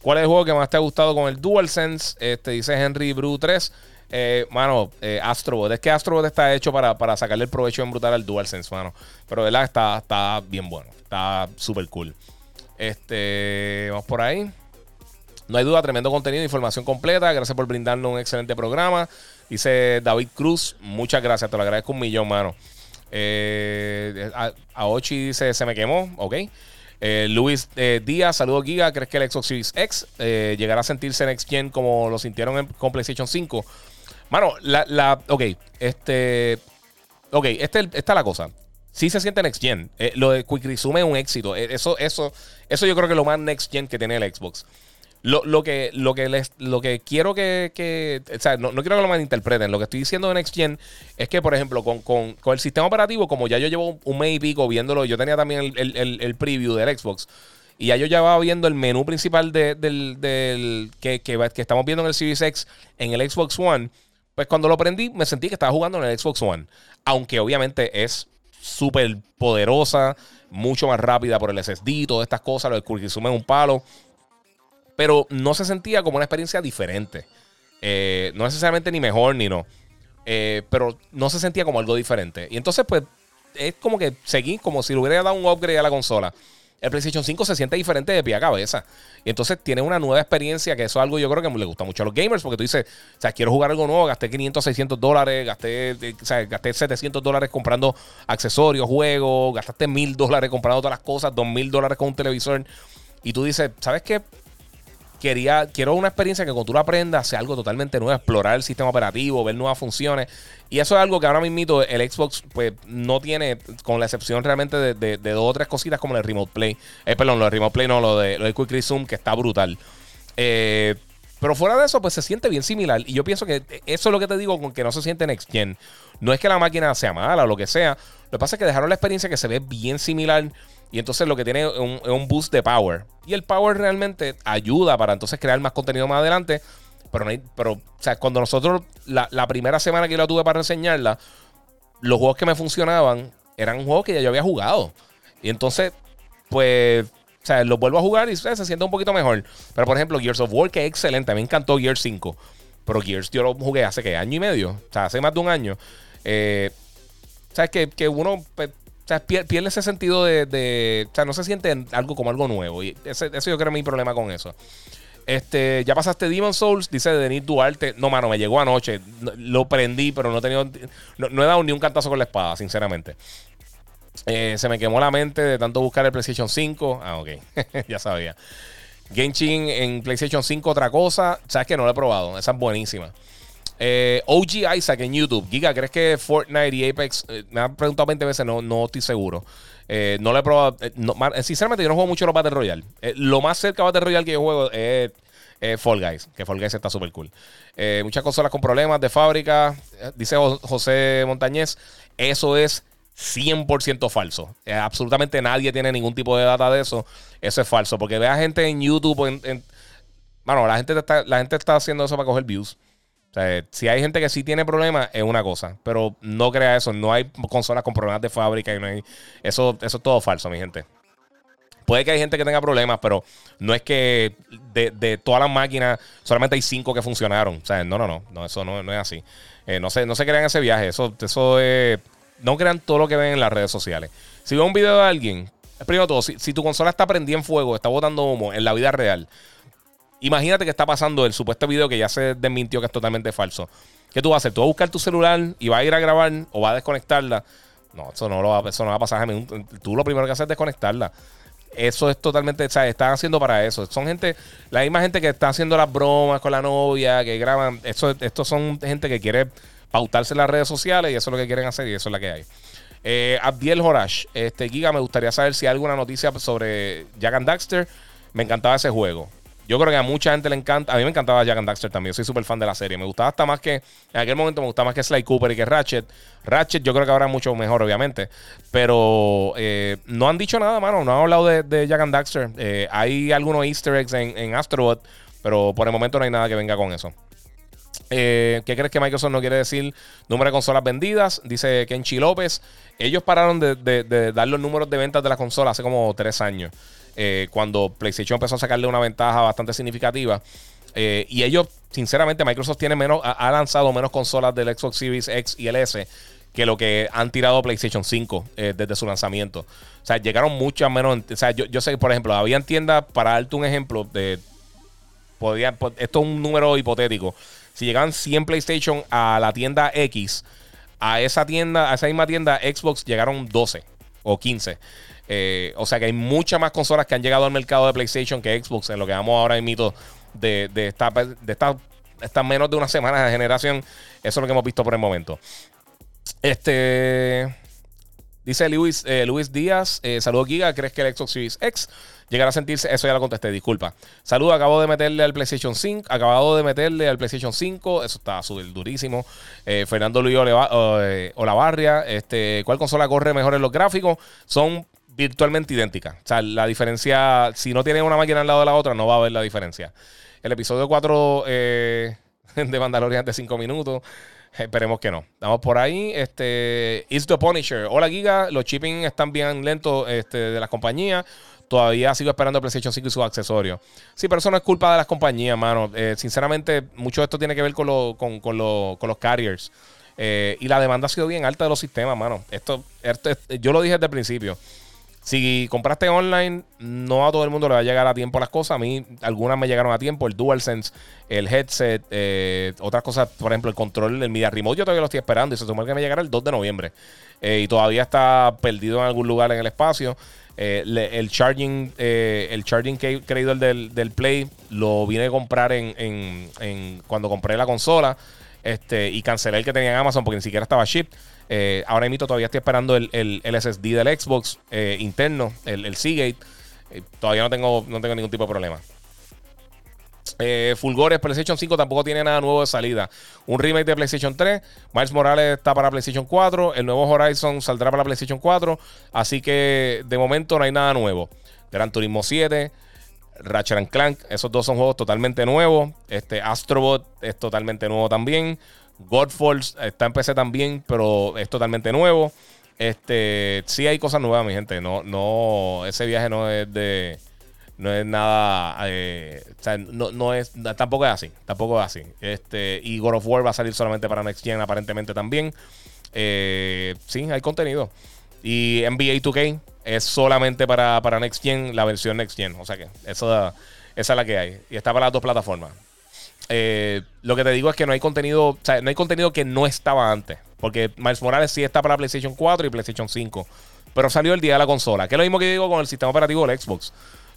¿Cuál es el juego que más te ha gustado con el DualSense? Este, dice Henry Brew 3. Eh, mano, eh, Astrobot. Es que Astrobot está hecho para, sacarle el provecho en brutal al DualSense, mano. Pero verdad está, está bien bueno. Está súper cool. Este, vamos por ahí. No hay duda, tremendo contenido, información completa. Gracias por brindarnos un excelente programa. Dice David Cruz, muchas gracias, te lo agradezco un millón, mano. Eh, Aochi dice, se me quemó, ok. Eh, Luis eh, Díaz, saludos Giga. ¿Crees que el Xbox Series X llegará a sentirse Next Gen como lo sintieron con PlayStation 5? Mano, la, la, ok, este, ok, este, esta es la cosa. Sí se siente Next Gen. lo de Quick Resume es un éxito. Eso, eso, eso yo creo que es lo más Next Gen que tiene el Xbox. Lo, que, lo, que les, lo que quiero que. o sea, no, quiero que lo malinterpreten. Lo que estoy diciendo de Next Gen es que, por ejemplo, con, el sistema operativo, como ya yo llevo un mes y pico viéndolo, yo tenía también el, preview del Xbox. Y ya yo llevaba viendo el menú principal del, que, que, estamos viendo en el Series X en el Xbox One. Pues cuando lo prendí, me sentí que estaba jugando en el Xbox One. Aunque obviamente es súper poderosa, mucho más rápida por el SSD, todas estas cosas, lo del Quick Resume un palo pero no se sentía como una experiencia diferente. Eh, no necesariamente ni mejor ni no. Eh, pero no se sentía como algo diferente. Y entonces, pues, es como que seguí como si le hubiera dado un upgrade a la consola. El PlayStation 5 se siente diferente de pie a cabeza. Y entonces tiene una nueva experiencia, que eso es algo yo creo que le gusta mucho a los gamers, porque tú dices, o sea, quiero jugar algo nuevo, gasté 500, 600 dólares, gasté, o sea, gasté 700 dólares comprando accesorios, juegos, gastaste 1000 dólares comprando todas las cosas, 2000 dólares con un televisor. Y tú dices, ¿sabes qué? Quería, quiero una experiencia que cuando tú la aprendas sea algo totalmente nuevo, explorar el sistema operativo, ver nuevas funciones. Y eso es algo que ahora mismo el Xbox pues no tiene, con la excepción realmente de, dos o tres cositas como el Remote Play. Eh, perdón, lo de Remote Play no, lo de, lo de Quick Resume, que está brutal. Eh, pero fuera de eso, pues se siente bien similar. Y yo pienso que eso es lo que te digo con que no se siente Next Gen. No es que la máquina sea mala o lo que sea. Lo que pasa es que dejaron la experiencia que se ve bien similar y entonces lo que tiene es un, boost de power. Y el power realmente ayuda para entonces crear más contenido más adelante. Pero, no hay, pero o sea, cuando nosotros, la, primera semana que yo la tuve para enseñarla, los juegos que me funcionaban eran juegos que ya yo había jugado. Y entonces, pues, o sea, los vuelvo a jugar y se siente un poquito mejor. Pero, por ejemplo, Gears of War, que es excelente. me encantó Gears 5. Pero Gears yo lo jugué hace, que ¿Año y medio? O sea, hace más de un año. Eh, sea, que, que uno sea, pierde ese sentido de, O sea, no se siente algo como algo nuevo. Y ese, yo creo que es mi problema con eso. Este, ya pasaste Demon Souls, dice Denis Duarte. No, mano, me llegó anoche. lo prendí, pero no he tenido. No, he dado ni un cantazo con la espada, sinceramente. Eh, se me quemó la mente de tanto buscar el PlayStation 5. Ah, ok. ya sabía. Genshin en PlayStation 5, otra cosa. Sabes que no lo he probado. Esa es buenísima. Eh, OG Isaac en YouTube. Giga, ¿crees que Fortnite y Apex? Eh, me han preguntado 20 veces, no, no estoy seguro. Eh, no lo he probado. sinceramente, yo no juego mucho los Battle Royale. lo más cerca de Battle Royale que yo juego es Fall Guys, que Fall Guys está súper cool. muchas consolas con problemas de fábrica, dice José Montañez. Eso es 100% falso. absolutamente nadie tiene ningún tipo de data de eso. Eso es falso. Porque vea gente en YouTube. En, bueno, la gente, está, la gente está haciendo eso para coger views. Sea, si hay gente que sí tiene problemas, es una cosa. Pero no crea eso. No hay consolas con problemas de fábrica. Y no hay, eso, eso es todo falso, mi gente. Puede que hay gente que tenga problemas, pero no es que de, todas las máquinas solamente hay cinco que funcionaron. O sea, no, no, no. no eso no, es así. Eh, no, se, no se crean ese viaje. Eso, eso es. No crean todo lo que ven en las redes sociales. Si veo un video de alguien, primero todo, si, si tu consola está prendida en fuego, está botando humo en la vida real Imagínate que está pasando el supuesto video que ya se desmintió que es totalmente falso. ¿Qué tú vas a hacer? ¿Tú vas a buscar tu celular y vas a ir a grabar o vas a desconectarla? No, eso no, lo va, eso no va a pasar. Tú lo primero que haces es desconectarla. Eso es totalmente, o sea, están haciendo para eso. Son gente, la misma gente que está haciendo las bromas con la novia, que graban. Eso, estos son gente que quiere pautarse en las redes sociales y eso es lo que quieren hacer y eso es lo que hay. Eh, Abdiel Horash, este Giga, me gustaría saber si hay alguna noticia sobre Jack and Daxter. Me encantaba ese juego. Yo creo que a mucha gente le encanta. A mí me encantaba Jack and Daxter también. Soy súper fan de la serie. Me gustaba hasta más que. En aquel momento me gustaba más que Sly Cooper y que Ratchet. Ratchet yo creo que ahora es mucho mejor, obviamente. Pero eh, no han dicho nada, mano. No han hablado de, Jack and Daxter. Eh, hay algunos Easter eggs en, en Astrobot. Pero por el momento no hay nada que venga con eso. Eh, ¿Qué crees que Microsoft no quiere decir? Número de consolas vendidas. Dice Kenchi López. Ellos pararon de, de dar los números de ventas de la consola hace como tres años. Eh, cuando PlayStation empezó a sacarle una ventaja bastante significativa. Eh, y ellos, sinceramente, Microsoft tiene menos, ha, lanzado menos consolas del Xbox Series X y el S que lo que han tirado PlayStation 5 eh, desde su lanzamiento. O sea, llegaron muchas menos. O sea, yo, yo sé que, por ejemplo, habían tiendas, para darte un ejemplo, de. Podía, esto es un número hipotético. Si llegaban 100 PlayStation a la tienda X, a esa tienda, a esa misma tienda Xbox llegaron 12 o 15. Eh, o sea que hay muchas más consolas que han llegado al mercado de PlayStation que Xbox, en lo que vamos ahora mito de, de esta, de esta, menos de una semana de generación. Eso es lo que hemos visto por el momento. Este. Dice Luis, eh, Luis Díaz, eh, saludos Giga, ¿crees que el Xbox Series X llegará a sentirse? Eso ya lo contesté, disculpa. Saludos, acabo de meterle al PlayStation 5, acabado de meterle al PlayStation 5, eso está súper durísimo. Fernando Luis Olavarria, este, ¿cuál consola corre mejor en los gráficos? Son virtualmente idéntica. O sea, la diferencia, si no tienen una máquina al lado de la otra, no va a haber la diferencia. El episodio 4 eh, de Mandalorian de 5 minutos. Esperemos que no. Vamos por ahí. Este, It's the Punisher. Hola, Giga. Los shipping están bien lentos este, de las compañías. Todavía sigo esperando PlayStation 5 y sus accesorios. Sí, pero eso no es culpa de las compañías, mano. Eh, sinceramente, mucho de esto tiene que ver con, con, con, con los carriers. Eh, y la demanda ha sido bien alta de los sistemas, mano. Esto, esto, yo lo dije desde el principio. Si compraste online, no a todo el mundo le va a llegar a tiempo las cosas. A mí algunas me llegaron a tiempo, el DualSense, el headset, eh, otras cosas, por ejemplo, el control, el Media Remote, yo todavía lo estoy esperando y se supone que me llegará el 2 de noviembre. Eh, y todavía está perdido en algún lugar en el espacio. Eh, el charging, el charging cradle del, del, Play lo vine a comprar en, cuando compré la consola. Este, y cancelé el que tenía en Amazon porque ni siquiera estaba shipped. Eh, ahora mismo todavía estoy esperando el, SSD del Xbox eh, interno, el, Seagate. Eh, todavía no tengo, no tengo ningún tipo de problema. Fulgores PlayStation 5 tampoco tiene nada nuevo de salida. Un remake de PlayStation 3. Miles Morales está para PlayStation 4. El nuevo Horizon saldrá para PlayStation 4. Así que de momento no hay nada nuevo. Gran Turismo 7. Ratchet Clank. Esos dos son juegos totalmente nuevos. Este Astrobot es totalmente nuevo también. Godfall está en PC también, pero es totalmente nuevo. Este, sí hay cosas nuevas, mi gente. No, no, ese viaje no es de, no es nada, eh, o sea, no, no, es, tampoco es así, tampoco es así. Este, y God of War va a salir solamente para Next Gen, aparentemente también. Eh, sí, hay contenido. Y NBA 2K es solamente para, para Next Gen, la versión Next Gen. O sea que eso, esa es la que hay. Y está para las dos plataformas. Eh, lo que te digo es que no hay contenido, no hay contenido que no estaba antes. Porque Miles Morales sí está para PlayStation 4 y PlayStation 5. Pero salió el día de la consola. Que es lo mismo que digo con el sistema operativo del Xbox.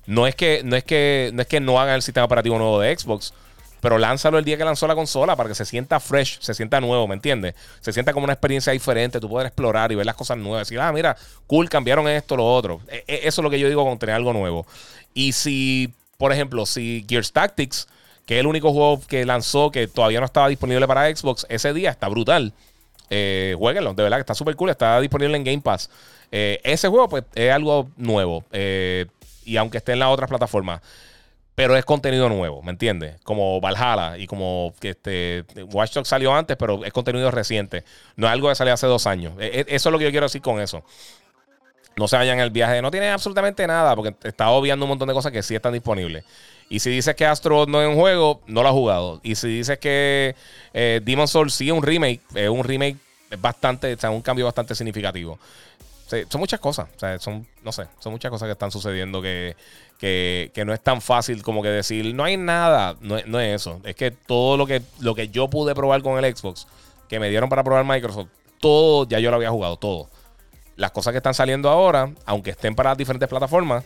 No es que no, es que, no, es que no hagan el sistema operativo nuevo de Xbox. Pero lánzalo el día que lanzó la consola para que se sienta fresh, se sienta nuevo, ¿me entiendes? Se sienta como una experiencia diferente, tú puedes explorar y ver las cosas nuevas. Decir, ah, mira, cool, cambiaron esto, lo otro. E, e, eso es lo que yo digo con tener algo nuevo. Y si, por ejemplo, si Gears Tactics, que es el único juego que lanzó que todavía no estaba disponible para Xbox, ese día está brutal. Eh, jueguenlo, de verdad que está súper cool, está disponible en Game Pass. Eh, ese juego, pues, es algo nuevo. Eh, y aunque esté en las otras plataformas pero es contenido nuevo, ¿me entiendes? Como Valhalla y como este Watch Dogs salió antes, pero es contenido reciente. No es algo que salió hace dos años. E, e, eso es lo que yo quiero decir con eso. No se vayan el viaje. No tiene absolutamente nada porque está obviando un montón de cosas que sí están disponibles. Y si dices que Astro no es un juego, no lo ha jugado. Y si dices que eh, Demon Souls sí es un remake, es un remake bastante, o sea, un cambio bastante significativo son muchas cosas. O sea, son, no sé, son muchas cosas que están sucediendo que, no es tan fácil como que decir, no hay nada. No, no, es eso. Es que todo lo que, lo que yo pude probar con el Xbox, que me dieron para probar Microsoft, todo ya yo lo había jugado, todo. Las cosas que están saliendo ahora, aunque estén para diferentes plataformas,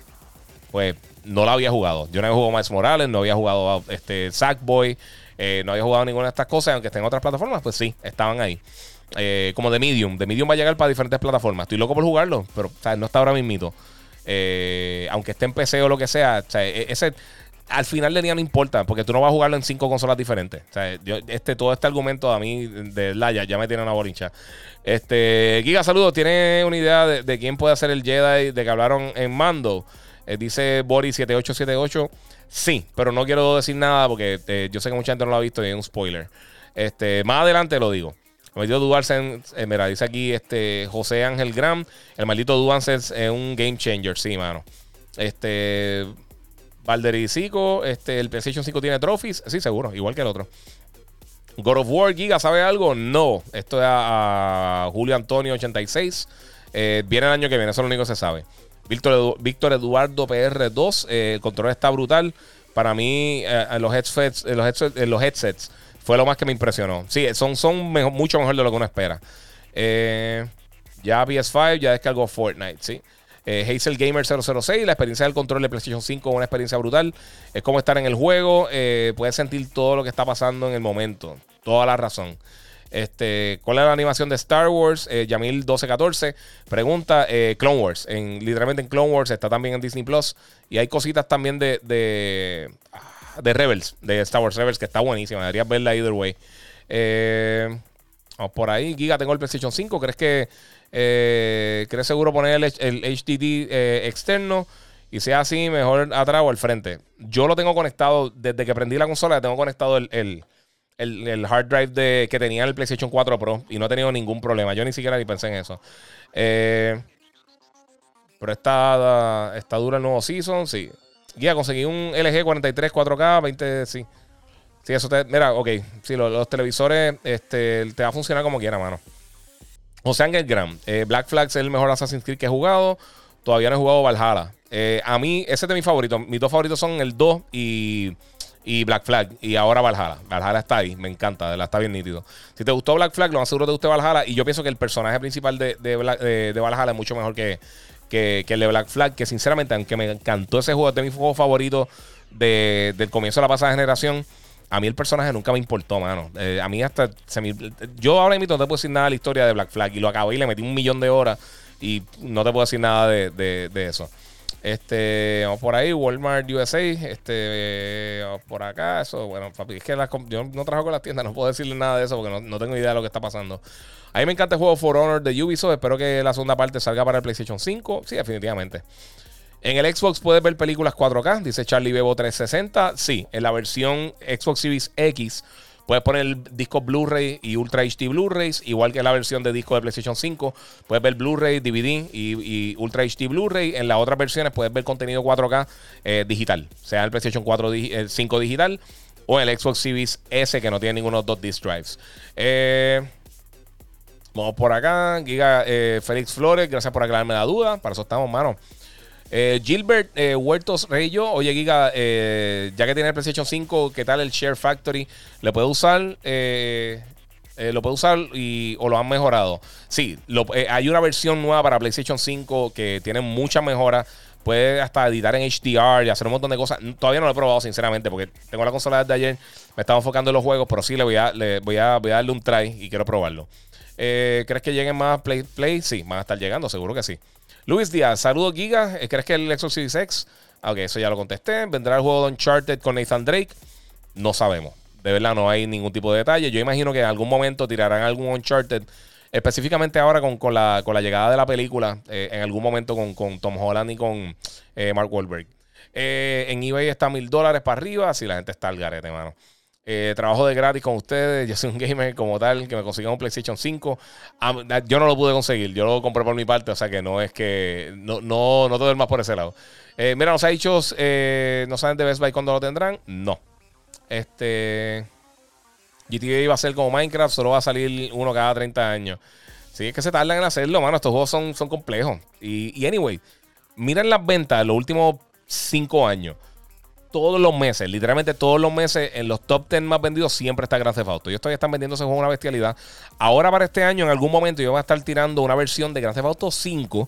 pues no la había jugado. Yo no había jugado Miles Morales, no había jugado este, Sackboy, eh, no había jugado ninguna de estas cosas, aunque estén en otras plataformas, pues sí, estaban ahí. Eh, como de Medium. De Medium va a llegar para diferentes plataformas. Estoy loco por jugarlo, pero no está ahora mismito. Eh, aunque esté en PC o lo que sea, e, ese al final del día no importa, porque tú no vas a jugarlo en cinco consolas diferentes. este, todo este argumento a mí de Laya ya me tiene una borincha. Este, Giga, saludos. ¿Tiene una idea de, quién puede hacer el Jedi de que hablaron en Mando? Eh, dice Boris7878. Sí, pero no quiero decir nada porque yo sé que mucha gente no lo ha visto y es un spoiler. Este, más adelante lo digo. El maldito Dualsen, eh, mira, dice aquí este José Ángel Gram. El maldito Dualsen es un game changer, sí, mano. Este. Valdericico, este, el PlayStation 5 tiene trophies. Sí, seguro, igual que el otro. God of War, Giga, ¿sabe algo? No. Esto es a, Julio Antonio 86. Eh, viene el año que viene, eso es lo único que se sabe. Víctor, Eduardo PR2. Eh, el control está brutal. Para mí, los headsets, los headsets, los headsets fue lo más que me impresionó. Sí, son, son mucho mejor de lo que uno espera. Eh, ya PS5, ya descargó Fortnite, ¿sí? Eh, Hazel Gamer 006, la experiencia del control de PlayStation 5 es una experiencia brutal. Es como estar en el juego, eh, puedes sentir todo lo que está pasando en el momento. Toda la razón. Este, ¿Cuál es la animación de Star Wars? Eh, Yamil 1214 pregunta: Clone Wars. En, literalmente en Clone Wars está también en Disney Plus. Y hay cositas también de de Rebels, de Star Wars Rebels, que está buenísima. Deberías verla either way. Eh, vamos por ahí. Giga, tengo el PlayStation 5. ¿Crees que eh, crees seguro poner el, el HDD eh, externo? Y sea así, mejor atrás o al frente. Yo lo tengo conectado, desde que prendí la consola, tengo conectado el, el, hard drive de, que tenía el PlayStation 4 Pro y no he tenido ningún problema. Yo ni siquiera ni pensé en eso. pero está, está dura el nuevo season, sí. Guía, conseguí un LG 43 4K, 20, sí. Sí, eso te. Mira, ok. Sí, los, televisores este, te va a funcionar como quiera, mano. José Ángel Gram. Eh, Black Flag es el mejor Assassin's Creed que he jugado. Todavía no he jugado Valhalla. Eh, a mí, ese es de mis favoritos. Mis dos favoritos son el 2 y, y Black Flag. Y ahora Valhalla. Valhalla está ahí. Me encanta. Está bien nítido. Si te gustó Black Flag, lo más seguro te guste Valhalla. Y yo pienso que el personaje principal de, de, de Valhalla es mucho mejor que, que, el de Black Flag, que sinceramente, aunque me encantó ese juego, es de mis juegos favoritos del comienzo de la pasada generación. A mí el personaje nunca me importó, mano. Eh, a mí hasta... yo ahora mismo no te puedo decir nada de la historia de Black Flag. Y lo acabé y le metí un millón de horas. Y no te puedo decir nada de, eso. Este, vamos por ahí, Walmart USA, este, vamos por acá, eso, bueno, papi, es que yo no trabajo con las tiendas, no puedo decirle nada de eso porque no, no tengo idea de lo que está pasando. A mí me encanta el juego For Honor de Ubisoft. Espero que la segunda parte salga para el PlayStation 5. Sí, definitivamente. En el Xbox puedes ver películas 4K, dice Charlie Bebo 360. Sí, en la versión Xbox Series X puedes poner disco Blu-ray y Ultra HD Blu-rays, igual que en la versión de disco de PlayStation 5. Puedes ver Blu-ray, DVD y, Ultra HD Blu-ray. En las otras versiones puedes ver contenido 4K eh, digital, sea el PlayStation 4 5 digital o el Xbox Series S que no tiene ninguno de los dos disc drives. Eh. Vamos por acá. Giga eh, Félix Flores, gracias por aclararme la duda. Para eso estamos, mano. Eh, Gilbert eh, Huertos Reyo, oye Giga, ya que tiene el PlayStation 5, ¿qué tal el Share Factory? ¿Le puede usar? ¿Lo puede usar y, o lo han mejorado? Sí, hay una versión nueva para PlayStation 5 que tiene muchas mejoras. Puede hasta editar en HDR y hacer un montón de cosas. Todavía no lo he probado, sinceramente, porque tengo la consola desde ayer. Me estaba enfocando en los juegos, pero sí le voy a, le voy a, voy a darle un try y quiero probarlo. Eh, ¿Crees que lleguen más Play, Play? Sí, van a estar llegando, seguro que sí. Luis Díaz, saludos Giga. Eh, ¿Crees que el Xbox Series X? Ah, ok, eso ya lo contesté. ¿Vendrá el juego de Uncharted con Nathan Drake? No sabemos. De verdad, no hay ningún tipo de detalle. Yo imagino que en algún momento tirarán algún Uncharted. Específicamente ahora con, con, la, llegada de la película. Eh, en algún momento con, Tom Holland y con Mark Wahlberg. en eBay está mil dólares para arriba. Si la gente está al garete, mano. Eh, trabajo de gratis con ustedes. Yo soy un gamer como tal que me consiga un PlayStation 5. yo no lo pude conseguir. Yo lo compré por mi parte. O sea que no es que. No, no, no te más por ese lado. Eh, mira, nos ha dicho. Eh, ¿No saben de Best Buy cuándo lo tendrán? No. Este. GTA iba a ser como Minecraft. Solo va a salir uno cada 30 años. Sí, es que se tardan en hacerlo, mano. Estos juegos son, son complejos. Y, y anyway, miren las ventas de los últimos 5 años todos los meses, literalmente todos los meses, en los top 10 más vendidos siempre está Grand Theft Auto. Ellos todavía están vendiendo ese juego una bestialidad. Ahora para este año, en algún momento, yo voy a estar tirando una versión de Grand Theft Auto 5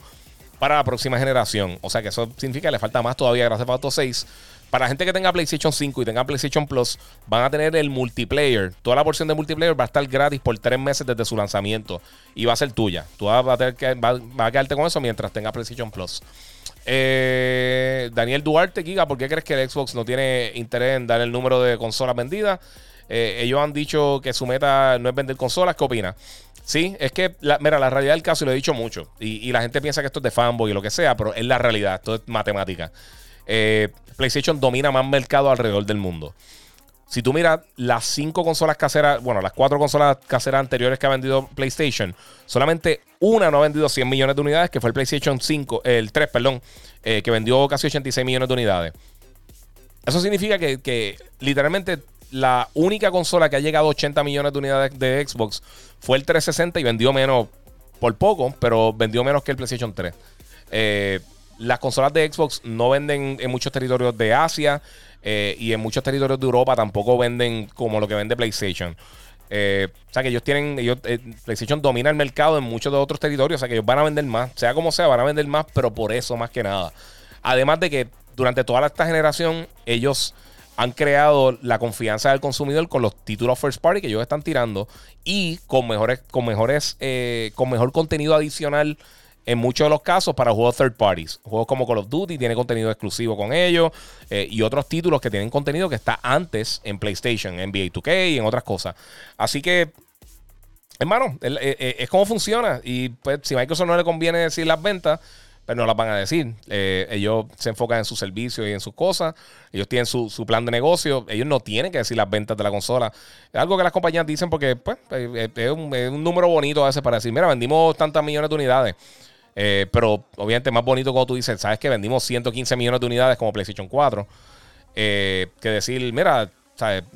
para la próxima generación. O sea que eso significa que le falta más todavía a Grand Theft Auto 6. Para la gente que tenga PlayStation 5 y tenga PlayStation Plus, van a tener el multiplayer. Toda la porción de multiplayer va a estar gratis por tres meses desde su lanzamiento. Y va a ser tuya. Tú vas a, tener que, vas a quedarte con eso mientras tenga PlayStation Plus. Eh, Daniel Duarte, Giga, ¿por qué crees que el Xbox no tiene interés en dar el número de consolas vendidas? Eh, ellos han dicho que su meta no es vender consolas. ¿Qué opinas? Sí, es que, mira, la realidad del caso, y lo he dicho mucho, y, la gente piensa que esto es de fanboy y lo que sea, pero es la realidad, esto es matemática. Eh, PlayStation domina más mercado alrededor del mundo. Si tú miras las cinco consolas caseras, bueno, las cuatro consolas caseras anteriores que ha vendido PlayStation, solamente una no ha vendido 100 millones de unidades, que fue el PlayStation 5, el 3, perdón, eh, que vendió casi 86 millones de unidades. Eso significa que, literalmente la única consola que ha llegado a 80 millones de unidades de Xbox fue el 360 y vendió menos por poco, pero vendió menos que el PlayStation 3. Eh, las consolas de Xbox no venden en muchos territorios de Asia. Eh, y en muchos territorios de Europa tampoco venden como lo que vende PlayStation. Eh, o sea que ellos tienen, ellos, eh, PlayStation domina el mercado en muchos de otros territorios, o sea que ellos van a vender más, sea como sea, van a vender más, pero por eso más que nada. Además de que durante toda esta generación ellos han creado la confianza del consumidor con los títulos first party que ellos están tirando y con mejores, con mejores, con mejor contenido adicional en muchos de los casos para juegos third parties. Juegos como Call of Duty tiene contenido exclusivo con ellos eh, y otros títulos que tienen contenido que está antes en PlayStation, NBA 2K y en otras cosas. Así que, hermano, eh, eh, es como funciona. Y pues, si a Microsoft no le conviene decir las ventas, pues no las van a decir. ellos se enfocan en sus servicios y en sus cosas. Ellos tienen su, plan de negocio. Ellos no tienen que decir las ventas de la consola. Es algo que las compañías dicen porque pues, es, un, es un número bonito a veces para decir, mira, vendimos tantas millones de unidades. Eh, pero obviamente más bonito cuando tú dices, sabes que vendimos 115 millones de unidades como PlayStation 4, eh, que decir, mira,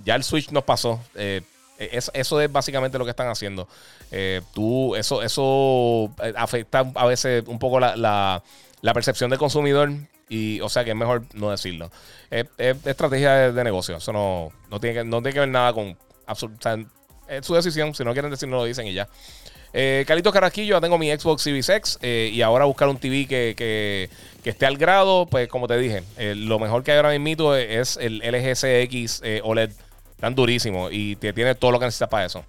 ya el Switch nos pasó. Eh, eso es básicamente lo que están haciendo. tú, eso, eso afecta a veces un poco la, percepción del consumidor. Y, o sea que es mejor no decirlo. Es, estrategia de, negocio. Eso no, no, tiene que, no tiene que ver nada con. es su decisión. Si no quieren decirlo, lo dicen y ya. Eh, Carlitos Carrasquillo, ya tengo mi Xbox Series X eh, y ahora buscar un TV que, esté al grado, pues como te dije, eh, lo mejor que hay ahora mismo es el LG CX eh, OLED, tan durísimo y te tiene todo lo que necesitas para eso.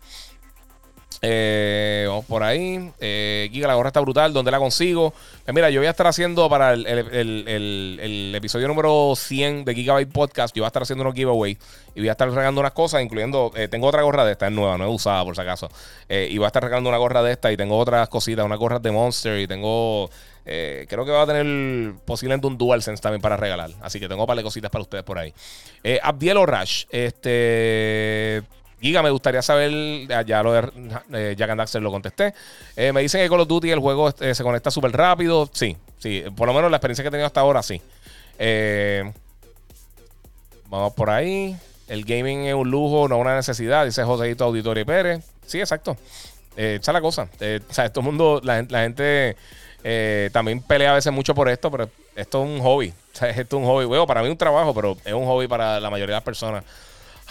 Eh, vamos por ahí. Eh, Giga, la gorra está brutal. ¿Dónde la consigo? Pues mira, yo voy a estar haciendo para el, episodio número 100 de Gigabyte Podcast. Yo voy a estar haciendo unos giveaways y voy a estar regalando unas cosas, incluyendo. Eh, tengo otra gorra de esta, es nueva, no es usada por si acaso. Eh, y voy a estar regalando una gorra de esta y tengo otras cositas, unas gorras de Monster y tengo. creo que va a tener posiblemente un DualSense también para regalar. Así que tengo un par de cositas para ustedes por ahí. Abdiel Rush, este. Giga, me gustaría saber, ya lo de eh, Jack and Daxter lo contesté. Eh, me dicen que Call of Duty el juego este, se conecta súper rápido. Sí, sí, por lo menos la experiencia que he tenido hasta ahora, sí. Eh, vamos por ahí. El gaming es un lujo, no una necesidad, dice Joséito Auditorio Pérez. Sí, exacto. Eh, esa es la cosa. O sea, todo mundo, la, gente- también pelea a veces mucho por esto, pero esto es un hobby. Esto es un hobby. Bueno, para mí es un trabajo, pero es un hobby para la mayoría de las personas.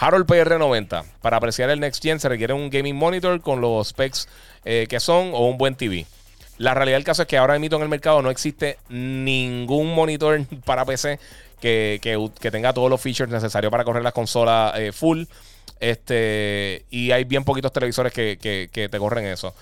Harold PR90. Para apreciar el Next Gen se requiere un gaming monitor con los specs eh, que son o un buen TV. La realidad del caso es que ahora mismo en el mercado no existe ningún monitor para PC que, que- tenga todos los features necesarios para correr las consolas eh, full. Este, y hay bien poquitos televisores que- que te corren eso.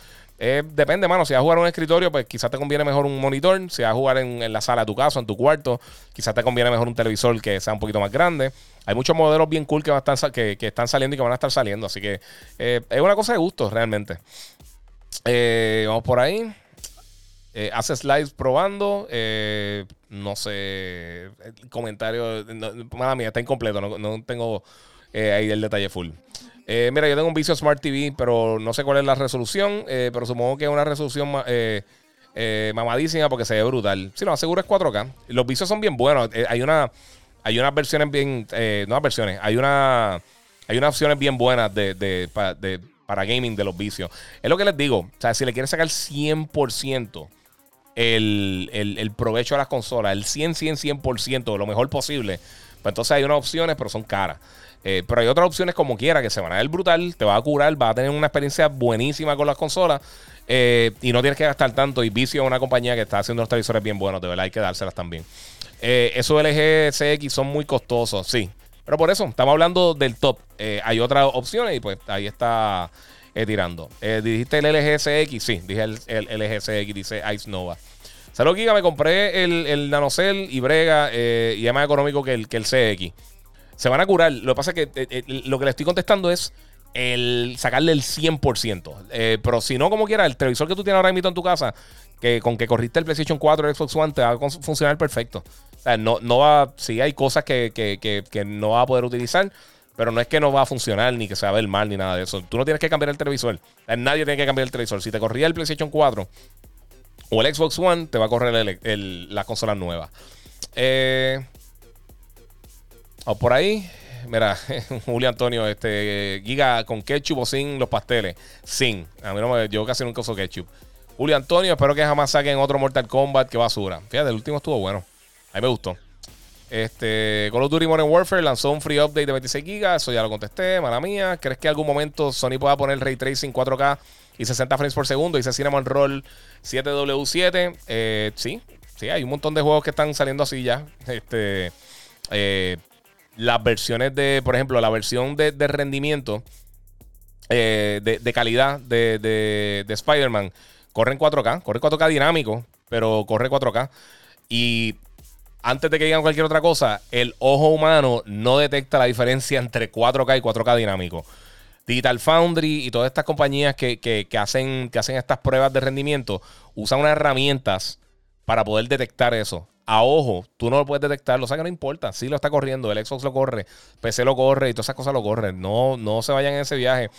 Eh, depende, mano. Si vas a jugar en un escritorio, pues quizás te conviene mejor un monitor. Si vas a jugar en, en la sala de tu casa, en tu cuarto, quizás te conviene mejor un televisor que sea un poquito más grande. Hay muchos modelos bien cool que, que, que están saliendo y que van a estar saliendo. Así que eh, es una cosa de gusto, realmente. Eh, vamos por ahí. Hace slides probando. no sé. El comentario. No, mía, está incompleto. No, no tengo ahí el detalle full. Eh, mira, yo tengo un vicio Smart TV, pero no sé cuál es la resolución. eh, pero supongo que es una resolución eh, mamadísima porque se ve brutal. Si no, seguro es 4K. Los vicios son bien buenos. Hay una. Hay unas versiones bien. No versiones. Hay una. Hay unas opciones bien buenas de, de- para gaming de los vicios. Es lo que les digo. O sea, si le quieres sacar 100% el, el, el provecho a las consolas, el 100, 100, 100%, lo mejor posible, pues entonces hay unas opciones, pero son caras. Eh, pero hay otras opciones como quiera, que se van a ver brutal, te va a curar, va a tener una experiencia buenísima con las consolas eh, y no tienes que gastar tanto. Y Vicio es una compañía que está haciendo unos televisores bien buenos, de verdad hay que dárselas también. Eh, esos LG CX son muy costosos, sí. Pero por eso, estamos hablando del top. Hay otras opciones y pues ahí está tirando. ¿Dijiste el LG CX? Sí, dije el, el LG CX, dice Ice Nova. Salud, Giga, me compré el, el Nanocell y Brega y es más económico que el, que el CX. Se van a curar. Lo que pasa es que eh, eh, lo que le estoy contestando es el sacarle el 100%. Eh, pero si no, como quiera, el televisor que tú tienes ahora mismo en tu casa, que con que corriste el PlayStation 4 o el Xbox One, te va a funcionar perfecto. O sea, no, no va, sí hay cosas que, que- que- no va a poder utilizar, pero no es que no va a funcionar, ni que se va a ver mal, ni nada de eso. Tú no tienes que cambiar el televisor. Nadie tiene que cambiar el televisor. Si te corría el PlayStation 4 o el Xbox One, te va a correr el- el- la consola nueva. Eh, o por ahí. Mira, Julio Antonio, este Giga con ketchup o sin los pasteles. Sin. A mí no me, yo casi nunca uso ketchup. Julio Antonio, espero que jamás saquen otro Mortal Kombat. Que basura. Fíjate, el último estuvo bueno. A mí me gustó. Este, Call of Duty Modern Warfare lanzó un free update de 26 GB. Eso ya lo contesté, mala mía. ¿Crees que en algún momento Sony pueda poner Ray Tracing 4K y 60 frames por segundo? Dice Cinnamon Roll 7W7. Eh, sí, sí, hay un montón de juegos que están saliendo así ya. Este, eh, las versiones de, por ejemplo, la versión de, de rendimiento eh, de, de calidad de, de, de Spider-Man corre en 4K, corre 4K dinámico, pero corre 4K. Y antes de que digan cualquier otra cosa, el ojo humano no detecta la diferencia entre 4K y 4K dinámico. Digital Foundry y todas estas compañías que, que- hacen, que hacen estas pruebas de rendimiento usan unas herramientas para poder detectar eso. A ojo, tú no lo puedes detectar, o sea que no importa. Si lo está corriendo, el Xbox lo corre, PC lo corre y todas esas cosas lo corren. No, no se vayan en ese viaje.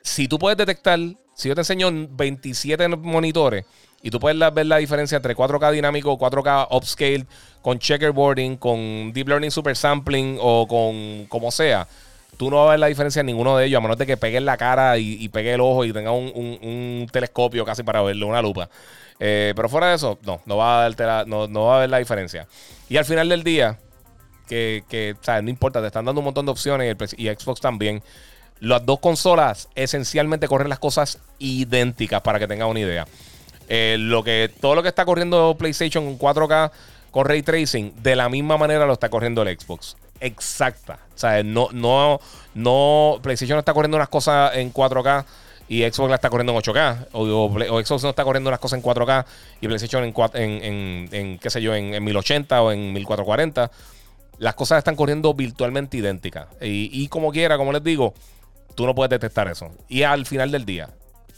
Si tú puedes detectar, si yo te enseño 27 monitores y tú puedes ver la diferencia entre 4K dinámico, 4K upscale, con checkerboarding, con deep learning super sampling o con como sea, tú no vas a ver la diferencia en ninguno de ellos, a menos de que pegues la cara y, y pegue el ojo y tenga un, telescopio casi para verlo, una lupa. Eh, pero fuera de eso, no, no va a alterar- no, no va a ver la diferencia. Y al final del día, que, sea, no importa, te están dando un montón de opciones y, el Xbox también. Las dos consolas esencialmente corren las cosas idénticas para que tengan una idea. Eh, lo que, todo lo que está corriendo PlayStation en 4K con ray tracing, de la misma manera lo está corriendo el Xbox. Exacta. O sea, no, no, no, PlayStation está corriendo unas cosas en 4K y Xbox la está corriendo en 8K. O, Xbox no está corriendo unas cosas en 4K y PlayStation en, en, en- en, qué sé yo, en, en 1080 o en 1440. Las cosas están corriendo virtualmente idénticas. Y, y como quiera, como les digo, tú no puedes detectar eso. Y al final del día,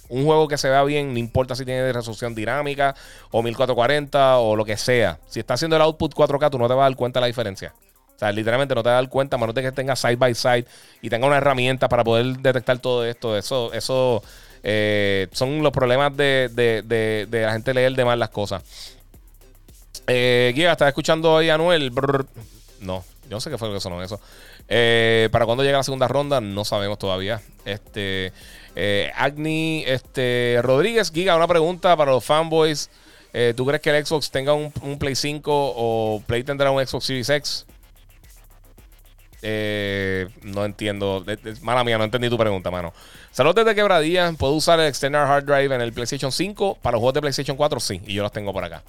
un juego que se vea bien, no importa si tiene resolución dinámica o 1440 o lo que sea. Si está haciendo el output 4K, tú no te vas a dar cuenta de la diferencia. O sea, literalmente no te dar cuenta, a menos de que tenga side by side y tenga una herramienta para poder detectar todo esto. Eso, eso eh, son los problemas de, de- de- la gente leer de mal las cosas. Eh, Giga, estás escuchando hoy a Anuel. No, yo no sé qué fue lo que sonó eso. Eh, ¿Para cuándo llega la segunda ronda? No sabemos todavía. Este, eh, Agni este, Rodríguez, Giga, una pregunta para los fanboys. ¿Tú crees que el Xbox tenga un, Play 5 o Play tendrá un Xbox Series X? No entiendo. mala mía, no entendí tu pregunta, mano. Saludos desde Quebradía. ¿Puedo usar el External Hard Drive en el PlayStation 5? Para los juegos de PlayStation 4, sí. Y yo los tengo por acá.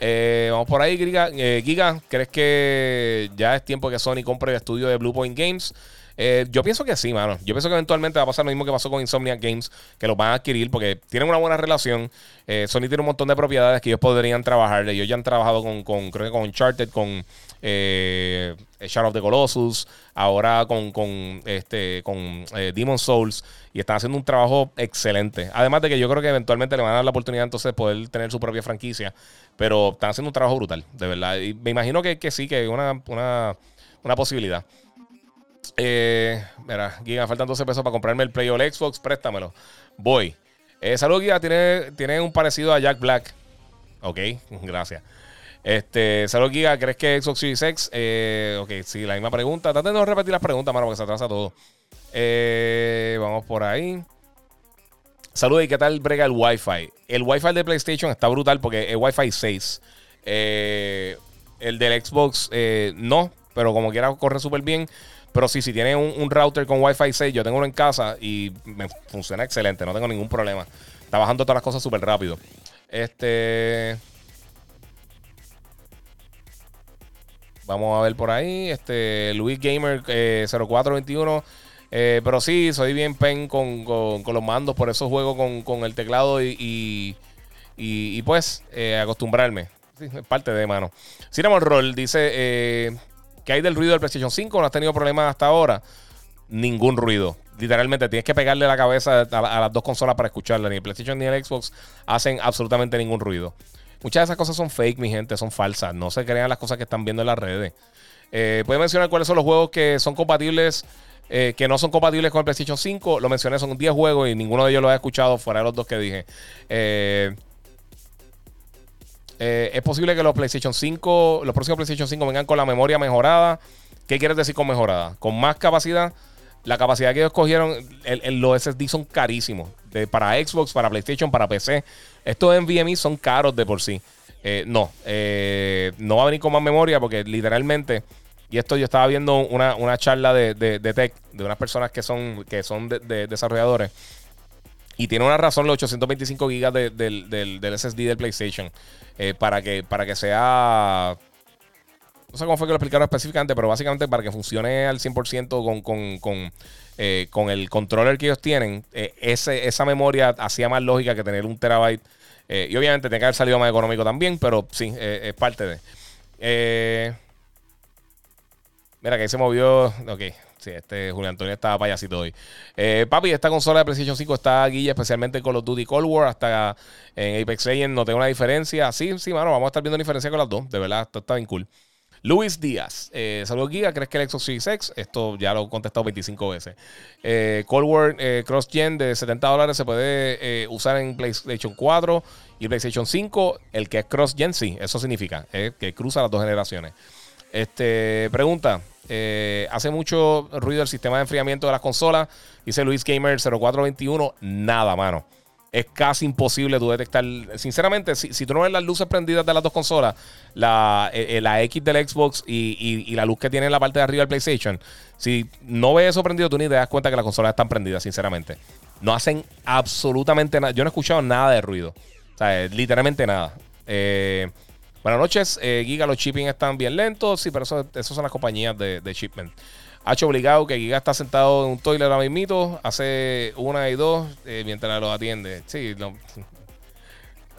Eh, vamos por ahí, Giga. Eh, Giga. ¿Crees que ya es tiempo que Sony compre el estudio de Blue Point Games? Eh, yo pienso que sí, mano. Yo pienso que eventualmente va a pasar lo mismo que pasó con Insomniac Games, que los van a adquirir porque tienen una buena relación. Sony tiene un montón de propiedades que ellos podrían trabajar. Ellos ya han trabajado con, creo que con Uncharted, con eh, Shadow of the Colossus, ahora con, con, este, con Demon Souls, y están haciendo un trabajo excelente. Además de que yo creo que eventualmente le van a dar la oportunidad entonces de poder tener su propia franquicia. Pero están haciendo un trabajo brutal, de verdad. Y me imagino que, sí, que es una, una, posibilidad. Eh, mira, Giga, faltan 12 pesos para comprarme el Play o el Xbox, préstamelo. Voy. Eh, salud, Giga, tiene, tiene un parecido a Jack Black. Ok, gracias. Este, salud, Giga, ¿crees que Xbox Series X? Eh, ok, sí, la misma pregunta. Traten de repetir las preguntas, mano, porque se atrasa todo. Eh, vamos por ahí. Saludos, ¿y qué tal brega el Wi-Fi? El Wi-Fi de PlayStation está brutal porque es Wi-Fi 6. Eh, el del Xbox eh, no, pero como quiera corre súper bien. Pero sí, si tiene un, router con Wi-Fi 6, yo tengo uno en casa y me funciona excelente, no tengo ningún problema. Está bajando todas las cosas súper rápido. Este. Vamos a ver por ahí. Este. Luis Gamer 0421. Eh, pero sí, soy bien pen con, los mandos, por eso juego con, el teclado y, y, pues eh, acostumbrarme. es parte de mano. Cinnamon Roll dice que hay del ruido del PlayStation 5, no has tenido problemas hasta ahora. Ningún ruido. Literalmente tienes que pegarle la cabeza a, las dos consolas para escucharla. Ni el PlayStation ni el Xbox hacen absolutamente ningún ruido. Muchas de esas cosas son fake, mi gente, son falsas. No se crean las cosas que están viendo en las redes. Eh, ¿Puedes mencionar cuáles son los juegos que son compatibles eh, que no son compatibles con el PlayStation 5. Lo mencioné, son 10 juegos y ninguno de ellos lo ha escuchado fuera de los dos que dije. Eh, eh, es posible que los PlayStation 5, los próximos PlayStation 5 vengan con la memoria mejorada. ¿Qué quieres decir con mejorada? Con más capacidad. La capacidad que ellos cogieron, los SSD son carísimos. para Xbox, para PlayStation, para PC. Estos NVMe son caros de por sí. no, no va a venir con más memoria porque literalmente y esto yo estaba viendo una, charla de, de, tech de unas personas que son, que son de, desarrolladores. Y tiene una razón los 825 gigas del, SSD del PlayStation. Eh, para, que, para que sea. No sé cómo fue que lo explicaron específicamente, pero básicamente para que funcione al 100% con, con, con, eh, con, el controller que ellos tienen, eh, esa memoria hacía más lógica que tener un terabyte. y obviamente tiene que haber salido más económico también, pero sí, es parte de. Mira, que ahí se movió. Ok, sí, este Julián Antonio estaba payasito hoy. Eh, papi, esta consola de PlayStation 5 está guilla, especialmente con los Duty Cold War. Hasta en Apex Legends no tengo una diferencia. Sí, sí, mano, vamos a estar viendo diferencia con las dos. De verdad, esto está bien cool. Luis Díaz, eh, saludos Giga, ¿crees que el Xbox Series X? Esto ya lo he contestado 25 veces. Eh, Cold War eh, Cross Gen de 70 dólares se puede eh, usar en PlayStation 4 y PlayStation 5. El que es Cross Gen, sí, eso significa que cruza las dos generaciones. Este, pregunta, eh, hace mucho ruido el sistema de enfriamiento de las consolas. Dice Luis Gamer 0421. Nada, mano. Es casi imposible tú detectar. Sinceramente, si, tú no ves las luces prendidas de las dos consolas, la, eh, eh, X del Xbox y, la luz que tiene en la parte de arriba del PlayStation, si no ves eso prendido, tú ni te das cuenta que las consolas están prendidas, sinceramente. No hacen absolutamente nada. Yo no he escuchado nada de ruido. O sea, literalmente nada. Eh. Buenas noches, eh, Giga, los shipping están bien lentos. Sí, pero eso, son las compañías de, de shipment. Hacho obligado que Giga está sentado en un toilet ahora mismo, hace una y dos eh, mientras lo atiende. Sí, no.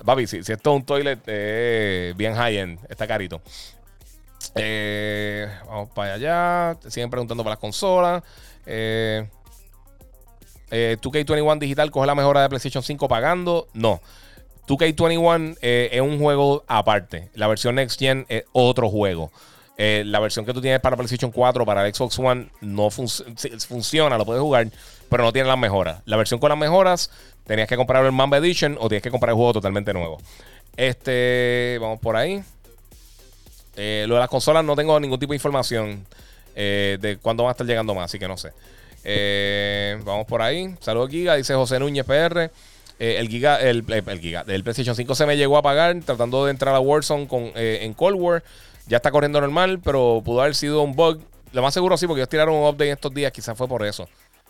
Papi, si, esto es un toilet eh, bien high-end, está carito. vamos para allá. Siguen preguntando para las consolas. 2K21 Digital coge la mejora de PlayStation 5 pagando. No. 2K21 eh, es un juego aparte. La versión Next Gen es otro juego. Eh, la versión que tú tienes para PlayStation 4, para Xbox One, no funciona, lo puedes jugar, pero no tiene las mejoras. La versión con las mejoras, tenías que comprar el Mamba Edition o tienes que comprar el juego totalmente nuevo. Este, vamos por ahí. Eh, lo de las consolas no tengo ningún tipo de información eh, de cuándo va a estar llegando más, así que no sé. Vamos por ahí. Saludos, Giga. Dice José Núñez PR. El Giga, el, el, Giga del PlayStation 5 se me llegó a apagar tratando de entrar a Warzone con, en Cold War. Ya está corriendo normal, pero pudo haber sido un bug. Lo más seguro sí, porque ellos tiraron un update estos días. Quizás fue por eso.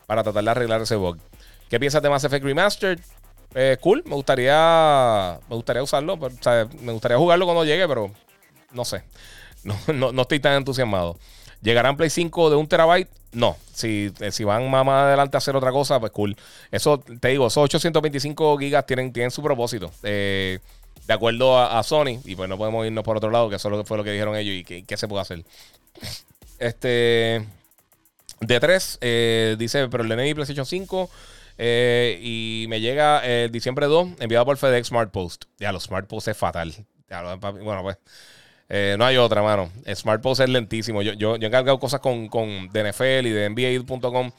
Para tratar de arreglar ese bug. ¿Qué piensas de Mass Effect Remastered? Eh, cool, me gustaría me gustaría usarlo, me gustaría jugarlo cuando llegue, pero no sé. No, no, estoy tan entusiasmado. ¿Llegarán Play 5 de un terabyte? No. Si, eh, si van más adelante a hacer otra cosa, pues cool. Eso, te digo, esos 825 gigas tienen, tienen su propósito. Eh, de acuerdo a, Sony. Y pues no podemos irnos por otro lado, que eso fue lo que dijeron ellos y qué se puede hacer. Este. D3 dice, pero el de PlayStation 5 eh, y me llega el diciembre 2, enviado por FedEx Smart Post. Ya, los Smart Post es fatal. bueno, pues. Eh, no hay otra, mano. Smart Post es lentísimo. Yo, yo, he encargado cosas con, con de y de NBA.com.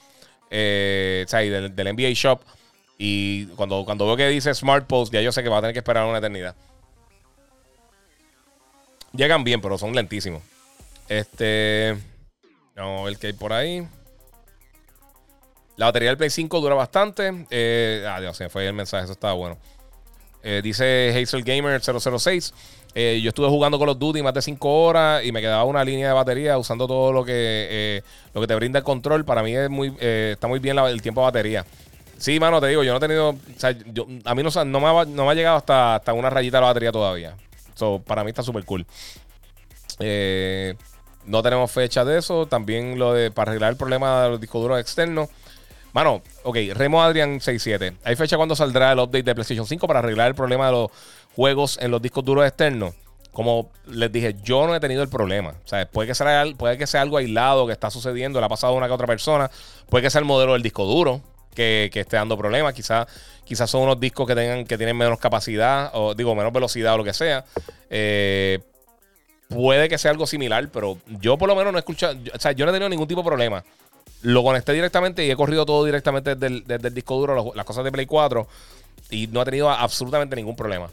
Eh, o sea, y del, NBA Shop. Y cuando, cuando veo que dice Smart Post, ya yo sé que va a tener que esperar una eternidad. Llegan bien, pero son lentísimos. Este. Vamos a ver qué hay por ahí. La batería del Play 5 dura bastante. Eh, ah, Dios, se fue el mensaje, eso estaba bueno. Eh, dice Hazel Gamer 006. Eh, yo estuve jugando con los Duty más de 5 horas y me quedaba una línea de batería usando todo lo que, eh, lo que te brinda el control. Para mí es muy, está muy bien el tiempo de batería. Sí, mano, te digo, yo no he tenido. O sea, a mí no, no, me ha, no, me ha, llegado hasta, hasta una rayita de la batería todavía. So, para mí está súper cool. no tenemos fecha de eso. También lo de para arreglar el problema de los discos duros externos. Mano, ok, Remo Adrian 67. ¿Hay fecha cuando saldrá el update de PlayStation 5 para arreglar el problema de los juegos en los discos duros externos? Como les dije, yo no he tenido el problema. O sea, puede que sea, puede que sea algo aislado que está sucediendo, le ha pasado a una que otra persona. Puede que sea el modelo del disco duro que, esté dando problemas. Quizás quizás son unos discos que tengan que tienen menos capacidad o digo menos velocidad o lo que sea. Eh, puede que sea algo similar, pero yo por lo menos no he escuchado, o sea, yo no he tenido ningún tipo de problema. Lo conecté directamente y he corrido todo directamente desde el, disco duro, las cosas de Play 4. Y no he tenido absolutamente ningún problema.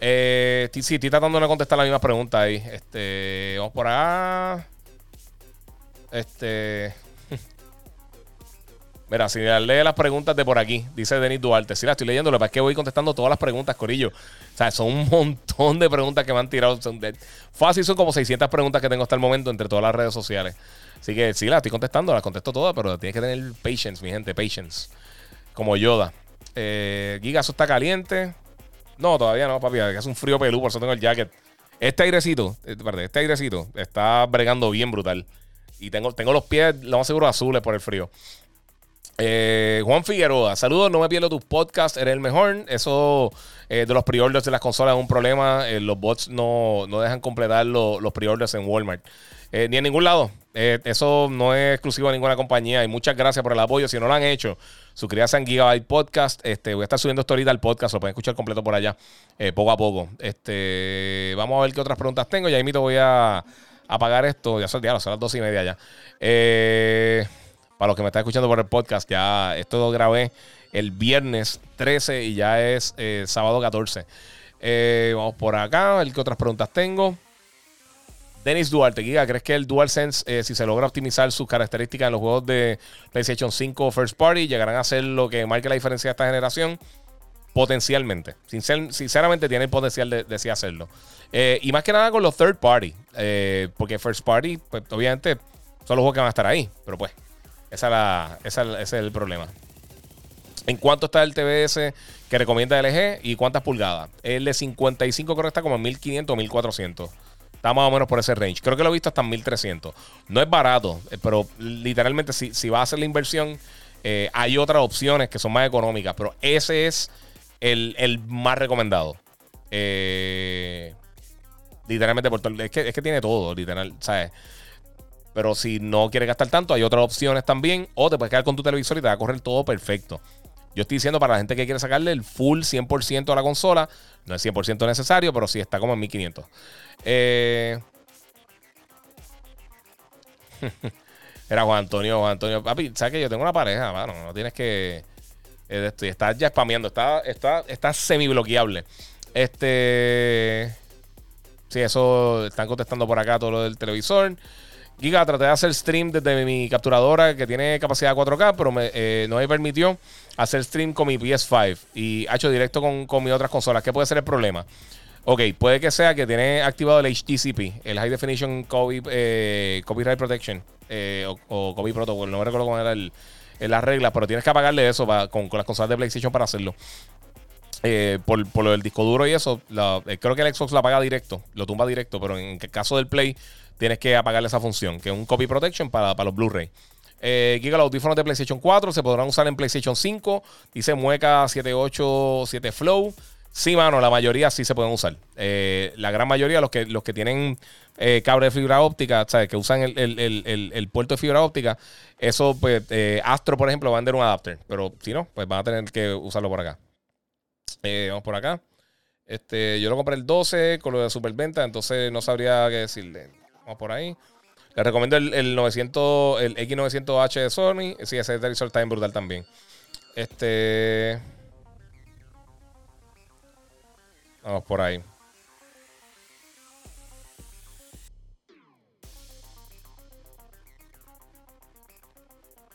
Eh, sí, estoy tratando de contestar la misma pregunta ahí. Este, vamos por acá. Este. Mira, si lee las preguntas de por aquí, dice Denis Duarte. Sí, la estoy leyendo, lo que es que voy contestando todas las preguntas, Corillo. O sea, son un montón de preguntas que me han tirado. fácil, son como 600 preguntas que tengo hasta el momento entre todas las redes sociales. Así que sí, la estoy contestando, la contesto todas, pero tienes que tener patience, mi gente, patience. Como Yoda. Eh, Giga, eso está caliente. No, todavía no, papi. Es un frío pelú, por eso tengo el jacket. Este airecito, eh, este airecito está bregando bien brutal. Y tengo, tengo los pies, lo más seguro, azules por el frío. Eh, Juan Figueroa, saludos, no me pierdo tus podcasts, eres el mejor. Eso de los pre-orders de las consolas es un problema. los bots no, dejan completar los pre-orders en Walmart. ni en ningún lado. Eh, eso no es exclusivo a ninguna compañía. Y muchas gracias por el apoyo. Si no lo han hecho, suscríbanse en Gigabyte Podcast. Este, voy a estar subiendo esto ahorita al podcast. Lo pueden escuchar completo por allá, eh, poco a poco. Este, vamos a ver qué otras preguntas tengo. Ya te voy a apagar esto. Ya son, son las dos y media ya. Eh, para los que me están escuchando por el podcast, ya esto lo grabé el viernes 13 y ya es sábado 14. vamos por acá, a ver qué otras preguntas tengo. Denis Duarte, Giga, ¿crees que el DualSense, eh, si se logra optimizar sus características en los juegos de PlayStation 5 First Party, llegarán a ser lo que marque la diferencia de esta generación? Potencialmente. sinceramente tiene el potencial de, de hacerlo. Eh, y más que nada con los third party. Eh, porque first party, pues obviamente son los juegos que van a estar ahí. Pero pues, esa ese es el problema. ¿En cuánto está el TBS que recomienda LG y cuántas pulgadas? El de 55 creo que está como en 1500 o 1400. Está más o menos por ese range. Creo que lo he visto hasta en 1300. No es barato, eh, pero literalmente si, si vas a hacer la inversión, eh, hay otras opciones que son más económicas, pero ese es el, más recomendado. Eh, literalmente por todo. Es que, es que tiene todo, literal, ¿sabes? Pero si no quieres gastar tanto, hay otras opciones también. O te puedes quedar con tu televisor y te va a correr todo perfecto. Yo estoy diciendo para la gente que quiere sacarle el full 100% a la consola. No es 100% necesario, pero sí está como en 1500. Eh... Era Juan Antonio, Juan Antonio. Papi, ¿sabes que yo tengo una pareja, mano? No tienes que. Eh, estás ya spameando. Está, está, está semi bloqueable. Este. sí, eso están contestando por acá todo lo del televisor. Giga, traté de hacer stream desde mi capturadora que tiene capacidad 4K, pero eh, no me permitió hacer stream con mi PS5 y ha hecho directo con, con mis otras consolas. ¿Qué puede ser el problema? Ok, puede que sea que tiene activado el HDCP, el High Definition eh, Copyright Protection eh, o, Copy Protocol, no me recuerdo cómo era el, la regla, pero tienes que apagarle eso con, las consolas de PlayStation para hacerlo. por, por, lo del disco duro y eso, creo que el Xbox lo apaga directo, lo tumba directo, pero en el caso del Play tienes que apagarle esa función, que es un copy protection para, los Blu-ray. Eh, Giga, los audífonos de PlayStation 4 se podrán usar en PlayStation 5. Dice Mueca 787 Flow. Sí, mano, la mayoría sí se pueden usar. Eh, la gran mayoría, los que, los que tienen eh, cable de fibra óptica, ¿sabes? que usan el, puerto de fibra óptica, eso, pues, eh, Astro, por ejemplo, va a vender un adapter. Pero si no, pues van a tener que usarlo por acá. vamos por acá. Este, yo lo compré el 12 con lo de superventa, entonces no sabría qué decirle. Vamos por ahí. Les recomiendo el, 900, el X900H de Sony. Sí, ese televisor está bien brutal también. Este. Vamos por ahí.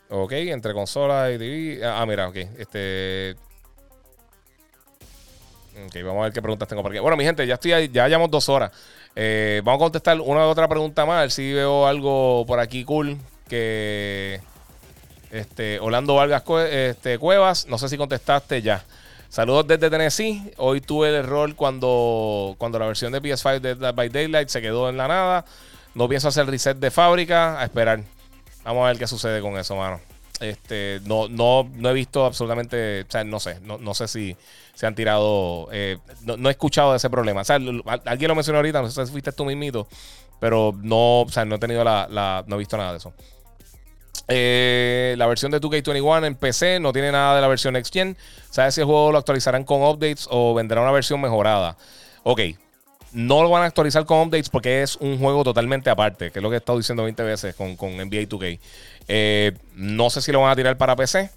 Ok, entre consolas y TV. Ah, mira, ok. Este. Ok, vamos a ver qué preguntas tengo por aquí. Bueno, mi gente, ya estoy ya llevamos dos horas. Eh, vamos a contestar una u otra pregunta más. A ver si veo algo por aquí cool. Que. Este, Orlando Vargas este, Cuevas. No sé si contestaste ya. Saludos desde Tennessee. Hoy tuve el error cuando, cuando la versión de PS5 de Dead by Daylight se quedó en la nada. No pienso hacer reset de fábrica. A esperar. Vamos a ver qué sucede con eso, mano. Este, no, no, no he visto absolutamente. O sea, no sé. No, no sé si se han tirado. Eh, no, he escuchado de ese problema. O sea, alguien lo mencionó ahorita, no sé si fuiste tú mismito, pero no, o sea, no he tenido la, no he visto nada de eso. Eh, la versión de 2K21 en PC no tiene nada de la versión Next Gen. ¿Sabes si el juego lo actualizarán con updates o vendrá una versión mejorada? Ok, no lo van a actualizar con updates porque es un juego totalmente aparte, que es lo que he estado diciendo 20 veces con, con NBA 2K. Eh, no sé si lo van a tirar para PC.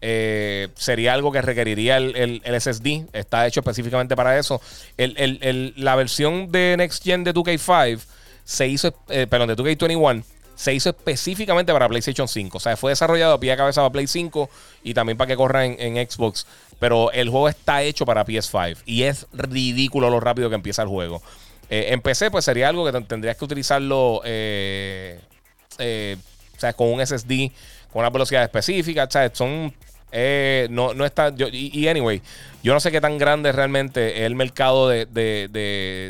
Eh, sería algo que requeriría el, SSD. Está hecho específicamente para eso. la versión de Next Gen de 2K5 se hizo, eh, perdón, de 2K21 se hizo específicamente para PlayStation 5. O sea, fue desarrollado a pie de cabeza para Play 5 y también para que corra en, Xbox. Pero el juego está hecho para PS5 y es ridículo lo rápido que empieza el juego. Eh, en PC, pues sería algo que tendrías que utilizarlo o sea, con un SSD con una velocidad específica. Sea, son eh, no, no está. y, anyway, yo no sé qué tan grande realmente es el mercado de,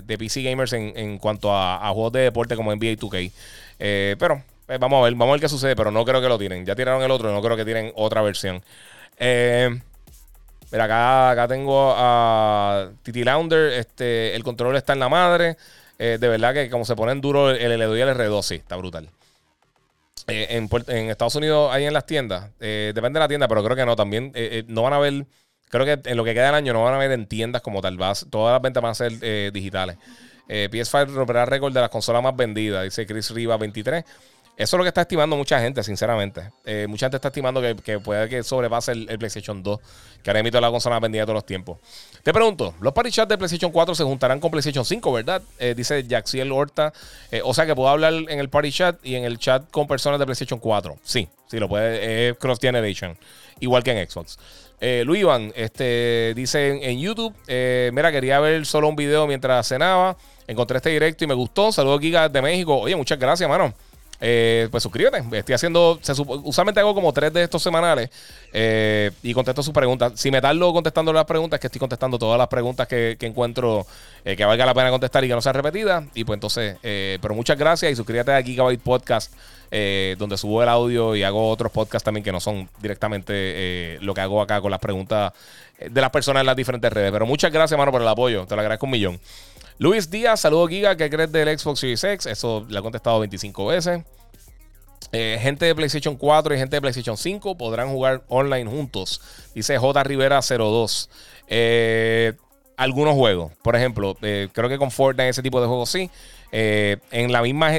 PC gamers en, cuanto a, juegos de deporte como NBA 2K. Eh, pero eh, vamos a ver, vamos a ver qué sucede. Pero no creo que lo tienen. Ya tiraron el otro, no creo que tienen otra versión. mira, acá, acá tengo a Titi Launder. Este, el control está en la madre. de verdad que como se ponen duro el L2 y el R2, sí, está brutal. Eh, en, Estados Unidos, hay en las tiendas, eh, depende de la tienda, pero creo que no, también eh, no van a ver, creo que en lo que queda del año no van a ver en tiendas como tal, todas las ventas van a ser digitales. PS5 romperá récord de las consolas más vendidas, dice Chris Riva 23. Eso es lo que está estimando mucha gente, sinceramente. Eh, mucha gente está estimando que, puede que sobrepase el, PlayStation 2, que ahora emito la consola más vendida de todos los tiempos. Te pregunto, los party chats de PlayStation 4 se juntarán con PlayStation 5, ¿verdad? Eh, dice Jaxiel Horta. Eh, o sea que puedo hablar en el party chat y en el chat con personas de PlayStation 4. Sí, sí, lo puede. Es cross generation. Igual que en Xbox. Luis Iván este, dice en, en YouTube: Mira, quería ver solo un video mientras cenaba. Encontré este directo y me gustó. Saludos, Giga de México. Oye, muchas gracias, mano. Eh, pues suscríbete. Estoy haciendo. usualmente hago como tres de estos semanales eh, y contesto sus preguntas. Si me tardo contestando las preguntas, que estoy contestando todas las preguntas que, encuentro eh, que valga la pena contestar y que no sean repetidas. Y pues entonces, pero muchas gracias y suscríbete a Gigabyte Podcast, donde subo el audio y hago otros podcasts también que no son directamente lo que hago acá con las preguntas de las personas en las diferentes redes. Pero muchas gracias, hermano, por el apoyo. Te lo agradezco un millón. Luis Díaz, saludos Giga, ¿qué crees del Xbox Series X? Eso le ha contestado 25 veces. Eh, gente de PlayStation 4 y gente de PlayStation 5 podrán jugar online juntos. Dice J. Rivera 02. Eh, algunos juegos. Por ejemplo, eh, creo que con Fortnite ese tipo de juegos sí. Eh, en la misma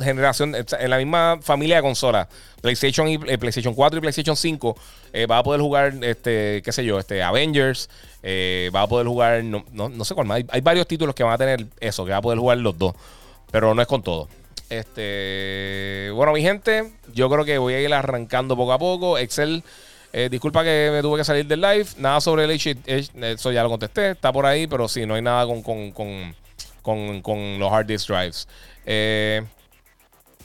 generación, en la misma familia de consolas, PlayStation y eh, PlayStation 4 y PlayStation 5, va a poder jugar, este, qué sé yo, este, Avengers, va a poder jugar, no, no, sé cuál más. Hay, varios títulos que van a tener eso, que va a poder jugar los dos, pero no es con todo. Este, bueno, mi gente, yo creo que voy a ir arrancando poco a poco. Excel eh, disculpa que me tuve que salir del live. Nada sobre el H, eso ya lo contesté. Está por ahí, pero sí, no hay nada con, con, los hard disk drives. Eh,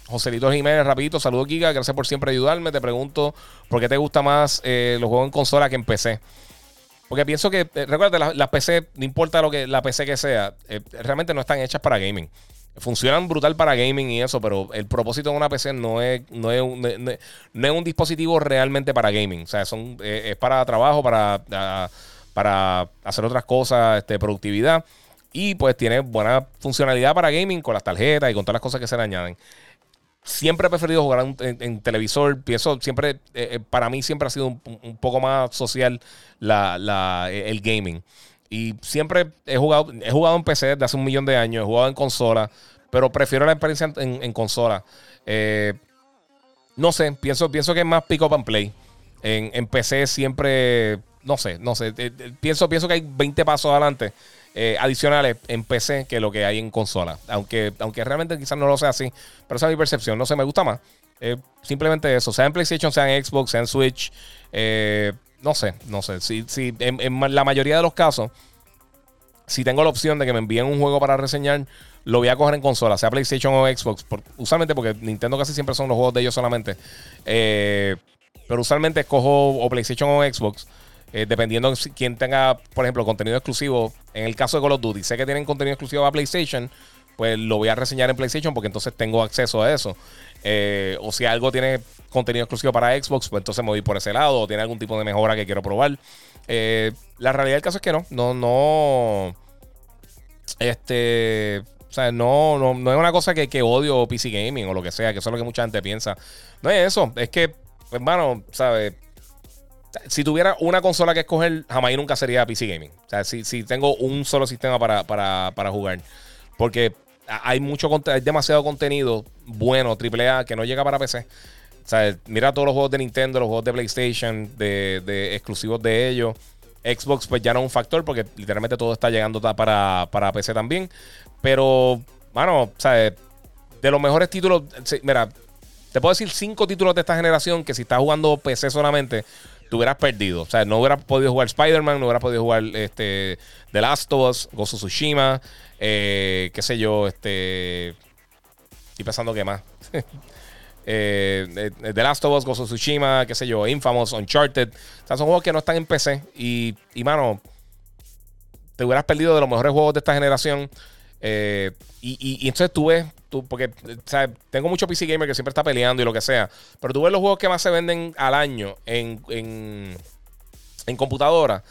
Joselito Jiménez, rapidito, saludo Kika, gracias por siempre ayudarme. Te pregunto, ¿por qué te gusta más eh, los juegos en consola que en PC? Porque pienso que, recuerda, las la PC, no importa lo que la PC que sea, realmente no están hechas para gaming funcionan brutal para gaming y eso, pero el propósito de una PC no es, no es, un, no, es un dispositivo realmente para gaming. O sea, son, es, para trabajo, para, para hacer otras cosas, este, productividad. Y pues tiene buena funcionalidad para gaming con las tarjetas y con todas las cosas que se le añaden. Siempre he preferido jugar en, televisor. Pienso, siempre, eh, eh, para mí siempre ha sido un, poco más social la, el gaming. Y siempre he jugado, he jugado en PC desde hace un millón de años, he jugado en consola, pero prefiero la experiencia en, consola. Eh, no sé, pienso, pienso que es más pick up and play. En, PC siempre, no sé, no sé. Eh, eh, pienso, pienso que hay 20 pasos adelante adicionales en PC que lo que hay en consola. Aunque, aunque realmente quizás no lo sea así, pero esa es mi percepción. No sé, me gusta más. simplemente eso, sea en PlayStation, sea en Xbox, sea en Switch. No sé, no sé. Si, si en, la mayoría de los casos, si tengo la opción de que me envíen un juego para reseñar, lo voy a coger en consola, sea PlayStation o Xbox. usualmente porque Nintendo casi siempre son los juegos de ellos solamente. Eh, pero usualmente escojo o PlayStation o Xbox. Eh, dependiendo de quién tenga, por ejemplo, contenido exclusivo. En el caso de Call of Duty, sé que tienen contenido exclusivo a PlayStation, pues lo voy a reseñar en PlayStation porque entonces tengo acceso a eso. Eh, o si algo tiene contenido exclusivo para Xbox, pues entonces me voy por ese lado. O tiene algún tipo de mejora que quiero probar. Eh, la realidad del caso es que no. No, no. Este. O sea, no, no, es una cosa que, odio PC Gaming o lo que sea, que eso es lo que mucha gente piensa. No es eso. Es que, hermano, ¿sabes? Si tuviera una consola que escoger, jamás nunca sería PC Gaming. O sea, si, si tengo un solo sistema para, para, para jugar. Porque hay mucho hay demasiado contenido bueno, AAA, que no llega para PC. Sea, mira todos los juegos de Nintendo, los juegos de PlayStation, de, exclusivos de ellos. Xbox, pues ya no es un factor porque literalmente todo está llegando para, para PC también. Pero, bueno, o sea, de los mejores títulos, mira, te puedo decir cinco títulos de esta generación que si estás jugando PC solamente, te hubieras perdido. O sea, no hubieras podido jugar Spider-Man, no hubieras podido jugar este, The Last of Us, of Tsushima, eh, qué sé yo, este. Estoy pensando que más. eh, The Last of Us, of Tsushima, qué sé yo, Infamous, Uncharted. O sea, son juegos que no están en PC. Y, y mano, te hubieras perdido de los mejores juegos de esta generación. Eh, y, y, entonces tú ves, tú, porque tengo mucho PC gamer que siempre está peleando y lo que sea, pero tú ves los juegos que más se venden al año en, en, en computadora.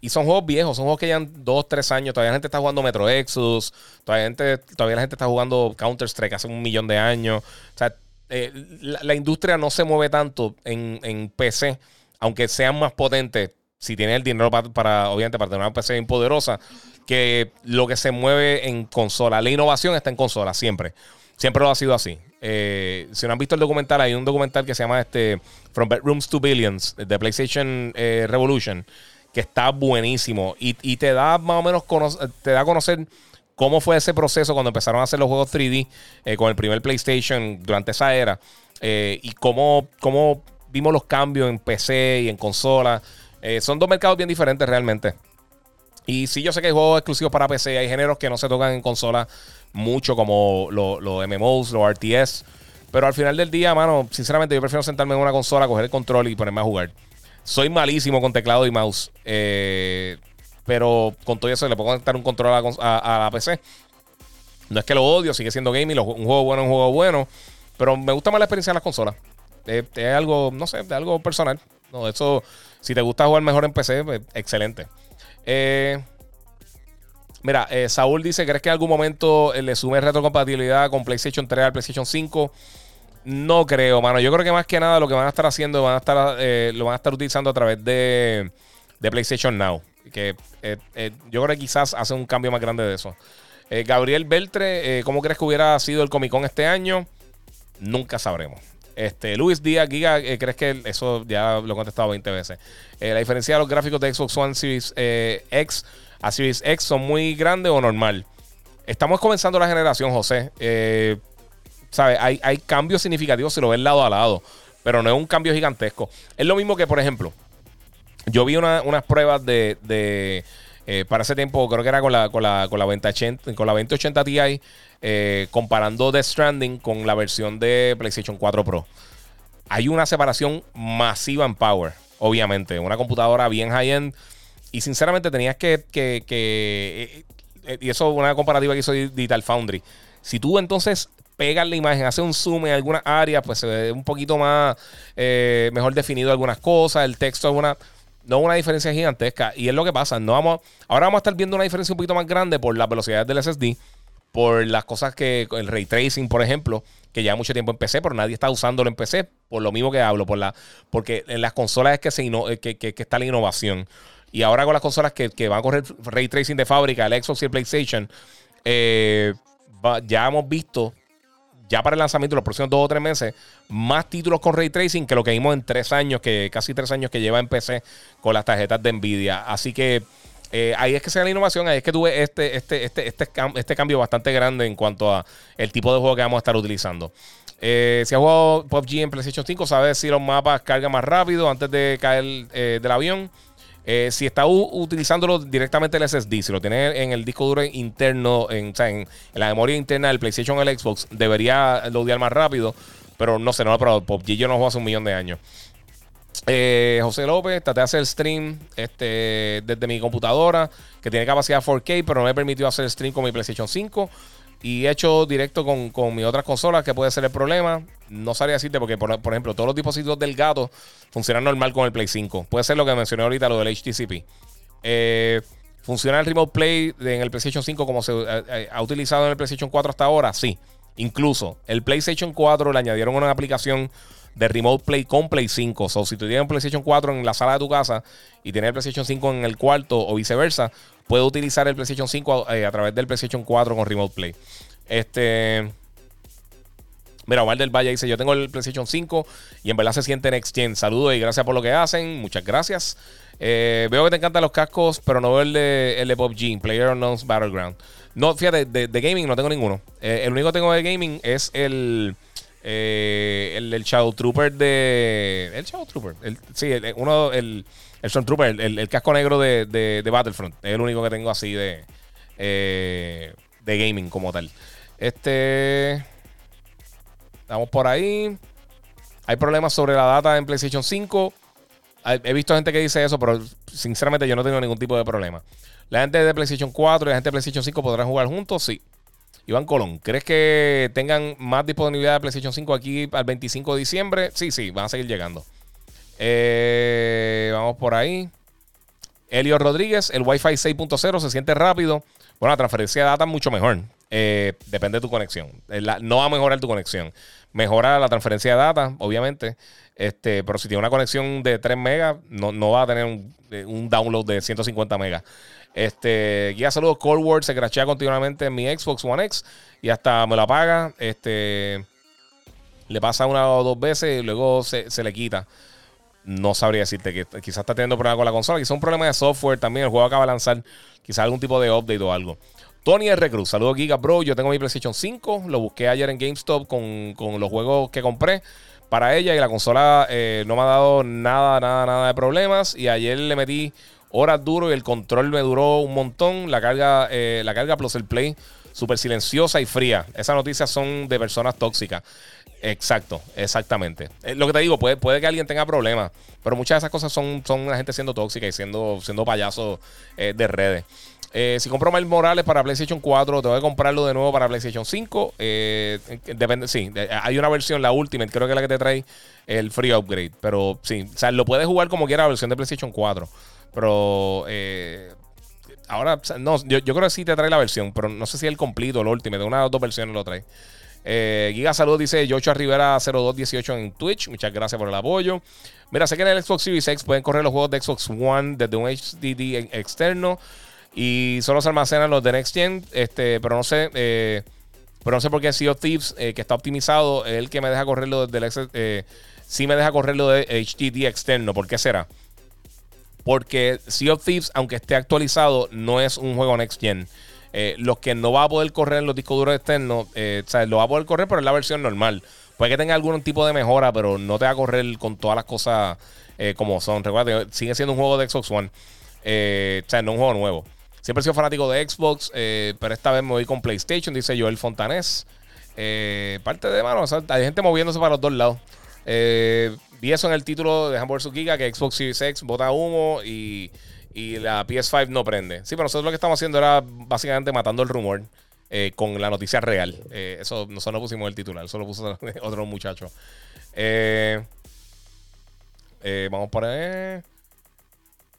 Y son juegos viejos, son juegos que llevan 2, 3 años. Todavía la gente está jugando Metro Exodus. Todavía, gente, todavía la gente está jugando Counter-Strike hace un millón de años. O sea, eh, la, industria no se mueve tanto en, en, PC, aunque sean más potentes. Si tienes el dinero para, obviamente, para tener una PC bien poderosa, que lo que se mueve en consola. La innovación está en consola, siempre. Siempre lo ha sido así. Eh, si no han visto el documental, hay un documental que se llama este From Bedrooms to Billions, de PlayStation eh, Revolution, que está buenísimo. Y, te da más o menos te da conocer cómo fue ese proceso cuando empezaron a hacer los juegos 3D eh, con el primer PlayStation durante esa era. y cómo, cómo vimos los cambios en PC y en consola. son dos mercados bien diferentes realmente. Y sí, yo sé que hay juegos exclusivos para PC, hay géneros que no se tocan en consola mucho, como los MMOs, los RTS. Pero al final del día, mano, sinceramente, yo prefiero sentarme en una consola, coger el control y ponerme a jugar. Soy malísimo con teclado y mouse. Eh, pero con todo eso le puedo conectar un control a, la PC. No es que lo odio, sigue siendo gaming, un juego bueno es un juego bueno. Pero me gusta más la experiencia en las consolas. Es, algo, no sé, es algo personal. No, eso, si te gusta jugar mejor en PC, pues, excelente. Eh, mira, eh, Saúl dice: ¿Crees que en algún momento le sume retrocompatibilidad con PlayStation 3 al PlayStation 5? No creo, mano. Yo creo que más que nada lo que van a estar haciendo van a estar, eh, lo van a estar utilizando a través de, PlayStation Now. Que yo creo que quizás hace un cambio más grande de eso. Gabriel Beltre, ¿cómo crees que hubiera sido el Comic Con este año? Nunca sabremos. Este, Luis Díaz, Giga, ¿crees que eso ya lo he contestado 20 veces? la diferencia de los gráficos de Xbox One Series X a Series X son muy grandes o normal. Estamos comenzando la generación, José. Eh, hay, hay, cambios significativos si lo ves lado a lado, pero no es un cambio gigantesco. Es lo mismo que, por ejemplo, yo vi unas pruebas de, eh, para ese tiempo, creo que era con la, con la, con la, 2080, con la 2080 Ti, eh, comparando The Stranding con la versión de PlayStation 4 Pro. Hay una separación masiva en power, obviamente. Una computadora bien high-end. Y sinceramente tenías que, que eh, y eso es una comparativa que hizo Digital Foundry. Si tú entonces pegas la imagen, haces un zoom en algunas áreas, pues se ve un poquito más eh, mejor definido algunas cosas, el texto es una no una diferencia gigantesca. Y es lo que pasa. No vamos, ahora vamos a estar viendo una diferencia un poquito más grande por las velocidades del SSD, por las cosas que, el ray tracing, por ejemplo, que lleva mucho tiempo en PC, pero nadie está usándolo en PC, por lo mismo que hablo, por la, porque en las consolas es que, se que, que, que está la innovación. Y ahora con las consolas que, van a correr ray tracing de fábrica, el Xbox y el PlayStation, eh, ya hemos visto, ya para el lanzamiento de los próximos dos o tres meses, más títulos con ray tracing que lo que vimos en tres años, que casi tres años que lleva en PC con las tarjetas de Nvidia. Así que eh, ahí es que se la innovación, ahí es que tuve este, este, este, este, este cambio bastante grande en cuanto a el tipo de juego que vamos a estar utilizando. Eh, si has jugado PUBG en PlayStation 5, sabes si los mapas cargan más rápido antes de caer del avión. Eh, si está utilizándolo directamente el SSD, si lo tiene en el disco duro interno, en, la memoria interna del PlayStation o el Xbox, debería loadear más rápido. Pero no sé, no lo he probado. PUBG yo no juego hace un millón de años. Eh, José López, traté de hacer el stream este, desde mi computadora, que tiene capacidad 4K, pero no me permitió hacer stream con mi PlayStation 5 y he hecho directo con, con mis otras consolas, que puede ser el problema. No sabría decirte porque, por, ejemplo, todos los dispositivos del gato funcionan normal con el Play 5. Puede ser lo que mencioné ahorita, lo del HTCP. Eh, ¿Funciona el Remote Play en el PlayStation 5 como se eh, eh, ha utilizado en el PlayStation 4 hasta ahora? Sí. Incluso el PlayStation 4 le añadieron una aplicación de Remote Play con Play 5. O si tú tienes un PlayStation 4 en la sala de tu casa y tienes el PlayStation 5 en el cuarto o viceversa, puedes utilizar el PlayStation 5 eh, a, través del PlayStation 4 con Remote Play. Este. Mira, Omar del Valle dice: Yo tengo el PlayStation 5 y en verdad se siente Next Gen. Saludos y gracias por lo que hacen. Muchas gracias. Eh, veo que te encantan los cascos, pero no veo el de, el de PUBG, Player Unknown's Battleground. No, fíjate, de, gaming no tengo ninguno. Eh, el único que tengo de gaming es el. El, el, Shadow Trooper de. El Shadow Trooper. sí, uno. El, el Stormtrooper, el, el, casco negro de, de, Battlefront. Es el único que tengo así de, eh, de gaming como tal. Este. Estamos por ahí. Hay problemas sobre la data en PlayStation 5. He visto gente que dice eso, pero sinceramente yo no tengo ningún tipo de problema. La gente de PlayStation 4 y la gente de PlayStation 5 podrán jugar juntos, sí. Iván Colón, ¿crees que tengan más disponibilidad de PlayStation 5 aquí al 25 de diciembre? Sí, sí, van a seguir llegando. Eh, vamos por ahí. Elio Rodríguez, el Wi-Fi 6.0 se siente rápido. Bueno, la transferencia de datos mucho mejor. Eh, depende de tu conexión. Eh, no va a mejorar tu conexión. Mejora la transferencia de datos, obviamente. Este, pero si tiene una conexión de 3 megas, no, va a tener un, download de 150 megas. Este, guía saludos, Cold War se crachea continuamente en mi Xbox One X y hasta me lo apaga. Este, le pasa una o dos veces y luego se, se le quita no sabría decirte que quizás está teniendo problemas con la consola. Quizás un problema de software también. El juego acaba de lanzar quizás algún tipo de update o algo. Tony R. Cruz, saludos Giga Bro. Yo tengo mi PlayStation 5. Lo busqué ayer en GameStop con, los juegos que compré para ella. Y la consola eh, no me ha dado nada, nada, nada de problemas. Y ayer le metí horas duro y el control me duró un montón. La carga, eh, la carga plus el play súper silenciosa y fría. Esas noticias son de personas tóxicas. Exacto, exactamente. Eh, lo que te digo, puede, que alguien tenga problemas, pero muchas de esas cosas son, la gente siendo tóxica y siendo, siendo payasos eh, de redes. Si compro Miles Morales para PlayStation 4, tengo que comprarlo de nuevo para PlayStation 5. depende, sí, hay una versión, la Ultimate, creo que es la que te trae el free upgrade. Pero sí, o sea, lo puedes jugar como quiera la versión de PlayStation 4. Pero ahora, no, yo, creo que sí te trae la versión, pero no sé si el completo o el una de las dos versiones lo trae. Eh, Giga Salud dice Yocho Rivera 0218 en Twitch. Muchas gracias por el apoyo. Mira, sé que en el Xbox Series X pueden correr los juegos de Xbox One desde un HDD externo y solo se almacenan los de Next Gen. Este, pero no sé. Eh, pero no sé por qué Sea of Thieves, eh, que está optimizado, es el que me deja correrlo desde el eh, sí me deja correrlo de HDD externo. ¿Por qué será? Porque Sea of Thieves, aunque esté actualizado, no es un juego Next Gen. Eh, los que no va a poder correr en los discos duros externos, eh, o sea, lo va a poder correr, pero en la versión normal. Puede que tenga algún tipo de mejora, pero no te va a correr con todas las cosas eh, como son. Recuerda, sigue siendo un juego de Xbox One. o sea, no un juego nuevo. Siempre he sido fanático de Xbox, pero esta vez me voy con PlayStation, dice Joel Fontanés. parte de mano, hay gente moviéndose para los dos lados. Vi eso en el título de Hamburger Giga, que Xbox Series X bota humo y y la PS5 no prende. Sí, pero nosotros lo que estamos haciendo era básicamente matando el rumor eh, con la noticia real. Eh, eso nosotros no pusimos el titular, eso lo puso otro muchacho. Eh, vamos por ahí.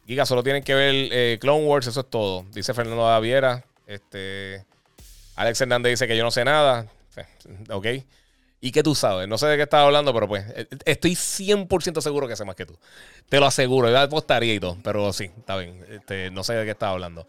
Giga, solo tienen que ver Clone Wars, eso es todo. Dice Fernando Daviera. Este, Alex Hernández dice que yo no sé nada. Ok. ¿Y qué tú sabes? No sé de qué estás hablando, pero pues eh, estoy 100% seguro que sé más que tú. Te lo aseguro. Yo apostaría y todo, pero sí, está bien. Este, no sé de qué estás hablando.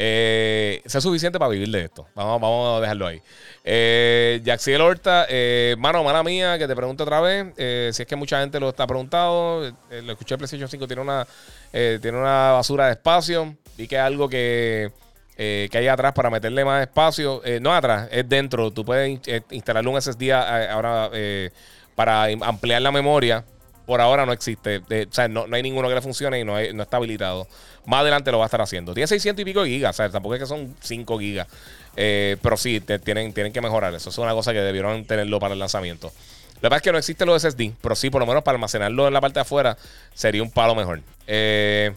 Eh, sé suficiente para vivir de esto. Vamos, vamos a dejarlo ahí. Eh, Jaxiel Horta, eh, mano, mala mía, que te pregunte otra vez. Eh, si es que mucha gente lo está preguntando. lo escuché en PlayStation 5, tiene una, tiene una basura de espacio. Vi que es algo que eh, que hay atrás para meterle más espacio. Eh, no atrás, es dentro. Tú puedes eh, instalarle un SSD ahora para ampliar la memoria. Por ahora no existe. o sea, no, hay ninguno que le funcione y no, no, está habilitado. Más adelante lo va a estar haciendo. Tiene 600 y pico gigas. O sea, tampoco es que son 5 gigas. pero sí, tienen, tienen que mejorar eso. Es una cosa que debieron tenerlo para el lanzamiento. La verdad es que no existe los SSD, pero sí, por lo menos para almacenarlo en la parte de afuera sería un palo mejor. Eh,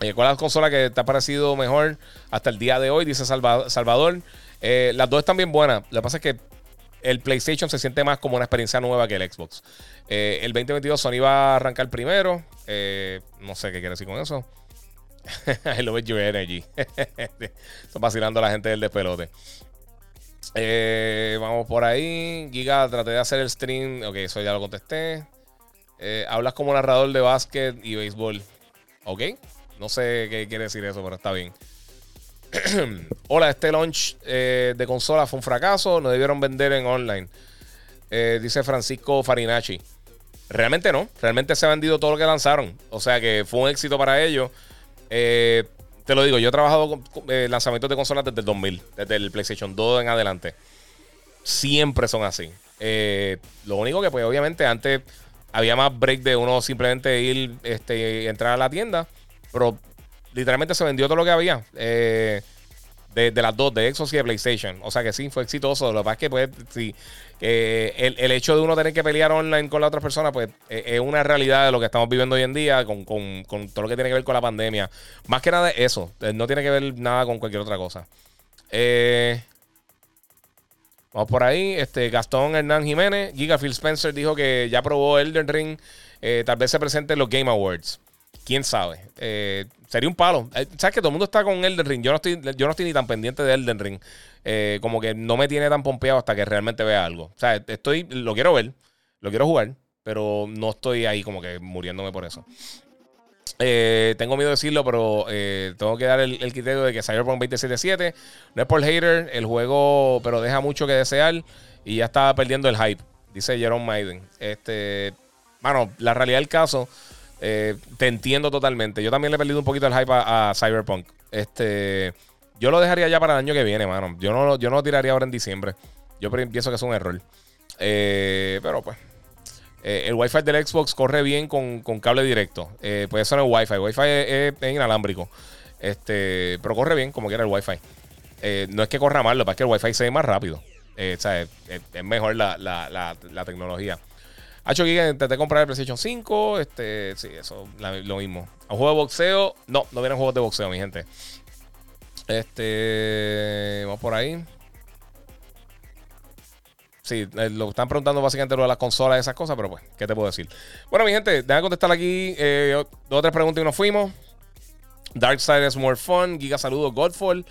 eh, ¿Cuál es la consola que te ha parecido mejor hasta el día de hoy? Dice Salvador. Eh, las dos están bien buenas. Lo que pasa es que el PlayStation se siente más como una experiencia nueva que el Xbox. Eh, el 2022 Sony va a arrancar primero. no sé qué quiere decir con eso. I love your energy. Están vacilando a la gente del despelote. vamos por ahí. Giga, traté de hacer el stream. Ok, eso ya lo contesté. hablas como narrador de básquet y béisbol. Ok. No sé qué quiere decir eso, pero está bien. Hola, este launch eh, de consola fue un fracaso. No debieron vender en online. Eh, dice Francisco Farinacci. Realmente no. Realmente se ha vendido todo lo que lanzaron. O sea que fue un éxito para ellos. Eh, te lo digo, yo he trabajado con lanzamientos de consolas desde el 2000, desde el PlayStation 2 en adelante. Siempre son así. lo único que, pues, obviamente, antes había más break de uno simplemente ir, este, entrar a la tienda pero literalmente se vendió todo lo que había. Eh, de, las dos, de Xbox y de PlayStation. O sea que sí, fue exitoso. Lo que pasa es que, pues, sí, el, hecho de uno tener que pelear online con la otra persona, pues, e, es una realidad de lo que estamos viviendo hoy en día con, todo lo que tiene que ver con la pandemia. Más que nada eso. Eh, no tiene que ver nada con cualquier otra cosa. Eh, vamos por ahí. Este, Gastón Hernán Jiménez. Giga Phil Spencer dijo que ya probó Elden Ring. tal vez se presente en los Game Awards quién sabe. Eh, sería un palo. Eh, ¿Sabes que todo el mundo está con Elden Ring? Yo no estoy, yo no estoy ni tan pendiente de Elden Ring. Eh, como que no me tiene tan pompeado hasta que realmente vea algo. O sea, estoy, lo quiero ver, lo quiero jugar, pero no estoy ahí como que muriéndome por eso. tengo miedo de decirlo, pero tengo que dar el, criterio de que Cyberpunk 2077 no es por hater, el juego, pero deja mucho que desear y ya está perdiendo el hype, dice Jerome Maiden. Este, bueno, la realidad del caso eh, te entiendo totalmente. Yo también le he perdido un poquito el hype a, Cyberpunk. Este, yo lo dejaría ya para el año que viene, mano. Yo no, yo no lo tiraría ahora en diciembre. Yo pienso que es un error. Eh, pero pues. Eh, el Wi-Fi del Xbox corre bien con, cable directo. pues eso no es Wi-Fi. Wi-Fi es, inalámbrico. Este, pero corre bien como quiera el Wi-Fi. no es que corra mal, lo que pasa es que el Wi-Fi se ve más rápido. o sea, es, mejor la, la tecnología. Hacho Giga, intenté comprar el PlayStation 5. Este, sí, eso, lo mismo. ¿Un juego de boxeo? No, no vienen juegos de boxeo, mi gente. Este. Vamos por ahí. Sí, eh, lo están preguntando básicamente lo de las consolas y esas cosas, pero pues, ¿qué te puedo decir? Bueno, mi gente, déjame contestar aquí eh, dos o tres preguntas y nos fuimos. Dark Side is more fun. Giga saludos, Godfall.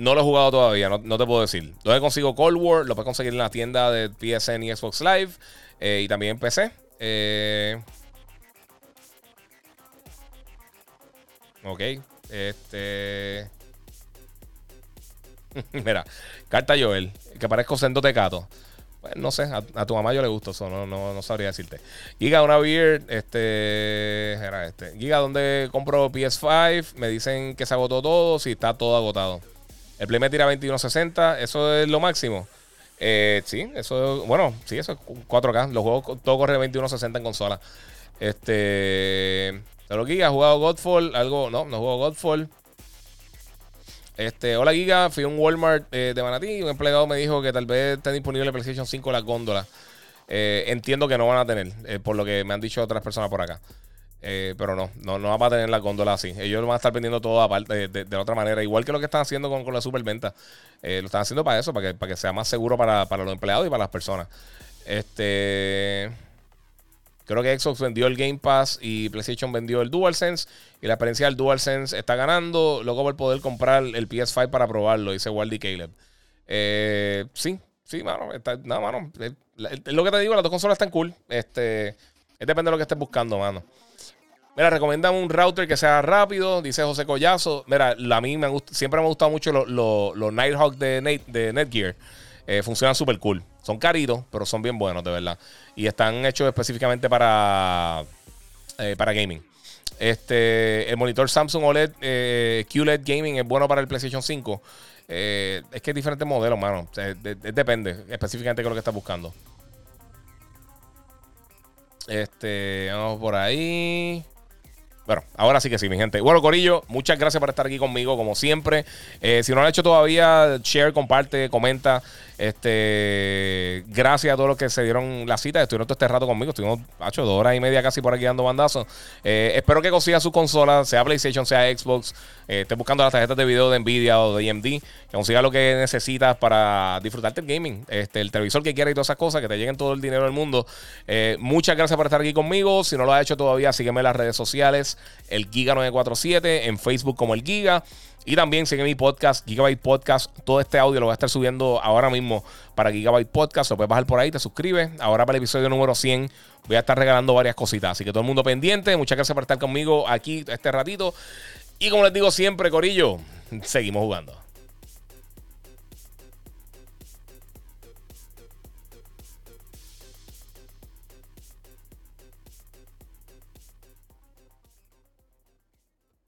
No lo he jugado todavía, no, te puedo decir. ¿Dónde consigo Cold War? Lo puedes conseguir en la tienda de PSN y Xbox Live. Eh, y también en PC. Eh, ok. Este. Mira, carta Joel. Que parezco sendo tecato. Pues no sé, a, tu mamá yo le gusto eso, no, no, sabría decirte. Giga, una beer, este. Era este. Giga, ¿dónde compro PS5? Me dicen que se agotó todo, si está todo agotado. El Play me tira 2160, eso es lo máximo. Eh, sí, eso, bueno, sí, eso es 4K. Los juegos, todo corre 2160 en consola. Este. Pero Giga, ¿ha jugado Godfall? Algo, no, no jugado Godfall. Este, hola Giga, fui a un Walmart eh, de Manatí y un empleado me dijo que tal vez esté disponible PlayStation 5 las góndolas. Eh, entiendo que no van a tener, por lo que me han dicho otras personas por acá. Pero no, no, no van a tener las góndolas así. Ellos van a estar vendiendo todo aparte de, otra manera, igual que lo que están haciendo con, con la superventa. lo están haciendo para eso, para que, para que sea más seguro para, para los empleados y para las personas. Este. Creo que Xbox vendió el Game Pass y PlayStation vendió el DualSense. Y la experiencia del DualSense está ganando. Luego por poder comprar el PS5 para probarlo, dice Waldy Caleb. Eh, sí, sí, mano. Está, no, mano. Es, lo que te digo, las dos consolas están cool. Este, es depende de lo que estés buscando, mano. Mira, un router que sea rápido, dice José Collazo. Mira, a mí siempre me han gustado mucho los Nighthawk de, Netgear. Eh, funcionan súper cool. Son caritos, pero son bien buenos, de verdad. Y están hechos específicamente para, eh, para gaming. Este, el monitor Samsung OLED eh, QLED Gaming es bueno para el PlayStation 5. es que es diferente modelo, mano. depende específicamente de lo que estás buscando. Este, vamos por ahí. Bueno, ahora sí que sí, mi gente. Bueno, Corillo, muchas gracias por estar aquí conmigo, como siempre. Eh, si no lo han hecho todavía, share, comparte, comenta. Este, gracias a todos los que se dieron la cita. Estuvieron todo este rato conmigo. Estuvimos, hecho dos horas y media casi por aquí dando bandazos. Eh, espero que consiga su consola, sea PlayStation, sea Xbox. Eh, esté buscando las tarjetas de video de Nvidia o de AMD. Que consiga lo que necesitas para disfrutarte el gaming. Este, el televisor que quieras y todas esas cosas, que te lleguen todo el dinero del mundo. muchas gracias por estar aquí conmigo. Si no lo has hecho todavía, sígueme en las redes sociales el Giga947, en Facebook como el Giga. Y también sigue mi podcast, Gigabyte Podcast. Todo este audio lo voy a estar subiendo ahora mismo para Gigabyte Podcast. Lo puedes bajar por ahí, te suscribes. Ahora para el episodio número 100 voy a estar regalando varias cositas. Así que todo el mundo pendiente. Muchas gracias por estar conmigo aquí este ratito. Y como les digo siempre, Corillo, seguimos jugando.